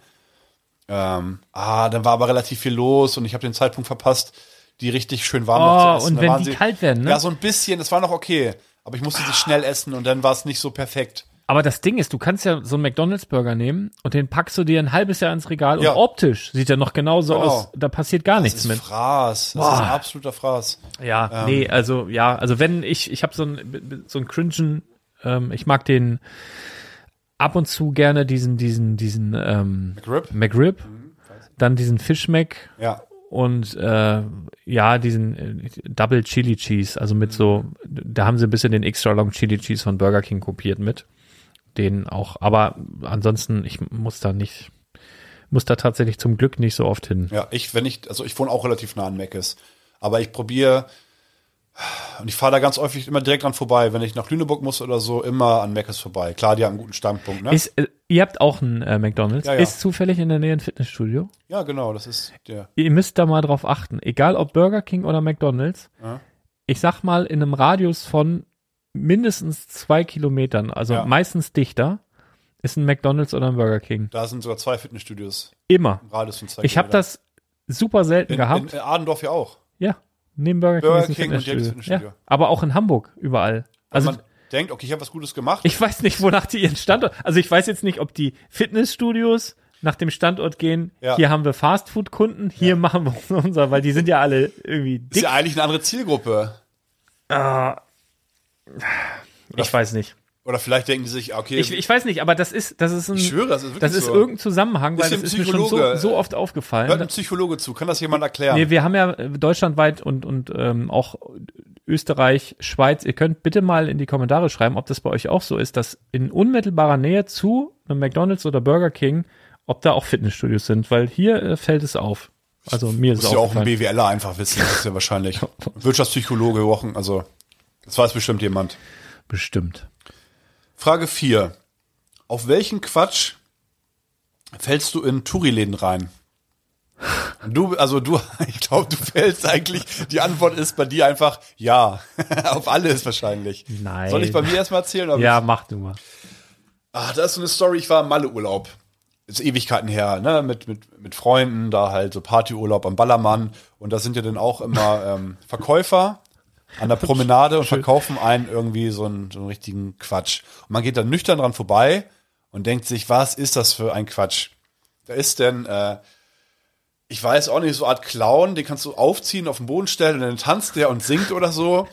Ähm, ah, dann war aber relativ viel los und ich habe den Zeitpunkt verpasst, die richtig schön warm noch Oh, zu essen. und wenn waren die kalt werden, ne? Ja, so ein bisschen. Das war noch okay. Aber ich musste sie schnell essen und dann war es nicht so perfekt. Aber das Ding ist, du kannst ja so einen McDonalds-Burger nehmen und den packst du dir ein halbes Jahr ins Regal Ja. und optisch sieht er noch genauso Genau. aus. Da passiert gar Das nichts ist mit. Fraß. Das ist ein absoluter Fraß. Ja, nee, also ja, also wenn ich, ich habe so ein so ein Cringen, ähm, ich mag den ab und zu gerne diesen diesen diesen ähm, McRib? McRib, dann diesen Fish Mac Ja. Und äh, ja diesen äh, Double Chili Cheese, also mit so, da haben sie ein bisschen den extra long Chili Cheese von Burger King kopiert mit, den auch, aber ansonsten ich muss da nicht, muss da tatsächlich zum Glück nicht so oft hin. Ja, ich, wenn ich, also ich wohne auch relativ nah an Meckes. Aber ich probiere, und ich fahre da ganz häufig immer direkt dran vorbei. Wenn ich nach Lüneburg muss oder so, immer an Meckes vorbei. Klar, die haben einen guten Standpunkt, ne? Ist, äh, ihr habt auch einen äh, McDonalds, Ja, ja. ist zufällig in der Nähe ein Fitnessstudio? ja, genau, das ist der. Ihr müsst da mal drauf achten, egal ob Burger King oder McDonalds. Ja. Ich sag mal, in einem Radius von mindestens zwei Kilometern, also meistens dichter, ist ein McDonalds oder ein Burger King. Da sind sogar zwei Fitnessstudios Immer. im Radius von zwei Ich habe das super selten in, gehabt. In, in Adendorf ja auch. ja, neben Burger King Burger ist ein King und Fitnessstudio. jedes Fitnessstudio. Ja, aber auch in Hamburg, überall. Also man denkt, okay, ich habe was Gutes gemacht. ich weiß nicht, wonach die ihren Standort, also ich weiß jetzt nicht, ob die Fitnessstudios nach dem Standort gehen, Ja. hier haben wir Fastfood-Kunden, hier machen wir [LAUGHS] unser, weil die sind ja alle irgendwie ist dick. ja eigentlich eine andere Zielgruppe. Ich weiß nicht. Oder vielleicht denken die sich, okay, Ich, ich weiß nicht, aber das ist, das ist ein, Ich schwöre, das ist wirklich das ist so. irgendein Zusammenhang, weil Bisschen das ist mir schon so, so oft hört aufgefallen. ein Psychologe zu. Kann das jemand erklären? Nee, wir haben ja äh, deutschlandweit und, und ähm, auch Österreich, Schweiz, ihr könnt bitte mal in die Kommentare schreiben, ob das bei euch auch so ist, dass in unmittelbarer Nähe zu einem McDonalds oder Burger King, ob da auch Fitnessstudios sind, weil hier äh, fällt es auf. Also mir ist Muss es ja auch ein. BWLer einfach wissen, das ist ja wahrscheinlich. [LAUGHS] Wirtschaftspsychologe, Wochen, also das weiß bestimmt jemand. Bestimmt. Frage 4. Auf welchen Quatsch fällst du in Touri-Läden rein? Du, also du, [LAUGHS] ich glaube, du fällst eigentlich, die Antwort ist bei dir einfach ja. [LAUGHS] Auf alles wahrscheinlich. Nein. Soll ich bei mir erstmal erzählen? Ja, mach du mal. Ah, da ist so eine Story, ich war im Malle-Urlaub. Ist Ewigkeiten her, ne? Mit, mit, mit Freunden, da halt so Partyurlaub am Ballermann. Und da sind ja dann auch immer ähm, Verkäufer an der Promenade und verkaufen einen irgendwie so einen, so einen richtigen Quatsch. Und man geht dann nüchtern dran vorbei und denkt sich, was ist das für ein Quatsch? Da ist denn, äh, ich weiß auch nicht, so eine Art Clown, den kannst du aufziehen, auf den Boden stellen und dann tanzt der und singt oder so.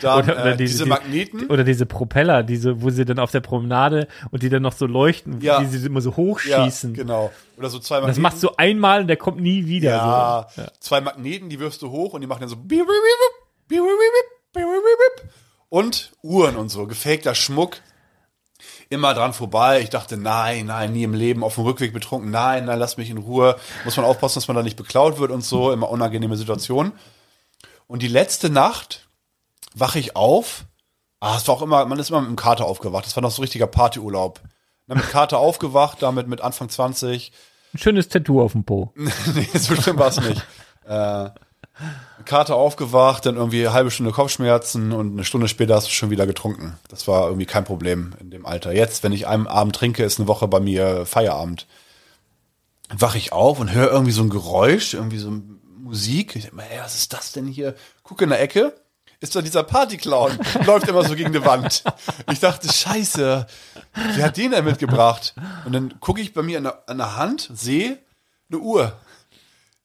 Dann Oder, oder äh, diese, diese die- Magneten. Oder diese Propeller, diese, wo sie dann auf der Promenade und die dann noch so leuchten, Ja. wie sie immer so ja, hochschießen. genau. Oder so zwei Das Magneten. machst du einmal und der kommt nie wieder. Ja, So. zwei Magneten, die wirfst du hoch und die machen dann so und Uhren und so, gefakter Schmuck. Immer dran vorbei. Ich dachte, nein, nein, nie im Leben. Auf dem Rückweg betrunken, nein, nein, lass mich in Ruhe. Muss man aufpassen, dass man da nicht beklaut wird und so. Immer unangenehme Situationen. Und die letzte Nacht wache ich auf. Ah, es war auch immer, man ist immer mit dem Kater aufgewacht. Das war noch so ein richtiger Partyurlaub. Dann mit Kater aufgewacht, damit mit Anfang 20. Ein schönes Tattoo auf dem Po. [LAUGHS] nee, so schlimm war es nicht. Äh, Kater aufgewacht, dann irgendwie eine halbe Stunde Kopfschmerzen und eine Stunde später hast du schon wieder getrunken. Das war irgendwie kein Problem in dem Alter. Jetzt, wenn ich einen Abend trinke, ist eine Woche bei mir Feierabend. Wache ich auf und höre irgendwie so ein Geräusch, irgendwie so Musik. Ich denke mir, was ist das denn hier? Gucke in der Ecke, ist da dieser Partyclown, [LAUGHS] läuft immer so gegen die Wand. Ich dachte, scheiße, wer hat den denn mitgebracht? Und dann gucke ich bei mir an der, an der Hand, sehe eine Uhr.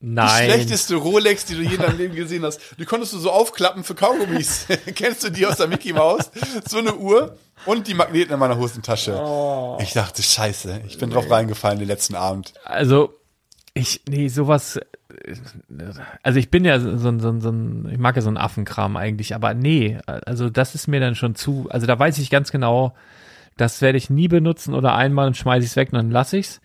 Die Nein. schlechteste Rolex, die du je in deinem Leben gesehen hast. Die konntest du so aufklappen für Kaugummis. [LAUGHS] Kennst du die aus der Mickey Maus? So eine Uhr und die Magneten in meiner Hosentasche. Oh. Ich dachte, scheiße, ich bin drauf reingefallen den letzten Abend. Also, ich, nee, sowas, also ich bin ja so ein, so ein, so ein, ich mag ja so einen Affenkram eigentlich, aber nee, also das ist mir dann schon zu, also da weiß ich ganz genau, das werde ich nie benutzen oder einmal und schmeiße ich es weg und dann lasse ich's.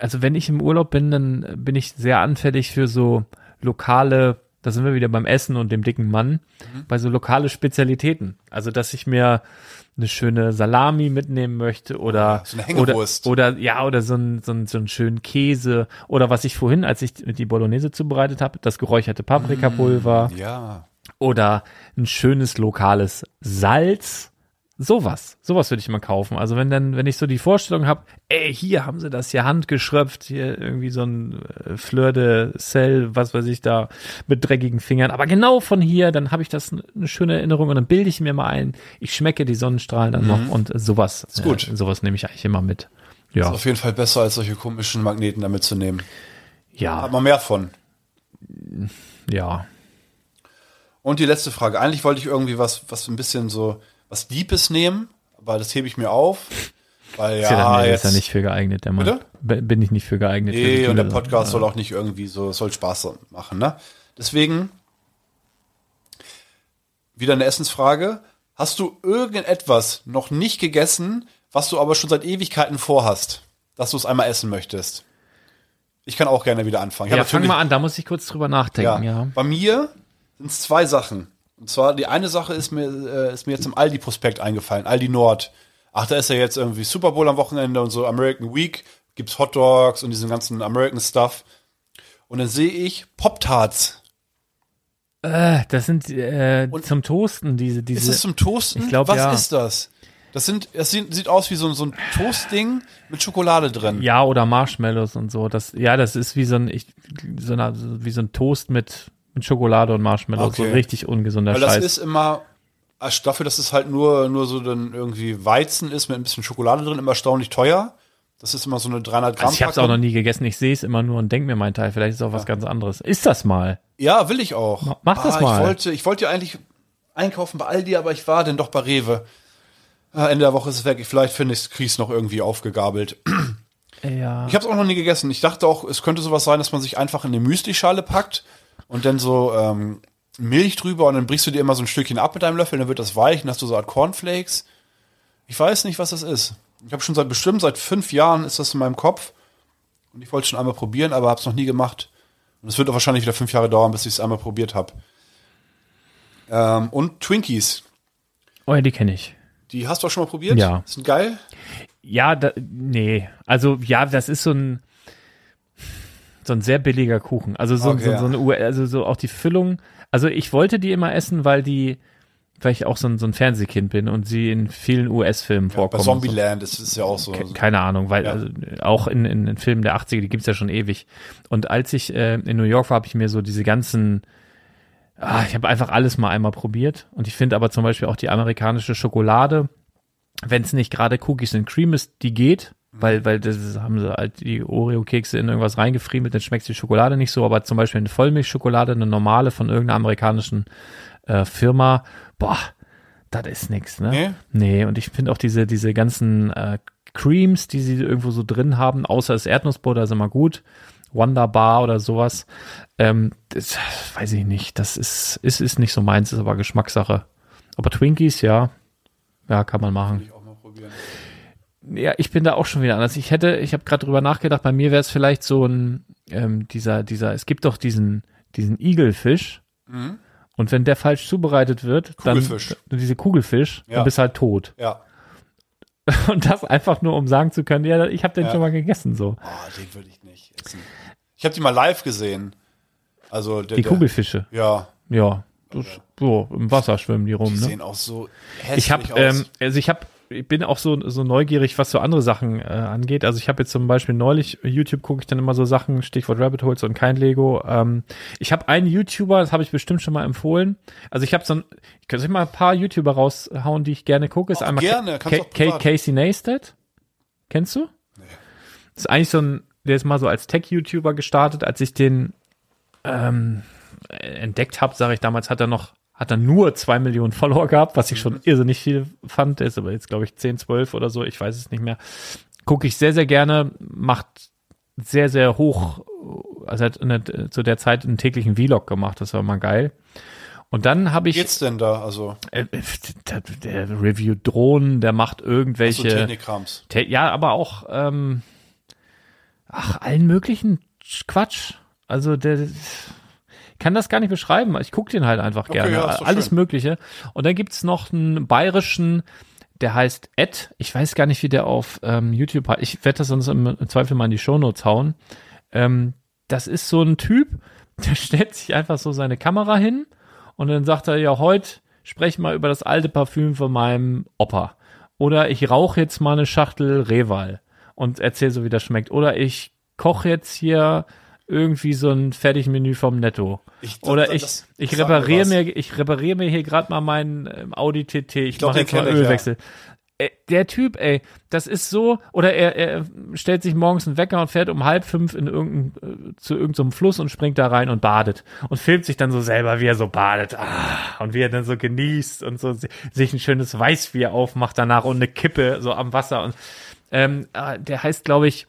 Also wenn ich im Urlaub bin, dann bin ich sehr anfällig für so lokale, da sind wir wieder beim Essen und dem dicken Mann, bei so lokale Spezialitäten. Also dass ich mir eine schöne Salami mitnehmen möchte oder So eine Hängewurst. oder, oder ja oder so ein so ein so einen schönen Käse oder was ich vorhin, als ich die Bolognese zubereitet habe, das geräucherte Paprikapulver Ja. oder ein schönes lokales Salz. Sowas, sowas würde ich mal kaufen. Also wenn dann, wenn ich so die Vorstellung habe, ey, hier haben sie das hier handgeschröpft, hier irgendwie so ein äh, Fleur de Sel, was weiß ich da, mit dreckigen Fingern, aber genau von hier, dann habe ich das eine schöne Erinnerung und dann bilde ich mir mal ein, ich schmecke die Sonnenstrahlen dann noch und sowas. Ist gut. Äh, sowas nehme ich eigentlich immer mit. Ja, Ist auf jeden Fall besser, als solche komischen Magneten damit zu nehmen. Hat ja, man mehr von. ja. Und die letzte Frage. Eigentlich wollte ich irgendwie was, was ein bisschen so, was Deepes nehmen, weil das hebe ich mir auf. Weil ja, ja, dann, jetzt. ist ja nicht für geeignet, der Mann. Bitte? Bin ich nicht für geeignet. für Nee, die und der. Podcast soll auch nicht irgendwie so, soll Spaß machen, ne? Deswegen wieder eine Essensfrage. Hast du irgendetwas noch nicht gegessen, was du aber schon seit Ewigkeiten vorhast, dass du es einmal essen möchtest? Ich kann auch gerne wieder anfangen. Ich Ja, fang mal an, da muss ich kurz drüber nachdenken, ja. Bei mir sind es zwei Sachen. Und zwar, die eine Sache ist mir, äh, ist mir jetzt im Aldi-Prospekt eingefallen, Aldi Nord. Ach, da ist ja jetzt irgendwie Super Bowl am Wochenende und so American Week, gibt's Hot Dogs und diesen ganzen American Stuff. Und dann sehe ich Pop-Tarts. Äh, das sind äh, Und- zum Toasten, diese, Ist diese. das zum Toasten? Ich glaub, Was ja. ist das? Das sind, das sieht, sieht aus wie so, ein- so ein Toastding mit Schokolade drin. ja, oder Marshmallows und so. Das, ja, das ist wie so ein, ich, so eine, wie so ein Toast mit, mit Schokolade und Marshmallows. Okay. So richtig ungesunder Weil das Scheiß. ist immer, dafür, dass es halt nur, nur so dann irgendwie Weizen ist mit ein bisschen Schokolade drin, immer erstaunlich teuer. Das ist immer so eine 300 Gramm. also ich habe es auch noch nie gegessen. Ich sehe es immer nur und denke mir mein Teil. Vielleicht ist auch was ganz anderes. Ist das mal? Ja, will ich auch. mach das ah, mal. Ich wollte, ich wollte ja eigentlich einkaufen bei Aldi, aber ich war denn doch bei Rewe. Ah, Ende der Woche ist es weg. Vielleicht finde ich es, kriege ich es noch irgendwie aufgegabelt. Ja. Ich habe es auch noch nie gegessen. Ich dachte auch, es könnte sowas sein, dass man sich einfach in eine Müslischale packt und dann so ähm, Milch drüber und dann brichst du dir immer so ein Stückchen ab mit deinem Löffel, dann wird das weich und hast du so eine Art Cornflakes. Ich weiß nicht, was das ist. Ich habe schon seit bestimmt seit fünf Jahren ist das in meinem Kopf und ich wollte es schon einmal probieren, aber habe es noch nie gemacht. Und es wird auch wahrscheinlich wieder fünf Jahre dauern, bis ich es einmal probiert habe. Ähm, und Twinkies. Oh ja, die kenne ich. Die hast du auch schon mal probiert? Ja. Sind geil? Ja, da, nee. Also ja, das ist so ein so ein sehr billiger Kuchen. Also so, Okay, so, ja. so eine U also so auch die Füllung. Also ich wollte die immer essen, weil die, weil ich auch so ein, so ein Fernsehkind bin und sie in vielen US-Filmen Bei vorkommen. und so. Zombieland ist es ja auch so. Ke- Keine Ahnung, weil Ja. also, auch in, in, in Filmen der 80er, die gibt's ja schon ewig. Und als ich äh, in New York war, habe ich mir so diese ganzen, ah, ich habe einfach alles mal einmal probiert. Und ich finde aber zum Beispiel auch die amerikanische Schokolade, wenn es nicht gerade Cookies and Cream ist, die geht. Weil, weil das haben sie halt die Oreo-Kekse in irgendwas reingefriemelt, dann schmeckt die Schokolade nicht so, aber zum Beispiel eine Vollmilchschokolade, eine normale von irgendeiner amerikanischen äh, Firma, boah, das ist nix, ne? Nee? Nee, und ich finde auch diese, diese ganzen äh, Creams, die sie irgendwo so drin haben, außer das Erdnussbutter ist immer gut. Wonderbar oder sowas. Ähm, das weiß ich nicht. Das ist, ist, ist nicht so meins, ist aber Geschmackssache. Aber Twinkies, ja. Ja, kann man machen. Ich auch mal probieren. Ja, ich bin da auch schon wieder anders. Ich hätte, ich habe gerade drüber nachgedacht, bei mir wäre es vielleicht so ein, ähm, dieser, dieser, es gibt doch diesen, diesen Igelfisch. Und wenn der falsch zubereitet wird, dann Mhm. Kugelfisch. diese Kugelfisch, Ja. dann bist halt tot. Ja. [LAUGHS] Und das einfach nur, um sagen zu können, ja, ich habe den Ja. schon mal gegessen, so. Oh, den würde ich nicht essen. Ich habe die mal live gesehen. Also der, Die der- Kugelfische. Ja, Ja, das, so, im Wasser schwimmen die rum, die ne? sehen auch so hässlich Ich habe, aus. ähm, also ich habe, ich bin auch so so neugierig, was so andere Sachen äh, angeht. Also ich habe jetzt zum Beispiel neulich YouTube gucke ich dann immer so Sachen, Stichwort Rabbit Holes und kein Lego. Ähm, ich habe einen YouTuber, das habe ich bestimmt schon mal empfohlen. Also ich habe so ein, ich könnte mal ein paar YouTuber raushauen, die ich gerne gucke. Ist Auch einmal gerne, Ka Ka. Casey Neistat. Kennst du? Nee. Das ist eigentlich so ein, der ist mal so als Tech-YouTuber gestartet, als ich den ähm, entdeckt habe, sage ich damals, hat er noch, hat er nur zwei Millionen Follower gehabt, was ich Mhm. schon irrsinnig viel fand. Der ist aber jetzt, glaube ich, 10, 12 oder so, ich weiß es nicht mehr. Gucke ich sehr, sehr gerne, macht sehr, sehr hoch, also hat eine, zu der Zeit einen täglichen Vlog gemacht, das war mal geil. Und dann habe ich geht's denn da? Also äh, der, der Review Drohnen, der macht irgendwelche Technikkrams. Te- Ja, aber auch, ähm, ach, allen möglichen Quatsch. Also der kann das gar nicht beschreiben. Ich gucke den halt einfach Okay, gerne. ja, Alles schön. Mögliche. Und dann gibt's noch einen bayerischen, der heißt Ed. Ich weiß gar nicht, wie der auf ähm, YouTube heißt. Ich werde das sonst im, im Zweifel mal in die Shownotes hauen. Ähm, das ist so ein Typ, [LAUGHS] der stellt sich einfach so seine Kamera hin und dann sagt er, ja, heute sprech mal über das alte Parfüm von meinem Opa. Oder ich rauche jetzt mal eine Schachtel Reval und erzähl so, wie das schmeckt. Oder ich koche jetzt hier irgendwie so ein Fertigmenü vom Netto. Ich- Oder das- ich, das- ich repariere mir, ich repariere mir hier gerade mal meinen ähm, Audi TT. Ich, glaub, mache jetzt mal ich, ja. Ölwechsel. Äh, Der Typ, ey, das ist so, oder er, er stellt sich morgens einen Wecker und fährt um halb fünf in irgendein, äh, zu irgendeinem Fluss und springt da rein und badet und filmt sich dann so selber, wie er so badet ah, und wie er dann so genießt und so si- sich ein schönes Weißbier aufmacht danach und eine Kippe so am Wasser und ähm, äh, der heißt, glaube ich,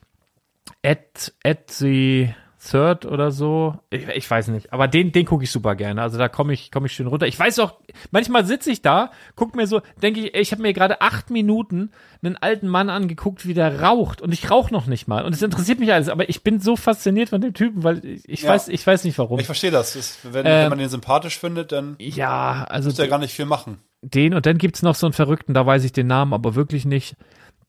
At, at the Third oder so. Ich, ich weiß nicht. Aber den, den gucke ich super gerne. Also da komme ich, komme ich schön runter. Ich weiß auch, manchmal sitze ich da, guck mir so, denke ich, ich habe mir gerade acht Minuten einen alten Mann angeguckt, wie der raucht. Und ich rauche noch nicht mal. Und es interessiert mich alles. Aber ich bin so fasziniert von dem Typen, weil ich, ich Ja. weiß, ich weiß nicht warum. Ich verstehe das. das wenn, Ähm, wenn man den sympathisch findet, dann ja, also muss er gar nicht viel machen. den und dann gibt's noch so einen Verrückten, da weiß ich den Namen aber wirklich nicht.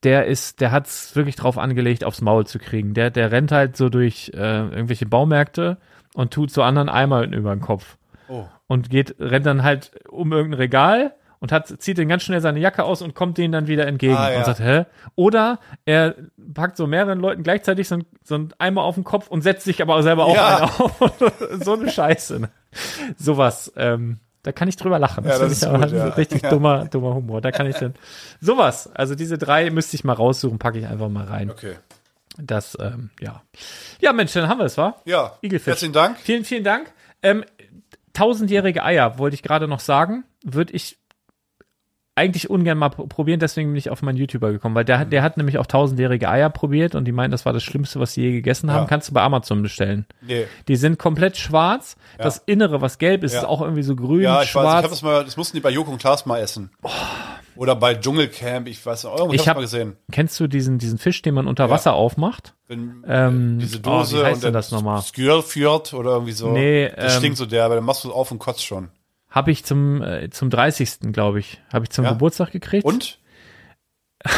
Der ist, der hat's wirklich drauf angelegt, aufs Maul zu kriegen. Der, der rennt halt so durch äh, irgendwelche Baumärkte und tut so anderen Eimer über den Kopf. Oh. Und geht, rennt dann halt um irgendein Regal und hat, zieht dann ganz schnell seine Jacke aus und kommt denen dann wieder entgegen Ah, ja. und sagt, hä? Oder er packt so mehreren Leuten gleichzeitig so ein, so ein Eimer auf den Kopf und setzt sich aber selber auch Ja. einen auf. [LAUGHS] so eine Scheiße. Ne? Sowas, ähm, da kann ich drüber lachen. Ja, das ist aber gut, ja. richtig Ja. dummer, dummer Humor. Da kann ich dann sowas. Also diese drei müsste ich mal raussuchen, packe ich einfach mal rein. Okay. Das, ähm, ja. Ja, Mensch, dann haben wir es, wa? Ja. Igelfisch. Herzlichen Dank. Vielen, vielen Dank. Ähm, tausendjährige Eier, wollte ich gerade noch sagen, würde ich eigentlich ungern mal pr- probieren, deswegen bin ich auf meinen YouTuber gekommen, weil der, hat- der hat nämlich auch tausendjährige Eier probiert und die meinen, das war das Schlimmste, was sie je gegessen haben. Ja. Kannst du bei Amazon bestellen. Nee. Die sind komplett schwarz. Das Innere, was gelb ist, Ja. ist auch irgendwie so grün, Ja, ich weiß, ich schwarz. habe das mal, das mussten die bei Joko und Klaas mal essen. Oder bei Dschungelcamp, ich weiß nicht, irgendwo Ich ich hab- mal gesehen. Kennst du diesen, diesen Fisch, den man unter Wasser aufmacht? Wenn, Ähm, diese oh, Dose wie heißt und denn das nochmal? Skür führt oder irgendwie so. Nee, das ähm, stinkt so der, aber dann machst du es auf und kotzt schon. Habe ich zum, äh, zum 30. glaube ich, habe ich zum Ja. Geburtstag gekriegt. Und? [LAUGHS]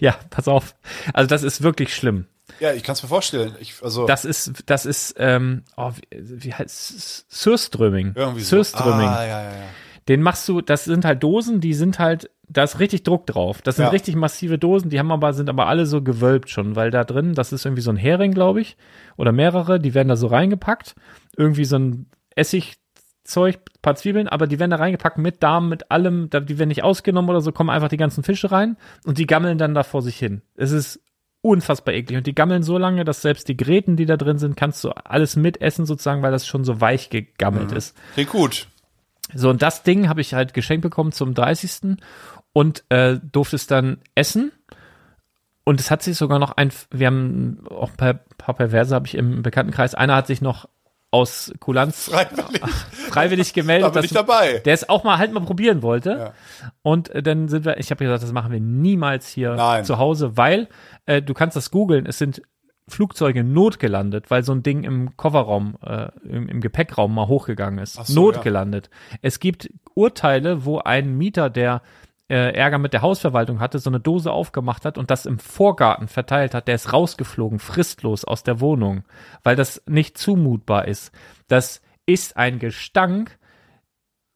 Ja, pass auf. Also das ist wirklich schlimm. Ja, ich kann es mir vorstellen. Ich, also Das ist, das ist, ähm, oh, wie, wie heißt es? Surströmming. irgendwie so. Surströmming. Ah, ja, ja, ja. Den machst du, das sind halt Dosen, die sind halt, da ist richtig Druck drauf. Das sind Ja. richtig massive Dosen, die haben aber, sind aber alle so gewölbt schon, weil da drin, das ist irgendwie so ein Hering, glaube ich, oder mehrere, die werden da so reingepackt. Irgendwie so ein Essigzeug, paar Zwiebeln, aber die werden da reingepackt mit Darm, mit allem, die werden nicht ausgenommen oder so, kommen einfach die ganzen Fische rein und die gammeln dann da vor sich hin. Es ist unfassbar eklig und die gammeln so lange, dass selbst die Gräten, die da drin sind, kannst du alles mitessen sozusagen, weil das schon so weich gegammelt ist. Klingt gut. So, und das Ding habe ich halt geschenkt bekommen zum 30. und äh, durfte es dann essen. Und es hat sich sogar noch ein, wir haben auch ein paar, paar Perverse habe ich im Bekanntenkreis, einer hat sich noch aus Kulanz Freiwillig. freiwillig gemeldet, Da bin ich dabei. der es auch mal halt mal probieren wollte. Ja. Und äh, dann sind wir, ich habe gesagt, das machen wir niemals hier Nein. zu Hause, weil äh, du kannst das googeln, es sind Flugzeuge notgelandet, weil so ein Ding im Kofferraum, äh, im, im Gepäckraum mal hochgegangen ist. So, notgelandet. Es gibt Urteile, wo ein Mieter, der äh, Ärger mit der Hausverwaltung hatte, so eine Dose aufgemacht hat und das im Vorgarten verteilt hat, der ist rausgeflogen, fristlos aus der Wohnung, weil das nicht zumutbar ist. Das ist ein Gestank,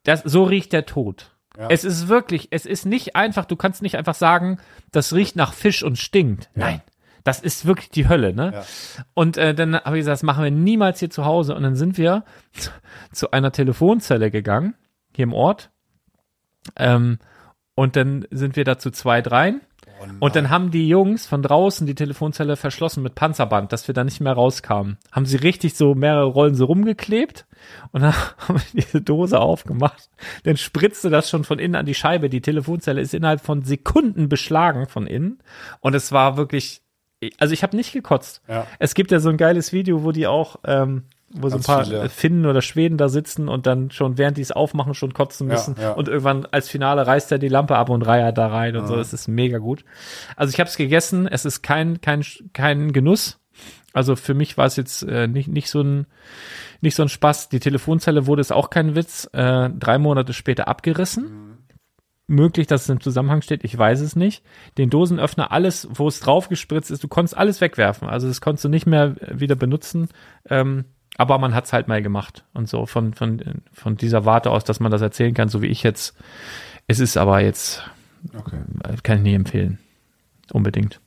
das, so riecht der Tod. Ja. Es ist wirklich, es ist nicht einfach, du kannst nicht einfach sagen, das riecht nach Fisch und stinkt. Nein. Das ist wirklich die Hölle, ne? Ja. Und äh, dann habe ich gesagt, das machen wir niemals hier zu Hause. Und dann sind wir zu, [LAUGHS] zu einer Telefonzelle gegangen, hier im Ort. Ähm, und dann sind wir da zu zwei, dreien. Und dann haben die Jungs von draußen die Telefonzelle verschlossen mit Panzerband, dass wir da nicht mehr rauskamen. Haben sie richtig so mehrere Rollen so rumgeklebt und dann [LAUGHS] haben wir diese Dose aufgemacht. Dann spritzte das schon von innen an die Scheibe. Die Telefonzelle ist innerhalb von Sekunden beschlagen von innen. Und es war wirklich, also ich habe nicht gekotzt. Ja. Es gibt ja so ein geiles Video, wo die auch, ähm, wo so ein Ganz paar viele. Finnen oder Schweden da sitzen und dann schon während die es aufmachen schon kotzen Ja, müssen ja. und irgendwann als Finale reißt er die Lampe ab und reiert da rein und so. Es ist mega gut. Also ich habe es gegessen. Es ist kein kein kein Genuss. Also für mich war es jetzt äh, nicht nicht so ein nicht so ein Spaß. Die Telefonzelle wurde es auch kein Witz. Äh, drei Monate später abgerissen. Möglich, dass es im Zusammenhang steht, ich weiß es nicht. Den Dosenöffner, alles, wo es drauf gespritzt ist, du konntest alles wegwerfen. Also das konntest du nicht mehr wieder benutzen. Ähm, aber man hat es halt mal gemacht. Und so von, von, von dieser Warte aus, dass man das erzählen kann, so wie ich jetzt. Es ist aber jetzt, Okay. äh, kann ich nie empfehlen. Unbedingt.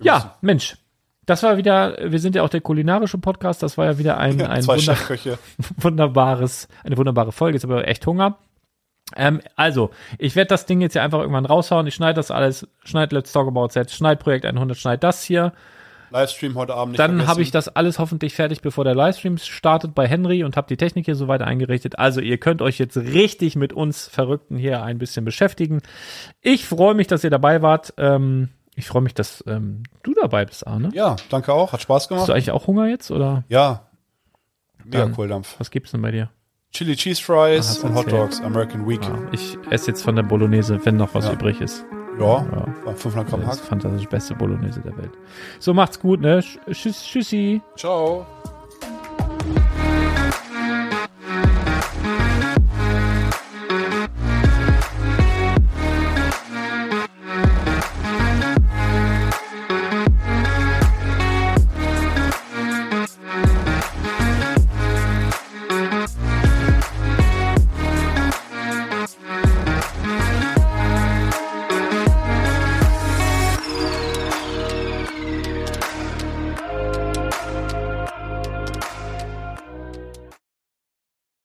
Ja, Mensch. Das war wieder, wir sind ja auch der kulinarische Podcast, das war ja wieder ein, ein Zwei wunder, [LAUGHS] wunderbares, eine wunderbare Folge. Jetzt aber echt Hunger. Ähm, also, ich werde das Ding jetzt ja einfach irgendwann raushauen. Ich schneide das alles, schneide Let's Talk About Set, schneid Projekt 100, schneid das hier. Livestream heute Abend nicht Dann habe ich das alles hoffentlich fertig, bevor der Livestream startet bei Henry und habe die Technik hier soweit eingerichtet. Also ihr könnt euch jetzt richtig mit uns Verrückten hier ein bisschen beschäftigen. Ich freue mich, dass ihr dabei wart. Ähm, ich freue mich, dass ähm, du dabei bist, Arne. Ja, danke auch. Hat Spaß Hast du gemacht. eigentlich auch Hunger jetzt oder Ja. Mega Dann- Kohldampf. was gibt's denn bei dir? Chili Cheese Fries Ah, und Hot. Dogs, American Week. Ah, ich esse jetzt von der Bolognese, wenn noch was Ja. übrig ist. Ja, Ja. war 500 Gramm Das Hack. ist fantastisch beste Bolognese der Welt. So macht's gut, ne? Tschüss, tschüssi. Ciao.